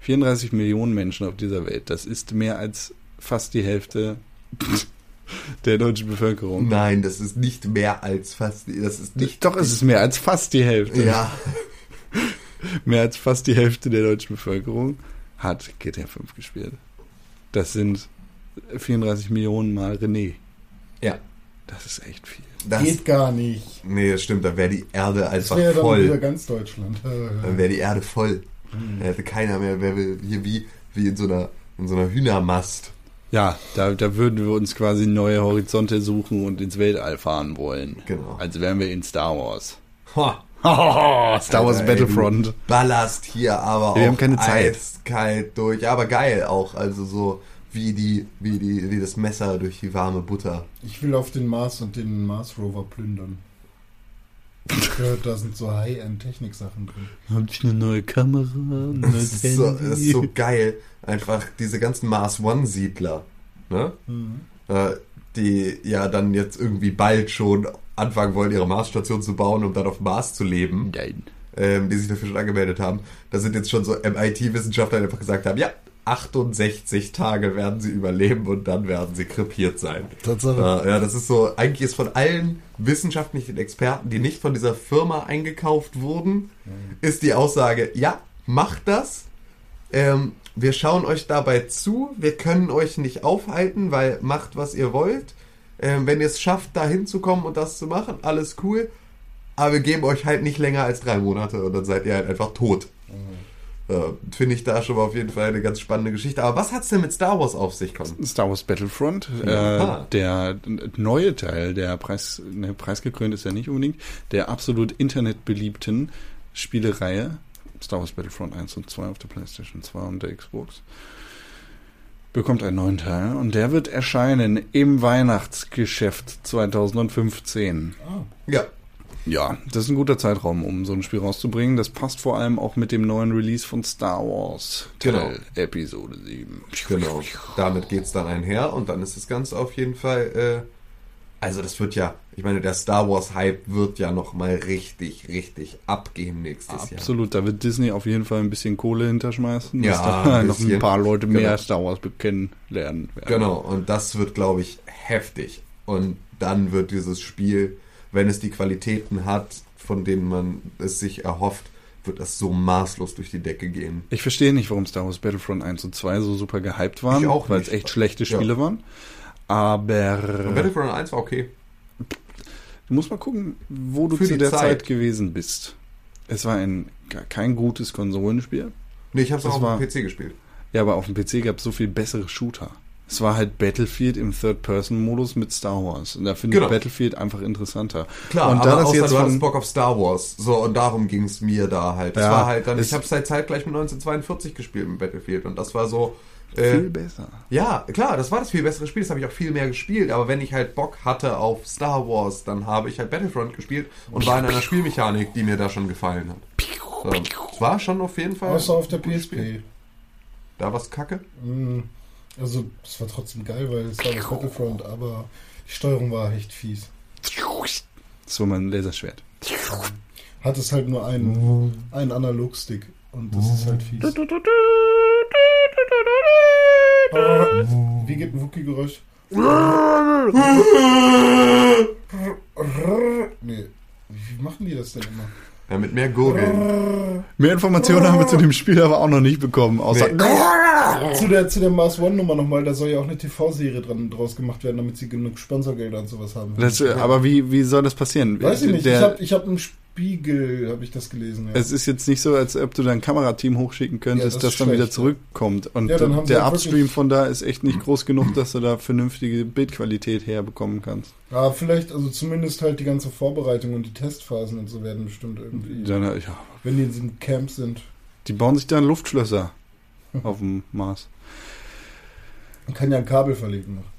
Speaker 3: 34 Millionen Menschen auf dieser Welt, das ist mehr als fast die Hälfte der deutschen Bevölkerung.
Speaker 2: Nein, das ist nicht mehr als fast. Das ist nicht.
Speaker 3: Doch, es ist mehr als fast die Hälfte.
Speaker 2: Ja.
Speaker 3: Mehr als fast die Hälfte der deutschen Bevölkerung hat GTA 5 gespielt. Das sind 34 Millionen Mal René.
Speaker 2: Ja.
Speaker 3: Das ist echt viel.
Speaker 2: Das,
Speaker 4: Geht gar nicht.
Speaker 2: nee, das stimmt. Da wäre die Erde
Speaker 4: Das
Speaker 2: einfach
Speaker 4: wäre dann wieder
Speaker 2: voll.
Speaker 4: ganz Deutschland.
Speaker 2: Dann wäre die Erde voll.
Speaker 3: Hm.
Speaker 2: Da hätte keiner mehr, wäre hier wie, wie in so einer, in so einer Hühnermast.
Speaker 3: Ja, da, da würden wir uns quasi neue Horizonte suchen und ins Weltall fahren wollen.
Speaker 2: Genau.
Speaker 3: Als wären wir in Star Wars.
Speaker 2: Ha.
Speaker 3: Star Wars
Speaker 2: Alter, ey,
Speaker 3: Battlefront.
Speaker 2: Du ballerst hier aber
Speaker 3: Wir
Speaker 2: auch
Speaker 3: haben keine Zeit.
Speaker 2: eiskalt durch. Aber geil auch. Also so wie die, wie die, wie das Messer durch die warme Butter.
Speaker 4: Ich will auf den Mars und den Mars Rover plündern. Ich gehört, da sind so High-End-Technik-Sachen drin.
Speaker 3: Hab ich eine neue Kamera, ein
Speaker 2: Das
Speaker 3: neues
Speaker 2: ist, so,
Speaker 3: Handy.
Speaker 2: das ist so geil. Einfach diese ganzen Mars One-Siedler, ne?
Speaker 4: Mhm.
Speaker 2: Äh, die ja dann jetzt irgendwie bald schon anfangen wollen, ihre Marsstation zu bauen, um dann auf Mars zu leben,
Speaker 3: Nein.
Speaker 2: ähm, die sich dafür schon angemeldet haben. Da sind jetzt schon so MIT-Wissenschaftler, die einfach gesagt haben, ja, 68 Tage werden sie überleben und dann werden sie krepiert sein.
Speaker 4: Tatsache.
Speaker 2: Äh, ja, das ist so, eigentlich ist von allen wissenschaftlichen Experten, die nicht von dieser Firma eingekauft wurden, ist die Aussage, ja, macht das. Ähm, wir schauen euch dabei zu. Wir können euch nicht aufhalten, weil macht, was ihr wollt. Ähm, wenn ihr es schafft, da hinzukommen und das zu machen, alles cool. Aber wir geben euch halt nicht länger als drei Monate und dann seid ihr halt einfach tot. Äh, Finde ich da schon mal auf jeden Fall eine ganz spannende Geschichte. Aber was hat's denn mit Star Wars auf sich, Con?
Speaker 3: Star Wars Battlefront,
Speaker 2: Ja.
Speaker 3: äh, der neue Teil, der Preis, ne, preisgekrönt ist ja nicht unbedingt, der absolut internetbeliebten Spielereihe, Star Wars Battlefront 1 und 2 auf der PlayStation 2 und der Xbox, bekommt einen neuen Teil und der wird erscheinen im Weihnachtsgeschäft 2015.
Speaker 4: Ah,
Speaker 2: Ja,
Speaker 3: Ja, das ist ein guter Zeitraum, um so ein Spiel rauszubringen. Das passt vor allem auch mit dem neuen Release von Star Wars, Teil Episode 7.
Speaker 2: Genau, damit geht's dann einher und dann ist das Ganze auf jeden Fall äh, Also das wird ja, ich meine, der Star Wars Hype wird ja noch mal richtig, richtig abgehen nächstes Jahr.
Speaker 3: Absolut, da wird Disney auf jeden Fall ein bisschen Kohle hinterschmeißen,
Speaker 2: Ja,
Speaker 3: dass da
Speaker 2: ein
Speaker 3: noch ein paar Leute mehr
Speaker 2: Genau.
Speaker 3: Star Wars kennenlernen werden.
Speaker 2: Genau, und das wird, glaube ich, heftig. Und dann wird dieses Spiel, wenn es die Qualitäten hat, von denen man es sich erhofft, wird das so maßlos durch die Decke gehen.
Speaker 3: Ich verstehe nicht, warum Star Wars Battlefront 1 und 2 so super gehypt waren, weil es echt schlechte
Speaker 2: Ja.
Speaker 3: Spiele waren.
Speaker 2: Und
Speaker 3: Aber
Speaker 2: Battlefront 1 war okay.
Speaker 3: du musst mal gucken, wo du
Speaker 2: Für
Speaker 3: zu der
Speaker 2: Zeit.
Speaker 3: Zeit. gewesen bist. Es war ein kein gutes Konsolenspiel.
Speaker 2: Nee, ich habe es auch auf dem PC gespielt.
Speaker 3: Ja, aber auf dem PC gab es so viel bessere Shooter. Es war halt Battlefield im Third-Person-Modus mit Star Wars. Und da finde
Speaker 2: Genau.
Speaker 3: ich Battlefield einfach interessanter.
Speaker 2: Klar,
Speaker 3: und
Speaker 2: aber
Speaker 3: da das
Speaker 2: außer
Speaker 3: jetzt
Speaker 2: du hattest Bock auf Star Wars. So, und darum ging es mir da halt. Das
Speaker 3: Ja,
Speaker 2: war halt dann,
Speaker 3: es-
Speaker 2: ich habe seit zeitgleich mit 1942 gespielt mit Battlefield. Und das war so, äh,
Speaker 3: viel besser.
Speaker 2: Ja, klar, das war das viel bessere Spiel, das habe ich auch viel mehr gespielt, aber wenn ich halt Bock hatte auf Star Wars, dann habe ich halt Battlefront gespielt und war in einer Spielmechanik, die mir da schon gefallen hat. So, es war schon auf jeden Fall.
Speaker 4: Außer auf der
Speaker 2: Spiel.
Speaker 4: PSP.
Speaker 2: Da war's kacke.
Speaker 4: Mm, Also, es war trotzdem geil, weil es war das Battlefront, aber die Steuerung war echt fies.
Speaker 3: So mein Laserschwert.
Speaker 4: Hat es halt nur einen, einen Analogstick und das ist halt fies. Wie geht ein Wookie-Geräusch? Nee. Wie machen die das denn immer?
Speaker 2: Ja, mit mehr Gurgeln.
Speaker 3: Mehr Informationen haben wir zu dem Spiel aber auch noch nicht bekommen, außer
Speaker 4: Zu der, zu der Mars One Nummer nochmal, da soll ja auch eine TV-Serie dran draus gemacht werden, damit sie genug Sponsorgelder und sowas haben.
Speaker 3: das, aber wie, wie soll das passieren?
Speaker 4: Weiß ich nicht,
Speaker 3: Der,
Speaker 4: ich habe ich hab im Spiegel, habe ich das gelesen. Ja.
Speaker 3: es ist jetzt nicht so, als ob du dein Kamerateam hochschicken könntest,
Speaker 4: Ja, das
Speaker 3: das, dann wieder zurückkommt. Und
Speaker 4: Ja, dann
Speaker 3: der
Speaker 4: halt
Speaker 3: Upstream von da ist echt nicht groß genug, dass du da vernünftige Bildqualität herbekommen kannst.
Speaker 4: ja, vielleicht, also zumindest halt die ganze Vorbereitung und die Testphasen und so werden bestimmt irgendwie,
Speaker 3: Dann, ja,
Speaker 4: wenn die in diesem Camp sind.
Speaker 3: die bauen sich da Luftschlösser auf dem Mars.
Speaker 4: Man kann ja ein Kabel verlegen noch.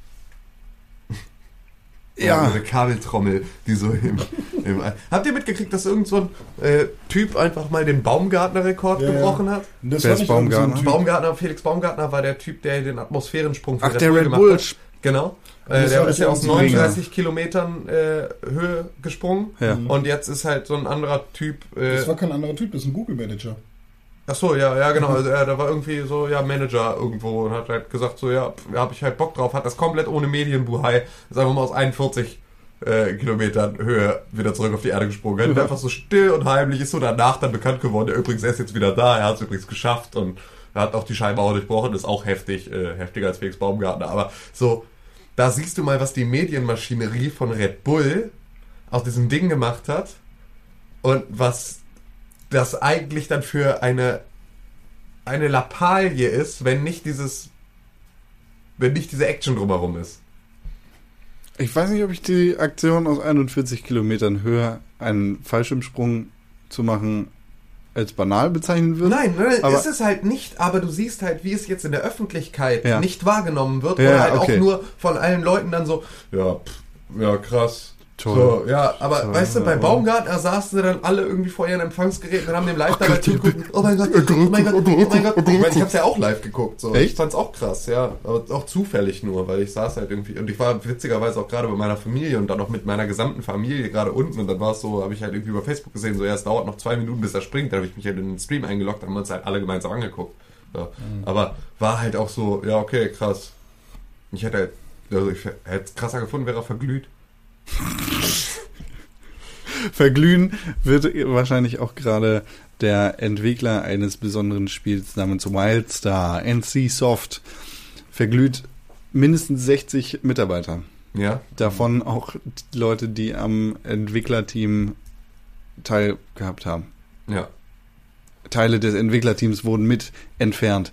Speaker 2: Ja.
Speaker 3: Ja.
Speaker 2: Eine Kabeltrommel, die so im, im Habt ihr mitgekriegt, dass irgend so ein äh, Typ einfach mal den Baumgartner-Rekord
Speaker 4: Ja, ja.
Speaker 2: gebrochen hat?
Speaker 4: Das
Speaker 3: Wer
Speaker 4: war
Speaker 3: ist
Speaker 4: nicht irgend so
Speaker 3: Baumgartner?
Speaker 2: Baumgartner, Felix Baumgartner war der Typ, der den Atmosphärensprung für
Speaker 3: Ach, der Red
Speaker 2: gemacht
Speaker 3: Bull.
Speaker 2: hat. Genau. Äh, der ist ja aus
Speaker 4: irgend so ein
Speaker 2: 39 Kilometern äh, Höhe gesprungen.
Speaker 3: Ja.
Speaker 2: Und jetzt ist halt so ein anderer Typ. Äh,
Speaker 4: Das war kein anderer Typ, das ist ein Google-Manager.
Speaker 2: Ach so, ja, ja, genau. Also er, da war irgendwie so, ja, Manager irgendwo und hat halt gesagt, so, ja, habe ich halt Bock drauf. Hat das komplett ohne Medienbuhai, ist einfach mal aus 41 äh, Kilometern Höhe wieder zurück auf die Erde gesprungen.
Speaker 3: Ja.
Speaker 2: Einfach so still und heimlich, ist so danach dann bekannt geworden. Der übrigens er ist jetzt wieder da, er hat es übrigens geschafft und er hat auch die Scheinmauer durchbrochen, ist auch heftig, äh, heftiger als Felix Baumgartner. Aber so, da siehst du mal, was die Medienmaschinerie von Red Bull aus diesem Ding gemacht hat und was das eigentlich dann für eine eine Lappalie ist, wenn nicht dieses wenn nicht diese Action drumherum ist.
Speaker 3: Ich weiß nicht, ob ich die Aktion aus 41 Kilometern Höhe, einen Fallschirmsprung zu machen, als banal bezeichnen würde.
Speaker 2: Nein, nein
Speaker 3: aber-
Speaker 2: ist es halt nicht, aber du siehst halt, wie es jetzt in der Öffentlichkeit
Speaker 3: Ja.
Speaker 2: nicht wahrgenommen wird
Speaker 3: Ja,
Speaker 2: oder halt
Speaker 3: okay.
Speaker 2: auch nur von allen Leuten dann so, ja, pff, ja, krass.
Speaker 3: Toll.
Speaker 2: So, ja, aber
Speaker 3: Toll.
Speaker 2: weißt du, bei Baumgartner saßen sie dann alle irgendwie vor ihren Empfangsgeräten und haben dem live dabei zugeguckt. Oh mein Gott, oh mein Gott, oh mein Gott. Ich meine, ich hab's ja auch live geguckt. So.
Speaker 3: Echt?
Speaker 2: Ich fand's auch krass, ja. Aber auch zufällig nur, weil ich saß halt irgendwie. Und ich war witzigerweise auch gerade bei meiner Familie und dann auch mit meiner gesamten Familie gerade unten. Und dann war es so, habe ich halt irgendwie über Facebook gesehen, so ja, es dauert noch zwei Minuten, bis er springt. Dann habe ich mich halt in den Stream eingeloggt, haben wir uns halt alle gemeinsam angeguckt. So. Aber war halt auch so, ja, okay, krass. Ich hätte halt, also ich hätte es krasser gefunden, wäre er verglüht.
Speaker 3: Verglühen wird wahrscheinlich auch gerade der Entwickler eines besonderen Spiels namens Wildstar, NC Soft, verglüht mindestens 60 Mitarbeiter.
Speaker 2: Ja.
Speaker 3: Davon auch die Leute, die am Entwicklerteam teilgehabt haben.
Speaker 2: Ja.
Speaker 3: Teile des Entwicklerteams wurden mit entfernt.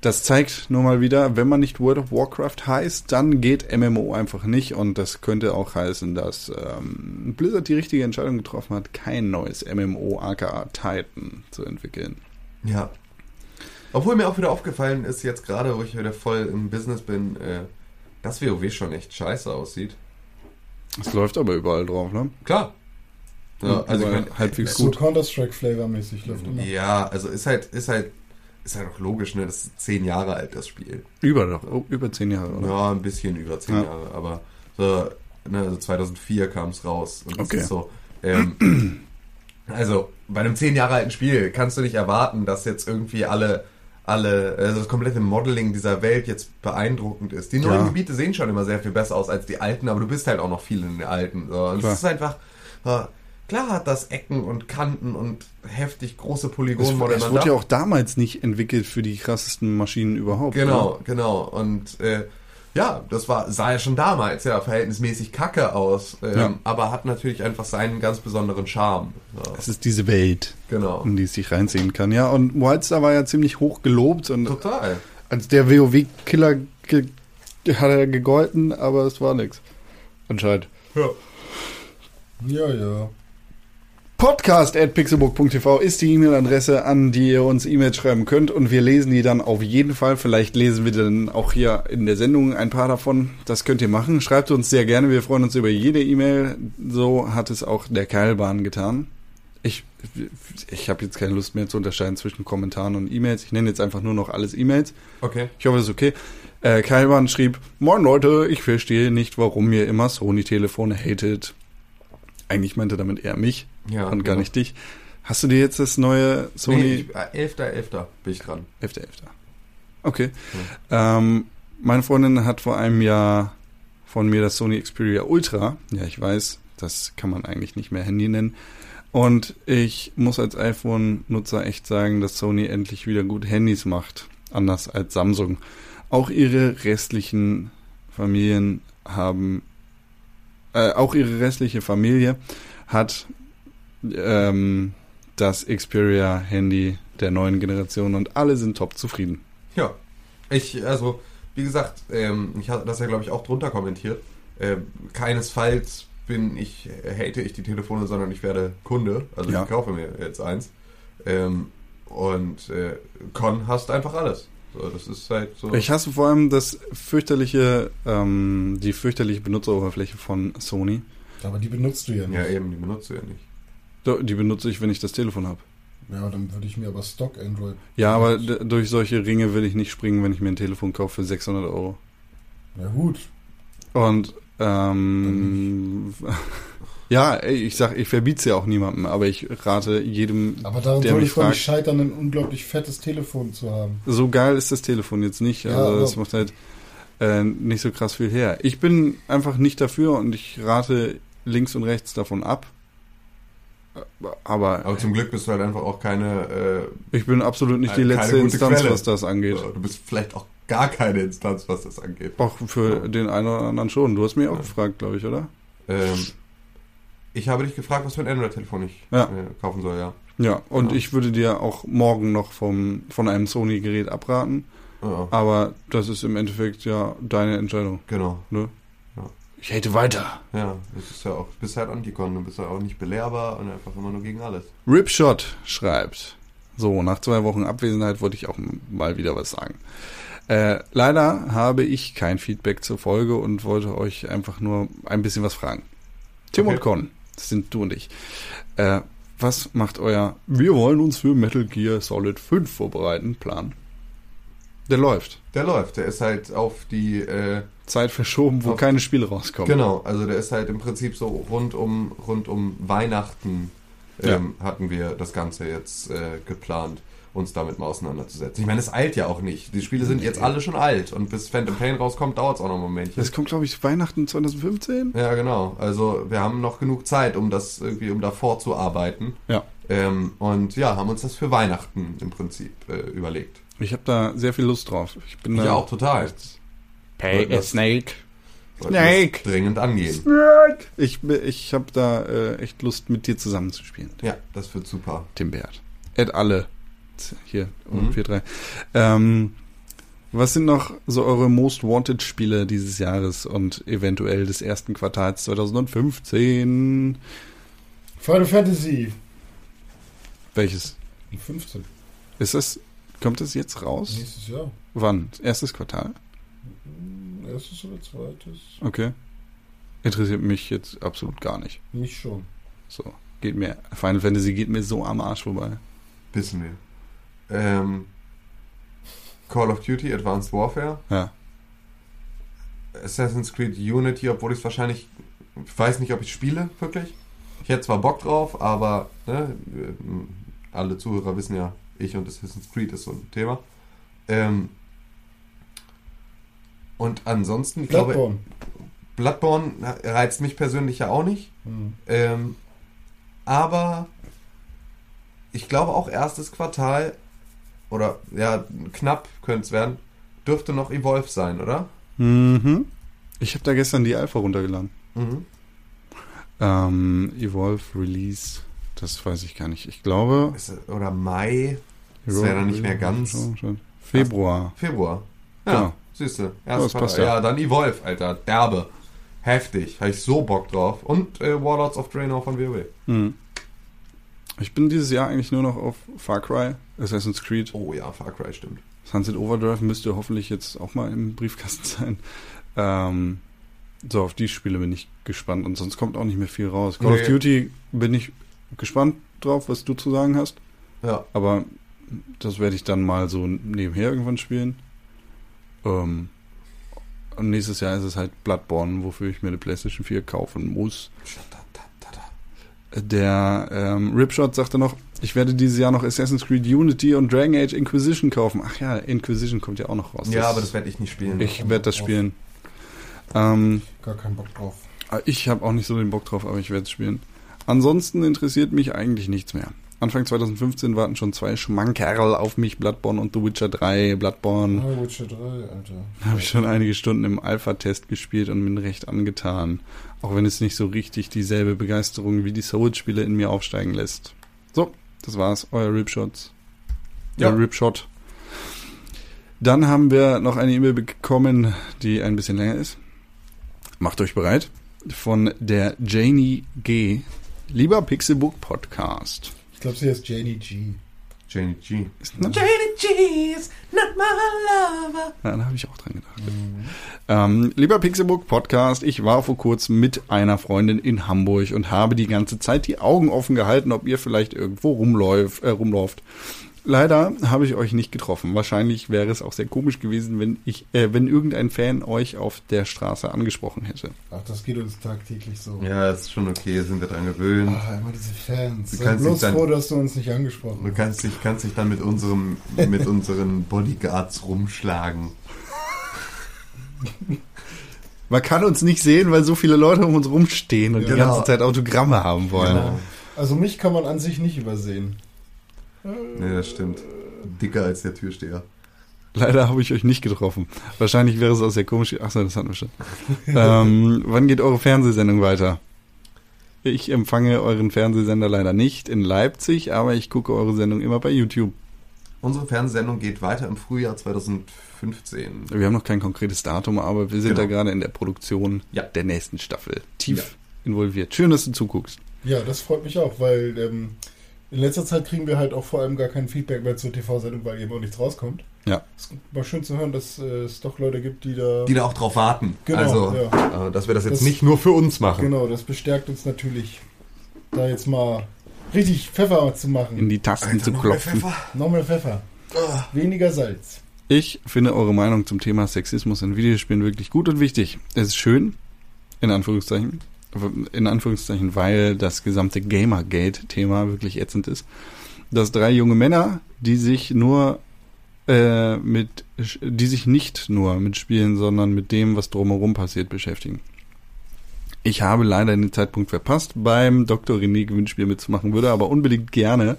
Speaker 3: Das zeigt nur mal wieder, wenn man nicht World of Warcraft heißt, dann geht MMO einfach nicht und das könnte auch heißen, dass ähm, Blizzard die richtige Entscheidung getroffen hat, kein neues MMO aka Titan zu entwickeln.
Speaker 2: Ja. Obwohl mir auch wieder aufgefallen ist, jetzt gerade, wo ich wieder voll im Business bin, äh, dass WoW schon echt scheiße aussieht.
Speaker 3: Es läuft aber überall drauf, ne?
Speaker 2: Klar. Ja, also ich mein,
Speaker 3: halbwegs
Speaker 4: So
Speaker 3: gut.
Speaker 4: Counter-Strike-Flavor-mäßig läuft immer.
Speaker 2: Ja, also ist halt, ist halt, ist halt auch logisch, ne? Das ist zehn Jahre alt, das Spiel.
Speaker 3: Über doch, oh, über zehn Jahre, oder?
Speaker 2: Ja, ein bisschen über zehn
Speaker 3: Ja.
Speaker 2: Jahre, aber so, Ne, also 2004 kam es raus. Und das
Speaker 3: Okay.
Speaker 2: ist so. Ähm, also bei einem zehn Jahre alten Spiel kannst du nicht erwarten, dass jetzt irgendwie alle, alle, also das komplette Modeling dieser Welt jetzt beeindruckend ist. Die neuen
Speaker 3: Ja.
Speaker 2: Gebiete sehen schon immer sehr viel besser aus als die alten, aber du bist halt auch noch viel in den alten. So. Es ist einfach. Klar hat das Ecken und Kanten und heftig große Polygonmodelle.
Speaker 3: es
Speaker 2: Man
Speaker 3: wurde ja auch damals nicht entwickelt für die krassesten Maschinen überhaupt.
Speaker 2: Genau, genau. Und äh, ja, das war, sah ja schon damals ja verhältnismäßig kacke aus, ähm,
Speaker 3: Ja.
Speaker 2: aber hat natürlich einfach seinen ganz besonderen Charme. So,
Speaker 3: Es ist diese Welt,
Speaker 2: genau.
Speaker 3: in die es sich reinziehen kann. Ja, und Wildstar war ja ziemlich hoch gelobt und
Speaker 2: Total.
Speaker 3: als der WoW-Killer ge hat er gegolten, aber es war nix. Anscheinend.
Speaker 2: Ja.
Speaker 4: Ja, ja.
Speaker 3: Podcast at pixelbook.tv ist die E-Mail-Adresse, an die ihr uns E-Mails schreiben könnt und wir lesen die dann auf jeden Fall. Vielleicht lesen wir dann auch hier in der Sendung ein paar davon. Das könnt ihr machen. Schreibt uns sehr gerne. Wir freuen uns über jede E-Mail. So hat es auch der Keilbahn getan. Ich, ich habe jetzt keine Lust mehr zu unterscheiden zwischen Kommentaren und E-Mails. Ich nenne jetzt einfach nur noch alles E-Mails.
Speaker 2: Okay.
Speaker 3: Ich hoffe, das ist okay. Äh, Keilbahn schrieb, Moin Leute, ich verstehe nicht, warum ihr immer Sony-Telefone hatet. Eigentlich meinte damit eher mich
Speaker 2: Ja,
Speaker 3: und gar
Speaker 2: genau.
Speaker 3: nicht dich. Hast du dir jetzt das neue Sony
Speaker 2: Nee, ich, äh, 11.11. bin ich dran.
Speaker 3: 11.11. Okay. Ähm, meine Freundin hat vor einem Jahr von mir das Sony Xperia Ultra. Ja, ich weiß, das kann man eigentlich nicht mehr Handy nennen. Und ich muss als iPhone-Nutzer echt sagen, dass Sony endlich wieder gut Handys macht. Anders als Samsung. Auch ihre restlichen Familien haben, äh, auch ihre restliche Familie hat ähm, das Xperia-Handy der neuen Generation und alle sind top zufrieden.
Speaker 2: Ja. Ich, also, wie gesagt, ähm, ich hatte das ja, glaube ich, auch drunter kommentiert. Ähm, keinesfalls bin ich, äh, hate ich die Telefone, sondern ich werde Kunde. Also
Speaker 3: Ja.
Speaker 2: ich kaufe mir jetzt eins. Ähm, und äh, Con hast einfach alles. So, das ist halt so.
Speaker 3: Ich hasse vor allem das fürchterliche, ähm, die fürchterliche Benutzeroberfläche von Sony.
Speaker 4: Aber die benutzt du ja nicht.
Speaker 2: ja, eben, die benutze ich ja nicht.
Speaker 3: Die benutze ich, wenn ich das Telefon habe.
Speaker 4: Ja, dann würde ich mir aber Stock Android.
Speaker 3: Ja, aber durch solche Ringe will ich nicht springen, wenn ich mir ein Telefon kaufe für 600 Euro.
Speaker 4: Ja, gut.
Speaker 3: Und ähm, ja, ich sag, ich verbiete es ja auch niemandem, aber ich rate jedem,
Speaker 4: Aber daran
Speaker 3: der
Speaker 4: soll
Speaker 3: mich
Speaker 4: es doch nicht
Speaker 3: fragt.
Speaker 4: scheitern, ein unglaublich fettes Telefon zu haben.
Speaker 3: So geil ist das Telefon jetzt nicht.
Speaker 4: Ja,
Speaker 3: Also das macht halt äh, nicht so krass viel her. Ich bin einfach nicht dafür und ich rate links und rechts davon ab. Aber
Speaker 2: Aber zum Glück bist du halt einfach auch keine,
Speaker 3: ich bin absolut nicht die letzte Instanz,
Speaker 2: Quelle.
Speaker 3: was das
Speaker 2: äh,
Speaker 3: angeht.
Speaker 2: du bist vielleicht auch gar keine Instanz, was das angeht.
Speaker 3: Auch für den einen oder anderen schon. Du hast mich auch gefragt, glaube ich, oder?
Speaker 2: Ähm, ich habe dich gefragt, was für ein Android-Telefon ich
Speaker 3: Ja.
Speaker 2: äh, kaufen soll, ja.
Speaker 3: Ja, und
Speaker 2: Ja.
Speaker 3: ich würde dir auch morgen noch vom, von einem Sony-Gerät abraten.
Speaker 2: ja.
Speaker 3: Aber das ist im Endeffekt ja deine Entscheidung.
Speaker 2: Genau.
Speaker 3: Ne? Ich hate weiter.
Speaker 2: Ja, das ist ja auch, du bist halt Antikon, du bist ja auch nicht belehrbar und einfach immer nur gegen alles.
Speaker 3: Ripshot schreibt. So, nach zwei Wochen Abwesenheit wollte ich auch mal wieder was sagen. Äh, leider habe ich kein Feedback zur Folge und wollte euch einfach nur ein bisschen was fragen. Tim
Speaker 2: Okay.
Speaker 3: und Con, das sind du und ich. Äh, was macht euer Wir wollen uns für Metal Gear Solid 5 vorbereiten Plan? Der läuft.
Speaker 2: Der läuft, der ist halt auf die, äh,
Speaker 3: Zeit verschoben, wo
Speaker 2: Auf-
Speaker 3: keine Spiele rauskommen.
Speaker 2: genau, also der ist halt im Prinzip so rund um, rund um Weihnachten ähm, hatten wir das Ganze jetzt äh, geplant, uns damit mal auseinanderzusetzen. Ich meine, es eilt ja auch nicht. Die Spiele sind jetzt alle schon alt und bis Phantom Pain rauskommt, dauert es auch noch ein Momentchen.
Speaker 3: Das kommt, glaube ich, Weihnachten 2015.
Speaker 2: Ja, genau. Also wir haben noch genug Zeit, um das irgendwie, um davor zu arbeiten.
Speaker 3: Ja.
Speaker 2: Ähm, und ja, haben uns das für Weihnachten im Prinzip äh, überlegt.
Speaker 3: Ich habe da sehr viel Lust drauf. Ich bin
Speaker 2: Ich
Speaker 3: da
Speaker 2: auch total.
Speaker 3: Pay
Speaker 2: a
Speaker 3: Snake. Snake.
Speaker 2: Dringend angehen.
Speaker 3: Ich, bin- ich habe da äh, echt Lust, mit dir zusammenzuspielen.
Speaker 2: Ja, das wird super.
Speaker 3: Tim Bert. Ed alle. Hier, und
Speaker 2: Mhm.
Speaker 3: 4-3. Ähm, was sind noch so eure Most Wanted Spiele dieses Jahres und eventuell des ersten Quartals 2015?
Speaker 4: Final Fantasy.
Speaker 3: Welches?
Speaker 4: 15.
Speaker 3: Ist das, kommt das jetzt raus?
Speaker 4: Nächstes Jahr.
Speaker 3: Wann? Erstes Quartal?
Speaker 4: Erstes oder zweites?
Speaker 3: Okay. Interessiert mich jetzt absolut gar nicht.
Speaker 4: Mich schon.
Speaker 3: So, geht mir, Final Fantasy geht mir so am Arsch vorbei.
Speaker 2: Wissen wir. Ähm, Call of Duty Advanced Warfare.
Speaker 3: Ja.
Speaker 2: Assassin's Creed Unity, obwohl ich es wahrscheinlich Ich weiß nicht, ob ich spiele, wirklich. Ich hätte zwar Bock drauf, aber ne, alle Zuhörer wissen ja, ich und Assassin's Creed ist so ein Thema. Ähm, und ansonsten, ich glaube,
Speaker 4: Bloodborne.
Speaker 2: Bloodborne reizt mich persönlich ja auch nicht.
Speaker 4: Hm.
Speaker 2: Ähm, aber ich glaube auch erstes Quartal oder ja, knapp könnte es werden, dürfte noch Evolve sein, oder?
Speaker 3: Mhm. Ich habe da gestern die Alpha runtergeladen.
Speaker 2: Mhm.
Speaker 3: Ähm, Evolve Release, das weiß ich gar nicht. Ich glaube.
Speaker 2: Ist, es- oder Mai, Das wäre dann nicht mehr ganz-
Speaker 3: Schon, schon. Februar.
Speaker 2: Februar. Ja,
Speaker 3: Genau.
Speaker 2: Siehst du.
Speaker 3: Ja, das passt ja.
Speaker 2: ja, dann Evolve, Alter. Derbe. Heftig. Habe ich so Bock drauf. Und äh, Warlords of Draenor von WoW.
Speaker 3: Mhm. Ich bin dieses Jahr eigentlich nur noch auf Far Cry, Assassin's Creed.
Speaker 2: Oh ja, Far Cry stimmt.
Speaker 3: Sunset Overdrive müsste hoffentlich jetzt auch mal im Briefkasten sein. Ähm, so, auf die Spiele bin ich gespannt und sonst kommt auch nicht mehr viel raus. Call of
Speaker 2: Nee.
Speaker 3: Duty bin ich gespannt drauf, was du zu sagen hast.
Speaker 2: Ja.
Speaker 3: Aber das werde ich dann mal so nebenher irgendwann spielen. Ähm, und nächstes Jahr ist es halt Bloodborne, wofür ich mir eine PlayStation 4 kaufen muss. Der ähm, Ripshot sagte noch, ich werde dieses Jahr noch Assassin's Creed Unity und Dragon Age Inquisition kaufen. Ach ja, Inquisition kommt ja auch noch raus.
Speaker 2: Ja, aber das werde ich nicht spielen.
Speaker 3: ich werde das spielen. Ähm,
Speaker 4: Gar keinen Bock drauf.
Speaker 3: ich habe auch nicht so den Bock drauf, aber ich werde es spielen. Ansonsten interessiert mich eigentlich nichts mehr. Anfang 2015 warten schon zwei Schmankerl auf mich, Bloodborne und The Witcher 3. Bloodborne
Speaker 4: Ah, Witcher 3, Alter.
Speaker 3: habe ich schon einige Stunden im Alpha-Test gespielt und bin recht angetan. Auch wenn es nicht so richtig dieselbe Begeisterung wie die Souls-Spiele in mir aufsteigen lässt. So, das war's. Euer Ripshots.
Speaker 2: Ja.
Speaker 3: Ja, Ripshot. Dann haben wir noch eine E-Mail bekommen, die ein bisschen länger ist. Macht euch bereit. Von der Janie G. Lieber Pixelbook Podcast.
Speaker 4: Ich glaube, sie heißt Janie G.
Speaker 2: Janie G.
Speaker 3: Ist?
Speaker 2: Janie G is not my lover.
Speaker 3: Ja, da habe ich auch dran gedacht. Ähm, lieber Pixelbook Podcast, ich war vor kurzem mit einer Freundin in Hamburg und habe die ganze Zeit die Augen offen gehalten, ob ihr vielleicht irgendwo rumläuft. Äh, rumläuft. Leider habe ich euch nicht getroffen. Wahrscheinlich wäre es auch sehr komisch gewesen, wenn ich, äh, wenn irgendein Fan euch auf der Straße angesprochen hätte.
Speaker 4: Ach, das geht uns tagtäglich so.
Speaker 2: Ja, ist schon okay, sind wir dran gewöhnt.
Speaker 4: Ach, immer diese Fans.
Speaker 2: Du
Speaker 4: Sei
Speaker 2: kannst
Speaker 4: bloß
Speaker 2: dann-
Speaker 4: froh, dass du uns nicht angesprochen
Speaker 2: Du kannst dich, kannst dich dann mit unserem, mit unseren Bodyguards rumschlagen.
Speaker 3: Man kann uns nicht sehen, weil so viele Leute um uns rumstehen und die
Speaker 2: Genau.
Speaker 3: ganze Zeit Autogramme haben wollen.
Speaker 2: Genau.
Speaker 4: Also mich kann man an sich nicht übersehen.
Speaker 2: Nee, das stimmt. Dicker als der Türsteher.
Speaker 3: Leider habe ich euch nicht getroffen. Wahrscheinlich wäre es auch sehr komisch. Achso, das hatten wir schon. ähm, wann geht eure Fernsehsendung weiter? Ich empfange euren Fernsehsender leider nicht in Leipzig, aber ich gucke eure Sendung immer bei YouTube.
Speaker 2: Unsere Fernsehsendung geht weiter im Frühjahr 2015.
Speaker 3: Wir haben noch kein konkretes Datum, aber wir sind
Speaker 2: Genau.
Speaker 3: da gerade in der Produktion
Speaker 2: Ja.
Speaker 3: der nächsten Staffel tief
Speaker 2: Ja.
Speaker 3: involviert. Schön, dass du zuguckst.
Speaker 4: Ja, das freut mich auch, weil ähm, in letzter Zeit kriegen wir halt auch vor allem gar kein Feedback mehr zur TV-Sendung, weil eben auch nichts rauskommt.
Speaker 3: Ja.
Speaker 4: Es ist mal schön zu hören, dass äh, es doch Leute gibt, die da...
Speaker 2: Die da auch drauf warten.
Speaker 4: Genau,
Speaker 2: also,
Speaker 4: ja.
Speaker 2: äh, dass wir das jetzt
Speaker 4: Das-
Speaker 2: nicht nur für uns machen.
Speaker 4: Genau, das bestärkt uns natürlich, da jetzt mal richtig Pfeffer zu machen.
Speaker 3: In die Tasten zu
Speaker 2: noch mehr
Speaker 3: klopfen.
Speaker 2: Pfeffer.
Speaker 4: Noch mehr Pfeffer. Weniger Salz.
Speaker 3: Ich finde eure Meinung zum Thema Sexismus in Videospielen wirklich gut und wichtig. Es ist schön, in Anführungszeichen, in Anführungszeichen, weil das gesamte Gamergate-Thema wirklich ätzend ist, dass drei junge Männer, die sich nur äh, mit, die sich nicht nur mit Spielen, sondern mit dem, was drumherum passiert, beschäftigen. Ich habe leider den Zeitpunkt verpasst, beim Dr. René Gewinnspiel mitzumachen, würde aber unbedingt gerne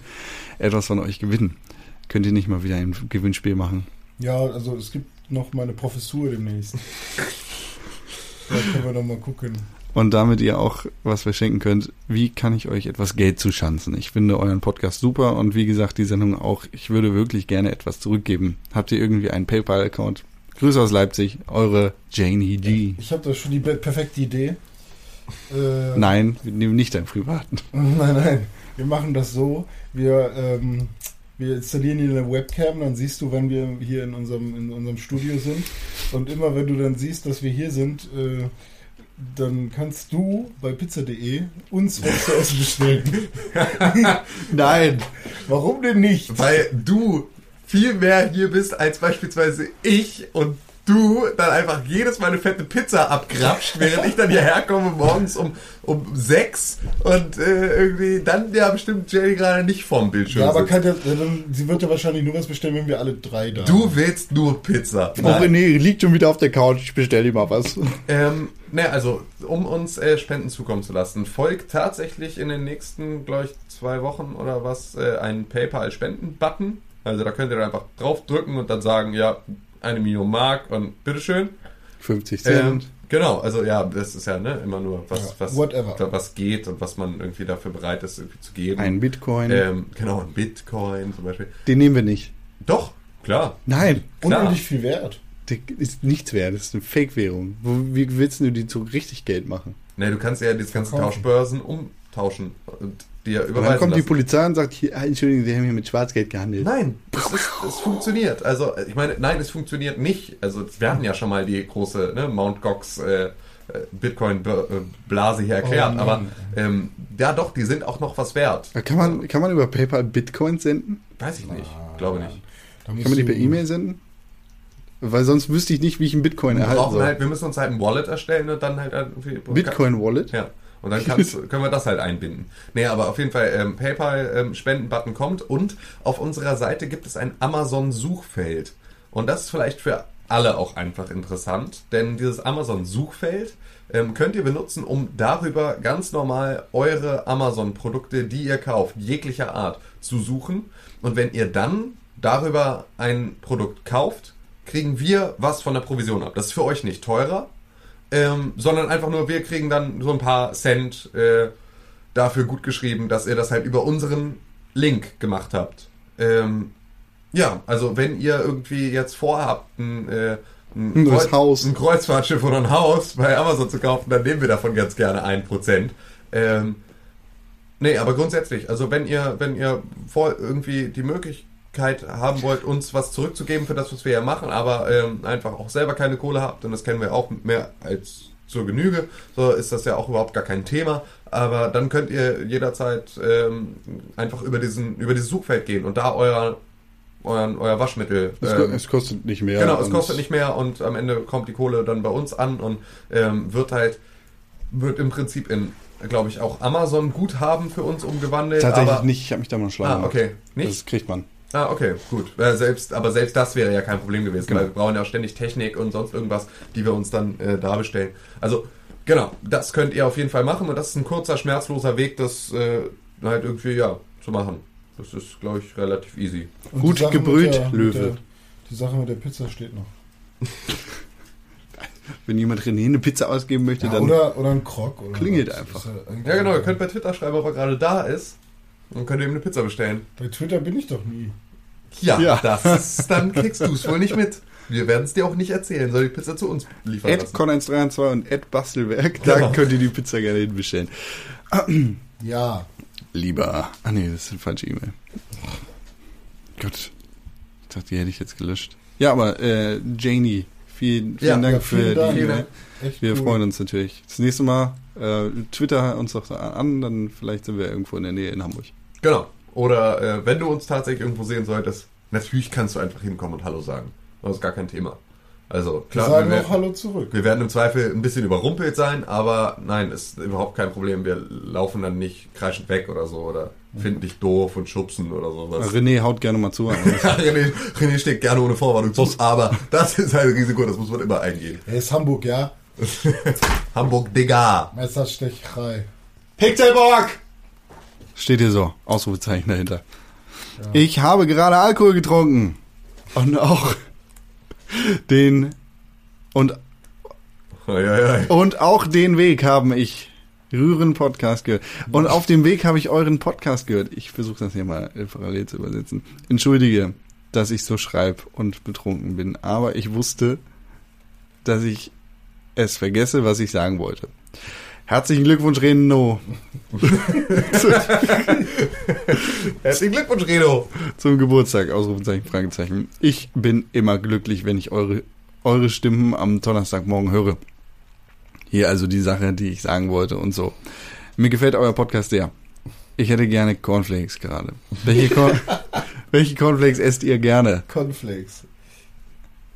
Speaker 3: etwas von euch gewinnen. Könnt ihr nicht mal wieder ein Gewinnspiel machen?
Speaker 4: Ja, also es gibt noch mal eine Professur demnächst. da können wir noch mal gucken.
Speaker 3: Und damit ihr auch was verschenken könnt, wie kann ich euch etwas Geld zuschanzen? Ich finde euren Podcast super und wie gesagt, die Sendung auch. Ich würde wirklich gerne etwas zurückgeben. Habt ihr irgendwie einen PayPal-Account? Grüße aus Leipzig, eure Janie G.
Speaker 4: Ich habe da schon die perfekte Idee. Äh,
Speaker 3: Nein, wir nehmen nicht deinen privaten.
Speaker 4: Nein, nein. Wir machen das so. Wir, ähm, wir installieren hier eine Webcam, dann siehst du, wenn wir hier in unserem, in unserem Studio sind. Und immer wenn du dann siehst, dass wir hier sind, äh, dann kannst du bei pizza.de uns was zu essen bestellen.
Speaker 3: Nein.
Speaker 4: Warum denn nicht?
Speaker 2: Weil du viel mehr hier bist als beispielsweise ich und du dann einfach jedes Mal eine fette Pizza abgrapscht, während ich dann hierher komme morgens um, um sechs und äh, irgendwie dann ja bestimmt Jenny gerade nicht vorm Bildschirm
Speaker 4: Ja, aber
Speaker 2: sitzt.
Speaker 4: kann ja, dann, sie wird ja wahrscheinlich nur was bestellen, wenn wir alle drei da
Speaker 2: Du willst nur Pizza.
Speaker 3: Oh, René liegt schon wieder auf der Couch. Ich bestell dir mal was.
Speaker 2: Ähm, ne, also, um uns äh, Spenden zukommen zu lassen, folgt tatsächlich in den nächsten, glaube ich, zwei Wochen oder was, äh, ein PayPal-Spenden-Button. Also da könnt ihr dann einfach draufdrücken und dann sagen, ja, eine Million Mark und bitteschön.
Speaker 3: 50
Speaker 2: Ähm,
Speaker 3: Cent.
Speaker 2: genau, also ja, das ist ja ne, immer nur was,
Speaker 4: Ja,
Speaker 2: was,
Speaker 4: whatever.
Speaker 2: was geht und was man irgendwie dafür bereit ist, irgendwie zu geben.
Speaker 3: ein Bitcoin.
Speaker 2: ähm, genau, ein Bitcoin zum Beispiel.
Speaker 3: Den nehmen wir nicht.
Speaker 2: Doch, klar.
Speaker 3: Nein,
Speaker 2: klar.
Speaker 4: Unendlich viel wert.
Speaker 3: der ist nichts wert. Das ist eine Fake-Währung. Wie willst du die zu richtig Geld machen?
Speaker 2: Ne, du kannst ja diese ganzen. Tauschbörsen umtauschen und dir
Speaker 3: Und
Speaker 2: überweisen
Speaker 3: dann kommt die
Speaker 2: lassen.
Speaker 3: Polizei und sagt, hier, ah, Entschuldigung, Sie haben hier mit Schwarzgeld gehandelt.
Speaker 2: Nein, das, ist, das funktioniert. Also, ich meine, nein, es funktioniert nicht. Also, wir hatten ja schon mal die große ne, Mount Gox äh, äh, Bitcoin-Blase hier erklärt,
Speaker 4: Oh
Speaker 2: aber ähm, ja, doch, die sind auch noch was wert.
Speaker 3: Kann man, kann man über PayPal Bitcoins senden?
Speaker 2: Weiß ich nicht, glaube nicht.
Speaker 3: Kann man die per E-Mail senden? Weil sonst wüsste ich nicht, wie ich einen Bitcoin
Speaker 2: Wir,
Speaker 3: erhalten
Speaker 2: brauchen
Speaker 3: soll.
Speaker 2: halt, wir müssen uns halt ein Wallet erstellen und dann halt irgendwie.
Speaker 3: Bitcoin-Wallet?
Speaker 2: Ja. Und dann können wir das halt einbinden. Nee, aber auf jeden Fall, ähm, PayPal-Spenden-Button kommt und auf unserer Seite gibt es ein Amazon-Suchfeld. Und das ist vielleicht für alle auch einfach interessant, denn dieses Amazon-Suchfeld ähm, könnt ihr benutzen, um darüber ganz normal eure Amazon-Produkte, die ihr kauft, jeglicher Art, zu suchen. Und wenn ihr dann darüber ein Produkt kauft, kriegen wir was von der Provision ab. Das ist für euch nicht teurer, ähm, sondern einfach nur, wir kriegen dann so ein paar Cent äh, dafür gut geschrieben, dass ihr das halt über unseren Link gemacht habt. Ähm, ja, also wenn ihr irgendwie jetzt vorhabt, ein, äh, ein,
Speaker 3: Ein neues Haus.
Speaker 2: ein Kreuzfahrtschiff oder ein Haus bei Amazon zu kaufen, dann nehmen wir davon ganz gerne ein Prozent. Ähm, nee, aber grundsätzlich, also wenn ihr, wenn ihr vor irgendwie die Möglichkeit haben wollt, uns was zurückzugeben für das, was wir ja machen, aber ähm, einfach auch selber keine Kohle habt, und das kennen wir auch mehr als zur Genüge, so ist das ja auch überhaupt gar kein Thema. Aber dann könnt ihr jederzeit ähm, einfach über diesen, über dieses Suchfeld gehen und da euer, euren, euer Waschmittel.
Speaker 3: Es,
Speaker 2: ähm,
Speaker 3: es kostet nicht mehr.
Speaker 2: Genau, es kostet nicht mehr und am Ende kommt die Kohle dann bei uns an und ähm, wird halt, wird im Prinzip in, glaube ich, auch Amazon Guthaben für uns umgewandelt.
Speaker 3: Tatsächlich nicht, ich habe mich da mal schlau
Speaker 2: Ah, okay. Nicht?
Speaker 3: Das kriegt man.
Speaker 2: Ah, okay, gut. Äh, selbst, aber selbst das wäre ja kein Problem gewesen,
Speaker 3: Genau.
Speaker 2: weil wir brauchen ja auch ständig Technik und sonst irgendwas, die wir uns dann äh, da bestellen. Also, genau, das könnt ihr auf jeden Fall machen und das ist ein kurzer, schmerzloser Weg, das äh, halt irgendwie, ja, zu machen. Das ist, glaube ich, relativ easy.
Speaker 4: Und
Speaker 3: Gut gebrüht,
Speaker 4: der-
Speaker 3: Löwe.
Speaker 4: Der, die Sache mit der Pizza steht noch.
Speaker 3: Wenn jemand René eine Pizza ausgeben möchte,
Speaker 4: Ja,
Speaker 3: dann
Speaker 4: oder, oder ein Krog. Oder
Speaker 3: klingelt
Speaker 4: was.
Speaker 3: einfach.
Speaker 4: Ja,
Speaker 2: genau, ihr könnt bei Twitter schreiben, ob er gerade da ist und könnt ihm eine Pizza bestellen.
Speaker 4: Bei Twitter bin ich doch nie.
Speaker 2: Ja,
Speaker 3: Ja.
Speaker 2: das ist, dann kriegst du es wohl nicht mit. Wir werden es dir auch nicht erzählen, soll die Pizza zu uns liefern
Speaker 3: Ad
Speaker 2: lassen.
Speaker 3: Con132 und Ad Bastelwerk, da
Speaker 2: Genau.
Speaker 3: könnt ihr die Pizza gerne hinbestellen.
Speaker 4: Ja.
Speaker 3: Lieber. Ah nee, das ist eine falsche E-Mail. Gott. Ich dachte, die hätte ich jetzt gelöscht. Ja, aber äh, Janie, vielen, vielen
Speaker 2: Ja,
Speaker 3: Dank
Speaker 4: ja,
Speaker 3: für
Speaker 4: vielen Dank.
Speaker 3: die E-Mail. Wir
Speaker 4: cool.
Speaker 3: freuen uns natürlich. Das nächste Mal äh, Twitter uns doch an, dann vielleicht sind wir irgendwo in der Nähe in Hamburg.
Speaker 2: Genau. Oder äh, wenn du uns tatsächlich irgendwo sehen solltest, natürlich kannst du einfach hinkommen und Hallo sagen. Das ist gar kein Thema. Also
Speaker 4: Wir
Speaker 2: klar,
Speaker 4: sagen
Speaker 2: wir,
Speaker 4: auch Hallo zurück.
Speaker 2: wir werden im Zweifel ein bisschen überrumpelt sein, aber nein, ist überhaupt kein Problem. Wir laufen dann nicht kreischend weg oder so oder finden dich doof und schubsen oder sowas.
Speaker 3: René haut gerne mal zu.
Speaker 2: René, René steht gerne ohne Vorwarnung zu, aber das ist ein Risiko, das muss man immer eingehen.
Speaker 4: Er ist Hamburg, ja?
Speaker 2: Hamburg, Digga.
Speaker 4: Messerstecherei.
Speaker 3: Pixelbock! Steht hier so, Ausrufezeichen dahinter. Ich habe gerade Alkohol getrunken. Und auch den und,
Speaker 2: Ei, ei, ei.
Speaker 3: und auch den Weg haben ich Rühren Podcast gehört. Und auf dem Weg habe ich euren Podcast gehört. Ich versuche das hier mal parallel zu übersetzen. Entschuldige, dass ich so schreib und betrunken bin, aber ich wusste, dass ich es vergesse, was ich sagen wollte. Herzlichen Glückwunsch, Reno.
Speaker 2: Herzlichen Glückwunsch, Redo.
Speaker 3: zum Geburtstag, Ausrufezeichen, Fragezeichen. Ich bin immer glücklich, wenn ich eure, eure Stimmen am Donnerstagmorgen höre. Hier also die Sache, die ich sagen wollte und so. Mir gefällt euer Podcast sehr. Ich hätte gerne Cornflakes gerade. Welche, Corn welche Cornflakes esst ihr gerne?
Speaker 4: Cornflakes.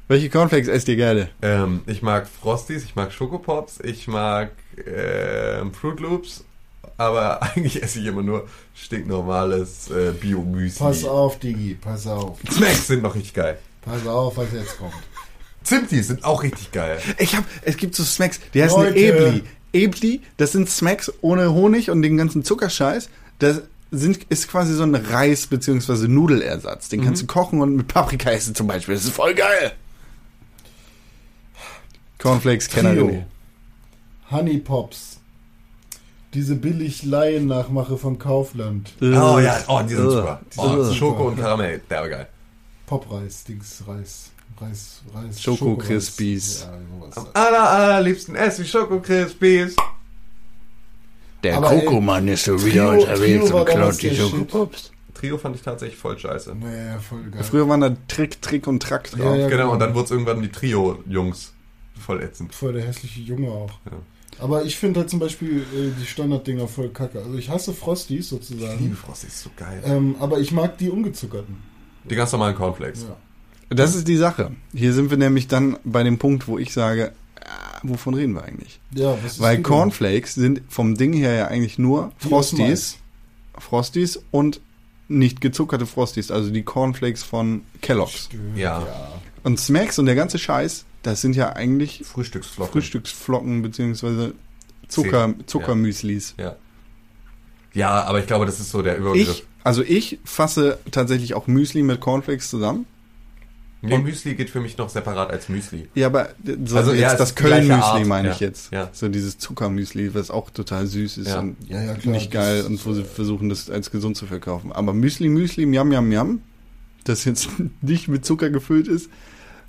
Speaker 3: Welche Cornflakes esst ihr gerne?
Speaker 2: Ähm, ich mag Frosties, ich mag Schokopops, ich mag ähm, Fruit Loops, aber eigentlich esse ich immer nur stinknormales äh, Bio-Müsli.
Speaker 4: Pass auf, Digi, pass auf.
Speaker 2: Snacks sind noch richtig geil.
Speaker 4: Pass auf, was jetzt kommt.
Speaker 2: Zimtis sind auch richtig geil.
Speaker 3: Ich hab, es gibt so Smacks, die heißen
Speaker 4: Leute.
Speaker 3: Ebli. Ebli, das sind Smacks ohne Honig und den ganzen Zuckerscheiß. Das sind, ist quasi so ein Reis- bzw. Nudelersatz. Den kannst du kochen und mit Paprika essen zum Beispiel. Das ist voll geil. Cornflakes Kenner.
Speaker 4: Honey Pops. Diese billig Laien-Nachmache vom Kaufland.
Speaker 2: Oh ja, oh, die sind
Speaker 3: Ugh.
Speaker 2: super.
Speaker 4: Die
Speaker 2: Oh,
Speaker 4: sind
Speaker 2: Schoko
Speaker 4: super.
Speaker 2: und Karamell, der war geil.
Speaker 4: Popreis, Dings, Reis. Reis, Reis.
Speaker 3: Schoko. Crispies.
Speaker 4: Ja.
Speaker 2: Am aller, allerliebsten esse ich Schoko Crispies.
Speaker 3: Der
Speaker 4: Aber, ey,
Speaker 3: Kokomann ist so
Speaker 4: wieder unterwegs und klaut die.
Speaker 3: Schokopops.
Speaker 2: Trio fand ich tatsächlich voll scheiße.
Speaker 4: Nee, voll geil.
Speaker 3: Früher waren da Trick, Trick und Track drauf.
Speaker 4: Ja, ja.
Speaker 2: Genau, und
Speaker 4: genau.
Speaker 2: dann wurde es irgendwann die Trio-Jungs. Voll ätzend.
Speaker 4: Voll der hässliche Junge auch.
Speaker 2: Ja.
Speaker 4: Aber ich finde halt zum Beispiel äh, die Standarddinger voll kacke. Also ich hasse Frosties
Speaker 2: Liebe
Speaker 4: sozusagen.
Speaker 2: Frosty ist so geil.
Speaker 4: Ähm, aber ich mag die ungezuckerten.
Speaker 2: Die ganz normalen Cornflakes.
Speaker 4: Ja.
Speaker 3: Das ist die Sache. Hier sind wir nämlich dann bei dem Punkt, wo ich sage, ah, wovon reden wir eigentlich?
Speaker 4: Ja, was ist
Speaker 3: Weil Cornflakes sind vom Ding her ja eigentlich nur Frosties, Frosties und nicht gezuckerte Frosties, also die Cornflakes von Kellogg's.
Speaker 4: Stimmt,
Speaker 2: Ja.
Speaker 3: Und Smacks und der ganze Scheiß, das sind ja eigentlich
Speaker 2: Frühstücksflocken.
Speaker 3: Frühstücksflocken beziehungsweise Zucker, Zuckermüslis.
Speaker 2: Ja. Ja, aber ich glaube, das ist so der Überbegriff.
Speaker 3: Ich, also ich fasse tatsächlich auch Müsli mit Cornflakes zusammen.
Speaker 2: Nee,
Speaker 3: Und-
Speaker 2: Müsli geht für mich noch separat als Müsli.
Speaker 3: Ja, aber so
Speaker 2: Also,
Speaker 3: jetzt
Speaker 2: ja,
Speaker 3: das Köln-Müsli meine
Speaker 2: ja.
Speaker 3: ich jetzt.
Speaker 2: Ja.
Speaker 3: So dieses Zuckermüsli, was auch total süß ist
Speaker 2: Ja.
Speaker 3: und
Speaker 4: Ja, ja, klar.
Speaker 3: nicht geil und wo sie
Speaker 4: äh,
Speaker 3: versuchen, das als gesund zu verkaufen. Aber Müsli, Müsli, Miam, Miam, Miam, das jetzt nicht mit Zucker gefüllt ist,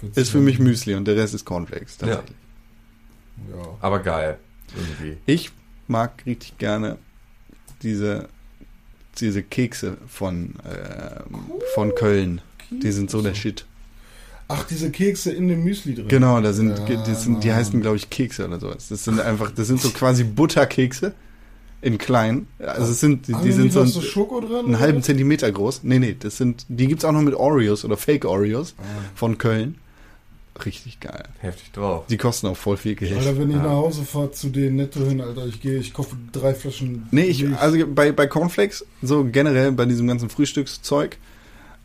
Speaker 4: wird's
Speaker 3: ist für mich Müsli und der Rest ist Cornflakes.
Speaker 2: Ja.
Speaker 3: Tatsächlich.
Speaker 4: Ja.
Speaker 2: Aber geil. Irgendwie.
Speaker 3: Ich mag richtig gerne diese, diese Kekse von, ähm, von Köln. Die sind so der Shit.
Speaker 4: Ach, diese Kekse in dem Müsli drin.
Speaker 3: Genau, da sind,
Speaker 4: Ja,
Speaker 3: die, sind, die heißen, glaube ich, Kekse oder sowas. Das sind einfach, das sind so quasi Butterkekse in klein. Also es sind, die, die sind so, ein,
Speaker 4: so Schoko drin?
Speaker 3: einen
Speaker 4: oder
Speaker 3: halben? Zentimeter groß. Nee, nee, das sind, die gibt's auch noch mit Oreos oder Fake Oreos
Speaker 4: Ah.
Speaker 3: von Köln. Richtig geil.
Speaker 2: Heftig drauf.
Speaker 3: Die kosten auch voll viel Geld.
Speaker 4: Alter, wenn ich
Speaker 2: Ja.
Speaker 4: nach Hause fahre zu den Netto hin, Alter, ich gehe, ich kaufe drei Flaschen.
Speaker 3: Nee, ich,
Speaker 4: Milch.
Speaker 3: also bei, bei Cornflakes, so generell bei diesem ganzen Frühstückszeug,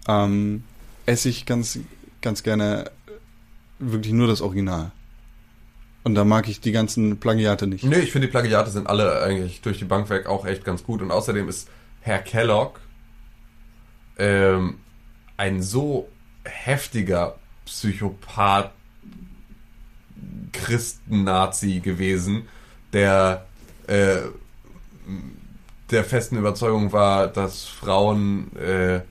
Speaker 3: ähm, esse ich ganz, ganz gerne wirklich nur das Original. Und da mag ich die ganzen Plagiate nicht.
Speaker 2: Nee, ich finde die Plagiate sind alle eigentlich durch die Bank weg auch echt ganz gut. Und außerdem ist Herr Kellogg ähm, ein so heftiger Psychopath Christen-Nazi gewesen, der äh, der festen Überzeugung war, dass Frauen äh,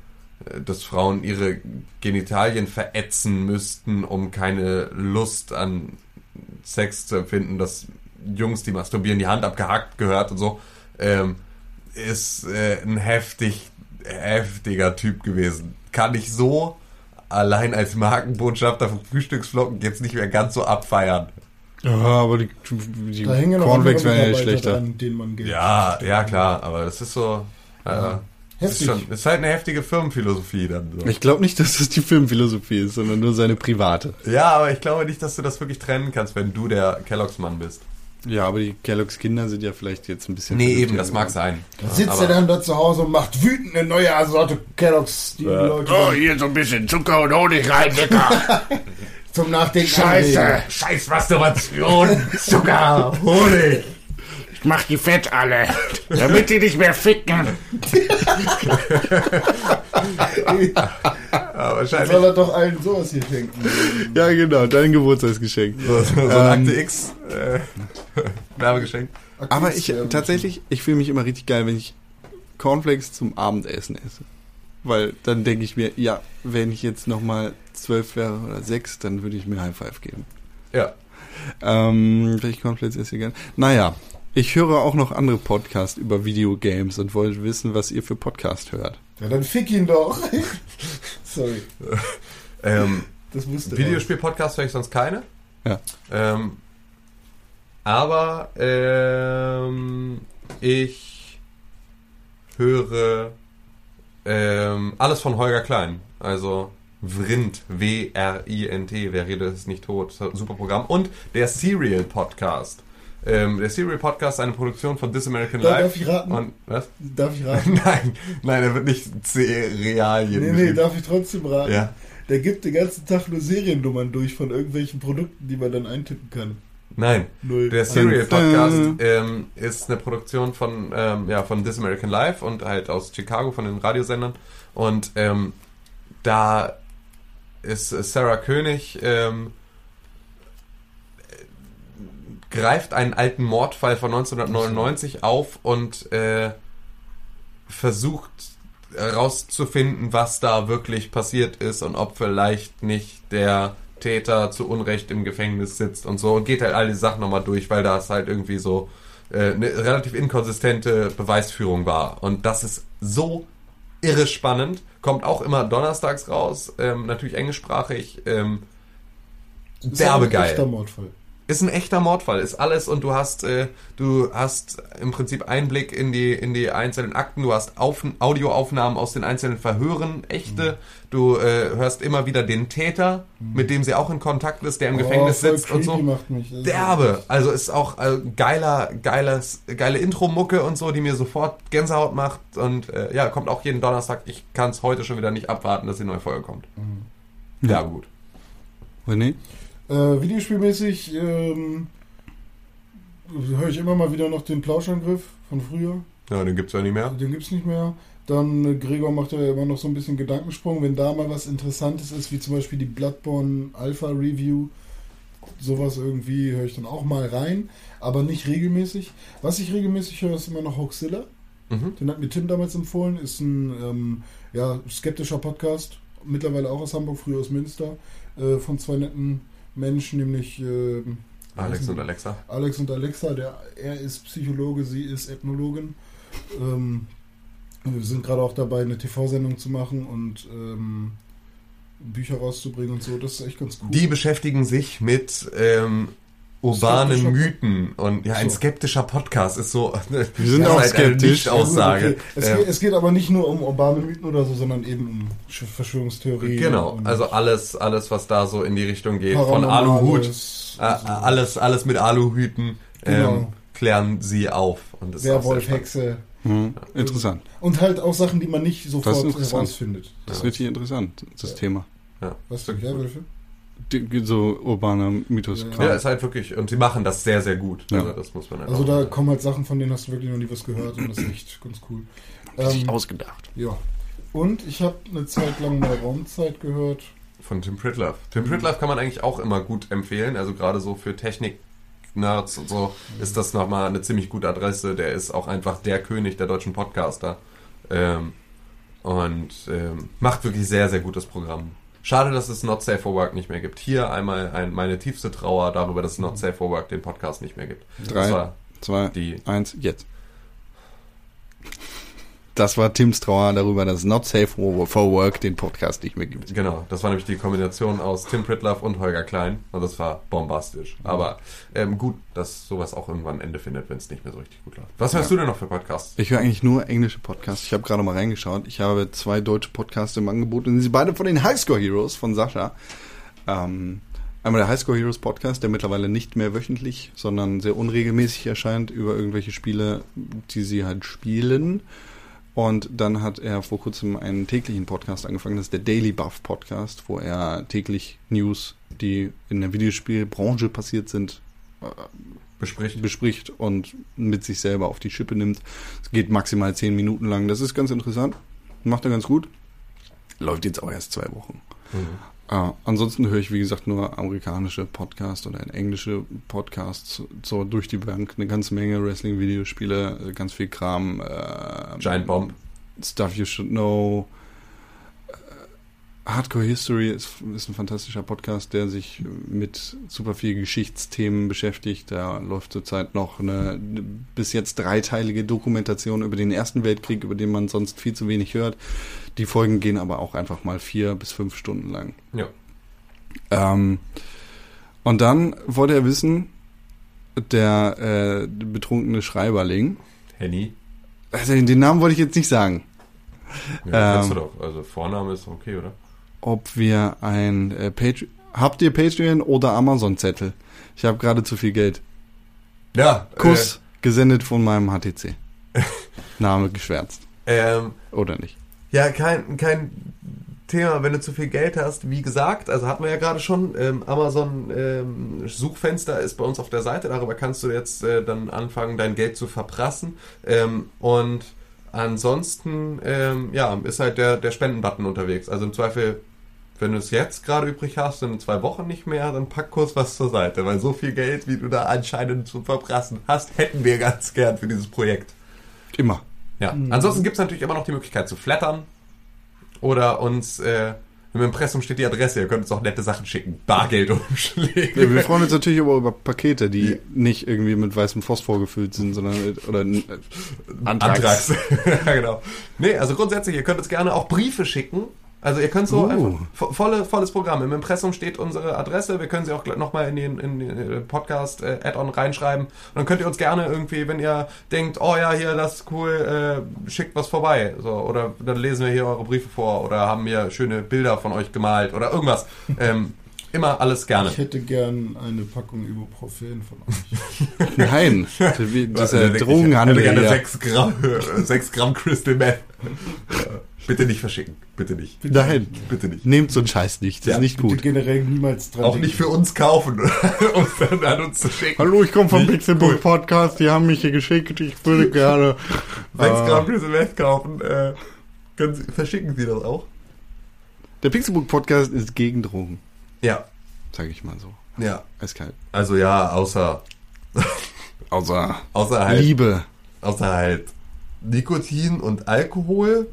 Speaker 2: dass Frauen ihre Genitalien verätzen müssten, um keine Lust an Sex zu empfinden, dass Jungs, die masturbieren, die Hand abgehackt gehört und so, ähm, ist äh, ein heftig, heftiger Typ gewesen. Kann ich so allein als Markenbotschafter von Frühstücksflocken jetzt nicht mehr ganz so abfeiern.
Speaker 3: Ja, aber die, die
Speaker 4: da hängen noch
Speaker 3: Cornflakes wären ja schlechter.
Speaker 4: dran, denen man Geld
Speaker 2: Ja, ja klar, aber das ist so. Äh,
Speaker 4: Ja.
Speaker 2: das ist, schon, ist halt eine heftige Firmenphilosophie dann. So.
Speaker 3: Ich glaube nicht, dass das die Filmphilosophie ist, sondern nur seine private.
Speaker 2: Ja, aber ich glaube nicht, dass du das wirklich trennen kannst, wenn du der Kelloggs-Mann bist.
Speaker 3: Ja, aber die Kellogg's Kinder sind ja vielleicht jetzt ein bisschen.
Speaker 2: Nee, eben, das mag sein.
Speaker 4: Dann sitzt er dann da zu Hause und macht wütend eine neue Sorte Kelloggs, die die Leute
Speaker 5: Oh, hier so ein bisschen Zucker und Honig rein, lecker.
Speaker 4: zum Nachdenken
Speaker 5: Scheiße. Scheiß Masturbation. Zucker, Honig. Ich mach die fett alle, damit die nicht mehr ficken.
Speaker 2: ja, wahrscheinlich
Speaker 4: Soll er doch allen sowas hier schenken.
Speaker 3: Ja, genau, dein Geburtstagsgeschenk.
Speaker 2: so, so ein
Speaker 3: Ähm,
Speaker 2: Akte X äh, Werbegeschenk.
Speaker 3: Aber ich tatsächlich, ich fühle mich immer richtig geil, wenn ich Cornflakes zum Abendessen esse. Weil dann denke ich mir, ja, wenn ich jetzt nochmal zwölf wäre oder sechs, dann würde ich mir High Five geben.
Speaker 2: Ja.
Speaker 3: Ähm, welche Cornflakes esse ich gern? Naja, ich höre auch noch andere Podcasts über Videogames und wollte wissen, was ihr für Podcast hört.
Speaker 4: Ja, dann fick ihn doch. Sorry,
Speaker 2: Ähm,
Speaker 4: das musste
Speaker 2: Videospiel-Podcast höre ich sonst keine.
Speaker 3: Ja.
Speaker 2: Ähm, aber ähm, ich höre ähm, alles von Holger Klein. Also Vrind, W-R-I-N-T, wer redet ist nicht tot, super Programm. Und der Serial Podcast. Ähm, der Serial Podcast ist eine Produktion von This American Life.
Speaker 4: darf ich raten?
Speaker 2: Und, was?
Speaker 4: Darf ich raten?
Speaker 2: nein, nein, er wird nicht Cerealien.
Speaker 4: Nee, nee, darf ich trotzdem raten?
Speaker 2: Ja.
Speaker 4: Der gibt den ganzen Tag nur Seriennummern durch von irgendwelchen Produkten, die man dann eintippen kann.
Speaker 2: Nein.
Speaker 4: Null.
Speaker 2: Der Serial Podcast
Speaker 3: Dun,
Speaker 2: ähm, ist eine Produktion von, ähm, ja, von This American Life und halt aus Chicago von den Radiosendern. Und ähm, da ist äh, Sarah König ähm, äh, greift einen alten Mordfall von 1999 auf und äh, versucht herauszufinden, was da wirklich passiert ist und ob vielleicht nicht der Täter zu Unrecht im Gefängnis sitzt und so und geht halt all die Sachen nochmal durch, weil das halt irgendwie so äh, eine relativ inkonsistente Beweisführung war. Und das ist so irre spannend. Kommt auch immer donnerstags raus, ähm, natürlich englischsprachig. Ähm, derbe geil.
Speaker 4: Mordfall.
Speaker 2: Ist ein echter Mordfall, ist alles und du hast, äh, du hast im Prinzip Einblick in die, in die einzelnen Akten, du hast Auf Audioaufnahmen aus den einzelnen Verhören, echte, du äh, hörst immer wieder den Täter, mit dem sie auch in Kontakt ist, der im Gefängnis
Speaker 4: Oh, voll
Speaker 2: sitzt und so.
Speaker 4: Macht mich.
Speaker 2: Derbe, also ist auch äh, geiler, geiles, geile Intro-Mucke und so, die mir sofort Gänsehaut macht und äh, ja, kommt auch jeden Donnerstag. Ich kann es heute schon wieder nicht abwarten, dass die neue Folge kommt. Ja, gut.
Speaker 3: René?
Speaker 4: Äh, videospielmäßig ähm, höre ich immer mal wieder noch den Plauschangriff von früher.
Speaker 2: Ja, den gibt's ja nicht mehr.
Speaker 4: Den gibt's nicht mehr. Dann äh, Gregor macht ja immer noch so ein bisschen Gedankensprung, wenn da mal was Interessantes ist, wie zum Beispiel die Bloodborne Alpha Review, sowas irgendwie höre ich dann auch mal rein, aber nicht regelmäßig. Was ich regelmäßig höre, ist immer noch Hoaxilla.
Speaker 2: Mhm.
Speaker 4: Den hat mir Tim damals empfohlen, ist ein ähm, ja, skeptischer Podcast, mittlerweile auch aus Hamburg, früher aus Münster, äh, von zwei netten Menschen, nämlich äh,
Speaker 2: Alex und Alexa.
Speaker 4: Alex und Alexa, der, er ist Psychologe, sie ist Ethnologin. Ähm, wir sind gerade auch dabei, eine TV-Sendung zu machen und ähm, Bücher rauszubringen und so. Das ist echt ganz cool.
Speaker 2: Die beschäftigen sich mit ähm, urbanen Mythen und ja, ein
Speaker 4: So.
Speaker 2: skeptischer Podcast ist so.
Speaker 3: Wir sind
Speaker 2: das
Speaker 3: auch
Speaker 2: ist halt eine
Speaker 3: skeptisch.
Speaker 4: Ja,
Speaker 2: Nicht-Aussage.
Speaker 4: okay. es,
Speaker 2: Ähm,
Speaker 4: geht, es geht aber nicht nur um urbane Mythen oder so, sondern eben um Sch- Verschwörungstheorien.
Speaker 2: Genau, also alles, alles, was da so in die Richtung geht, von Aluhut, äh,
Speaker 4: also
Speaker 2: alles, alles mit Aluhüten, ähm,
Speaker 4: Genau.
Speaker 2: klären sie auf. Und das ist auch sehr
Speaker 4: Werwolf. Hexe.
Speaker 3: Mhm. Interessant.
Speaker 4: Und halt auch Sachen, die man nicht sofort
Speaker 3: interessant.
Speaker 4: herausfindet.
Speaker 3: Das ist
Speaker 2: Ja.
Speaker 3: richtig interessant, das Thema.
Speaker 2: Ja.
Speaker 4: Was für Werwölfe?
Speaker 3: So urbaner Mythos.
Speaker 4: Ja.
Speaker 3: Kram.
Speaker 2: Ja, ist halt wirklich, und sie machen das sehr, sehr gut.
Speaker 3: Ja.
Speaker 2: Also das muss man halt
Speaker 4: Also da
Speaker 2: sagen.
Speaker 4: kommen halt Sachen, von denen hast du wirklich noch nie was gehört und das ist echt ganz cool. Ähm,
Speaker 3: ausgedacht.
Speaker 4: ja. Und ich habe eine Zeit lang mal Raumzeit gehört.
Speaker 2: Von Tim Pritlove. Tim
Speaker 4: Mhm.
Speaker 2: Pritlove kann man eigentlich auch immer gut empfehlen. Also gerade so für Technik-Nerds und so ist das nochmal eine ziemlich gute Adresse. Der ist auch einfach der König der deutschen Podcaster. Ähm, und ähm, macht wirklich sehr, sehr gutes Programm. Schade, dass es Not Safe for Work nicht mehr gibt. Hier einmal ein, meine tiefste Trauer darüber, dass es Not Safe for Work den Podcast nicht mehr gibt.
Speaker 3: Drei, zwei,
Speaker 2: die
Speaker 3: eins, jetzt. Das war Tims Trauer darüber, dass Not Safe for Work den Podcast nicht mehr gibt.
Speaker 2: Genau, das war nämlich die Kombination aus Tim Pritlove und Holger Klein. Und das war bombastisch. Aber ähm, gut, dass sowas auch irgendwann ein Ende findet, wenn es nicht mehr so richtig gut läuft. Was hörst
Speaker 3: Ja.
Speaker 2: du denn noch für Podcasts?
Speaker 3: Ich höre eigentlich nur englische Podcasts. Ich habe gerade mal reingeschaut. Ich habe zwei deutsche Podcasts im Angebot und sie sind beide von den Highscore Heroes von Sascha. Ähm, einmal der Highscore Heroes Podcast, der mittlerweile nicht mehr wöchentlich, sondern sehr unregelmäßig erscheint über irgendwelche Spiele, die sie halt spielen. Und dann hat er vor kurzem einen täglichen Podcast angefangen, das ist der Daily Buff Podcast, wo er täglich News, die in der Videospielbranche passiert sind,
Speaker 2: Bespricht.
Speaker 3: bespricht und mit sich selber auf die Schippe nimmt. Es geht maximal zehn Minuten lang. Das ist ganz interessant. Macht er ganz gut. Läuft jetzt auch erst zwei Wochen.
Speaker 2: Mhm.
Speaker 3: Äh, ansonsten höre ich, wie gesagt, nur amerikanische Podcasts oder englische Podcasts so durch die Bank. Eine ganze Menge Wrestling-Videospiele, äh, ganz viel Kram. Äh,
Speaker 2: Giant Bomb.
Speaker 3: Stuff You Should Know. Hardcore History ist, ist ein fantastischer Podcast, der sich mit super viel Geschichtsthemen beschäftigt. Da läuft zurzeit noch eine bis jetzt dreiteilige Dokumentation über den Ersten Weltkrieg, über den man sonst viel zu wenig hört. Die Folgen gehen aber auch einfach mal vier bis fünf Stunden lang.
Speaker 2: Ja.
Speaker 3: Ähm, und dann wollte er wissen, der äh, betrunkene Schreiberling,
Speaker 2: Henny.
Speaker 3: also den Namen wollte ich jetzt nicht sagen.
Speaker 2: Ja,
Speaker 3: Ähm.
Speaker 2: kennst du doch. Also Vorname ist okay, oder?
Speaker 3: Ob wir ein äh, Patreon. Habt ihr Patreon oder Amazon-Zettel? Ich habe gerade zu viel Geld.
Speaker 2: Ja,
Speaker 3: Kuss gesendet von meinem HTC. Name geschwärzt.
Speaker 2: Äh, ähm,
Speaker 3: Oder nicht?
Speaker 2: Ja, kein, kein Thema, wenn du zu viel Geld hast. Wie gesagt, also hatten wir ja gerade schon, ähm, Amazon ähm, Suchfenster ist bei uns auf der Seite. Darüber kannst du jetzt äh, dann anfangen, dein Geld zu verprassen. Ähm, und ansonsten, ähm, ja, ist halt der, der Spendenbutton unterwegs. Also im Zweifel, wenn du es jetzt gerade übrig hast, in zwei Wochen nicht mehr, dann pack kurz was zur Seite. Weil so viel Geld, wie du da anscheinend zum Verprassen hast, hätten wir ganz gern für dieses Projekt.
Speaker 3: Immer.
Speaker 2: Ja. Ansonsten gibt es natürlich immer noch die Möglichkeit zu flattern oder uns äh, im Impressum steht die Adresse. Ihr könnt uns auch nette Sachen schicken. Bargeldumschläge.
Speaker 3: Ja, wir freuen uns natürlich aber über Pakete, die nicht irgendwie mit weißem Phosphor gefüllt sind, sondern mit, oder äh,
Speaker 2: Antrags. ja, genau. Nee, also grundsätzlich, ihr könnt uns gerne auch Briefe schicken. Also ihr könnt so
Speaker 3: Uh.
Speaker 2: einfach vo- volle, volles Programm. Im Impressum steht unsere Adresse. Wir können sie auch nochmal in den, in den äh, Podcast äh, Add-on reinschreiben. Und dann könnt ihr uns gerne irgendwie, wenn ihr denkt, oh ja, hier, das ist cool, äh, schickt was vorbei. So, oder dann lesen wir hier eure Briefe vor oder haben hier schöne Bilder von euch gemalt oder irgendwas. Ähm, immer alles gerne.
Speaker 4: Ich hätte gern eine Packung Ibuprofen von euch.
Speaker 3: Nein, wie- das ist ja
Speaker 2: Also, ich
Speaker 3: Drogenhandel.
Speaker 2: hätte gerne
Speaker 3: ja.
Speaker 2: 6 Gramm, 6 Gramm Crystal Meth. Bitte nicht verschicken. Bitte nicht.
Speaker 3: Nein,
Speaker 2: Bitte nicht.
Speaker 3: nehmt so einen Scheiß nicht, das
Speaker 2: Ja,
Speaker 3: ist nicht
Speaker 4: Bitte
Speaker 3: gut.
Speaker 4: generell niemals dran
Speaker 2: Auch
Speaker 4: denken.
Speaker 2: nicht für uns kaufen, um es dann an uns zu schicken.
Speaker 3: Hallo, ich komme vom
Speaker 2: Nicht
Speaker 3: Pixelbook
Speaker 2: cool.
Speaker 3: Podcast, die haben mich hier geschickt, ich würde gerne.
Speaker 2: 6
Speaker 3: Ah.
Speaker 2: Gramm Crystal Meth kaufen. Äh, können Sie, verschicken Sie das auch?
Speaker 3: Der Pixelbook Podcast ist gegen Drogen,
Speaker 2: Ja.
Speaker 3: sage ich mal so.
Speaker 2: Ja.
Speaker 3: Eiskalt.
Speaker 2: Also ja, außer,
Speaker 3: Außer
Speaker 2: außer halt,
Speaker 3: Liebe.
Speaker 2: außer halt Nikotin und Alkohol.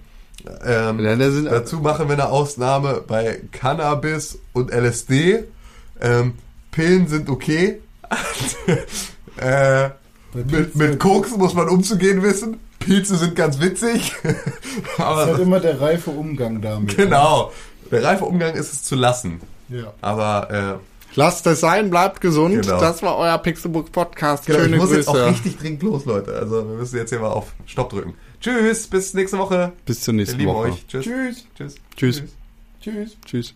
Speaker 2: Ähm,
Speaker 3: Ja,
Speaker 2: Dazu machen wir eine Ausnahme bei Cannabis und LSD. Ähm, Pillen sind okay. äh, mit, mit Koks muss man umzugehen wissen. Pilze sind ganz witzig.
Speaker 4: Es ist halt
Speaker 2: Aber
Speaker 4: immer der reife Umgang damit.
Speaker 2: genau. Der reife Umgang ist es zu lassen.
Speaker 4: Ja.
Speaker 2: Aber
Speaker 3: lasst es sein, bleibt gesund.
Speaker 2: Genau.
Speaker 3: Das war euer Pixelbook Podcast.
Speaker 2: äh, genau, ich
Speaker 3: Schöne
Speaker 2: muss jetzt auch
Speaker 3: Grüße.
Speaker 2: richtig dringend los, Leute. Also wir müssen jetzt hier mal auf Stopp drücken. Tschüss, bis nächste Woche.
Speaker 3: Bis zur
Speaker 2: Wir
Speaker 3: nächsten
Speaker 2: lieben
Speaker 3: Woche.
Speaker 2: euch. Tschüss.
Speaker 4: Tschüss.
Speaker 2: Tschüss.
Speaker 3: Tschüss.
Speaker 4: Tschüss.
Speaker 3: Tschüss.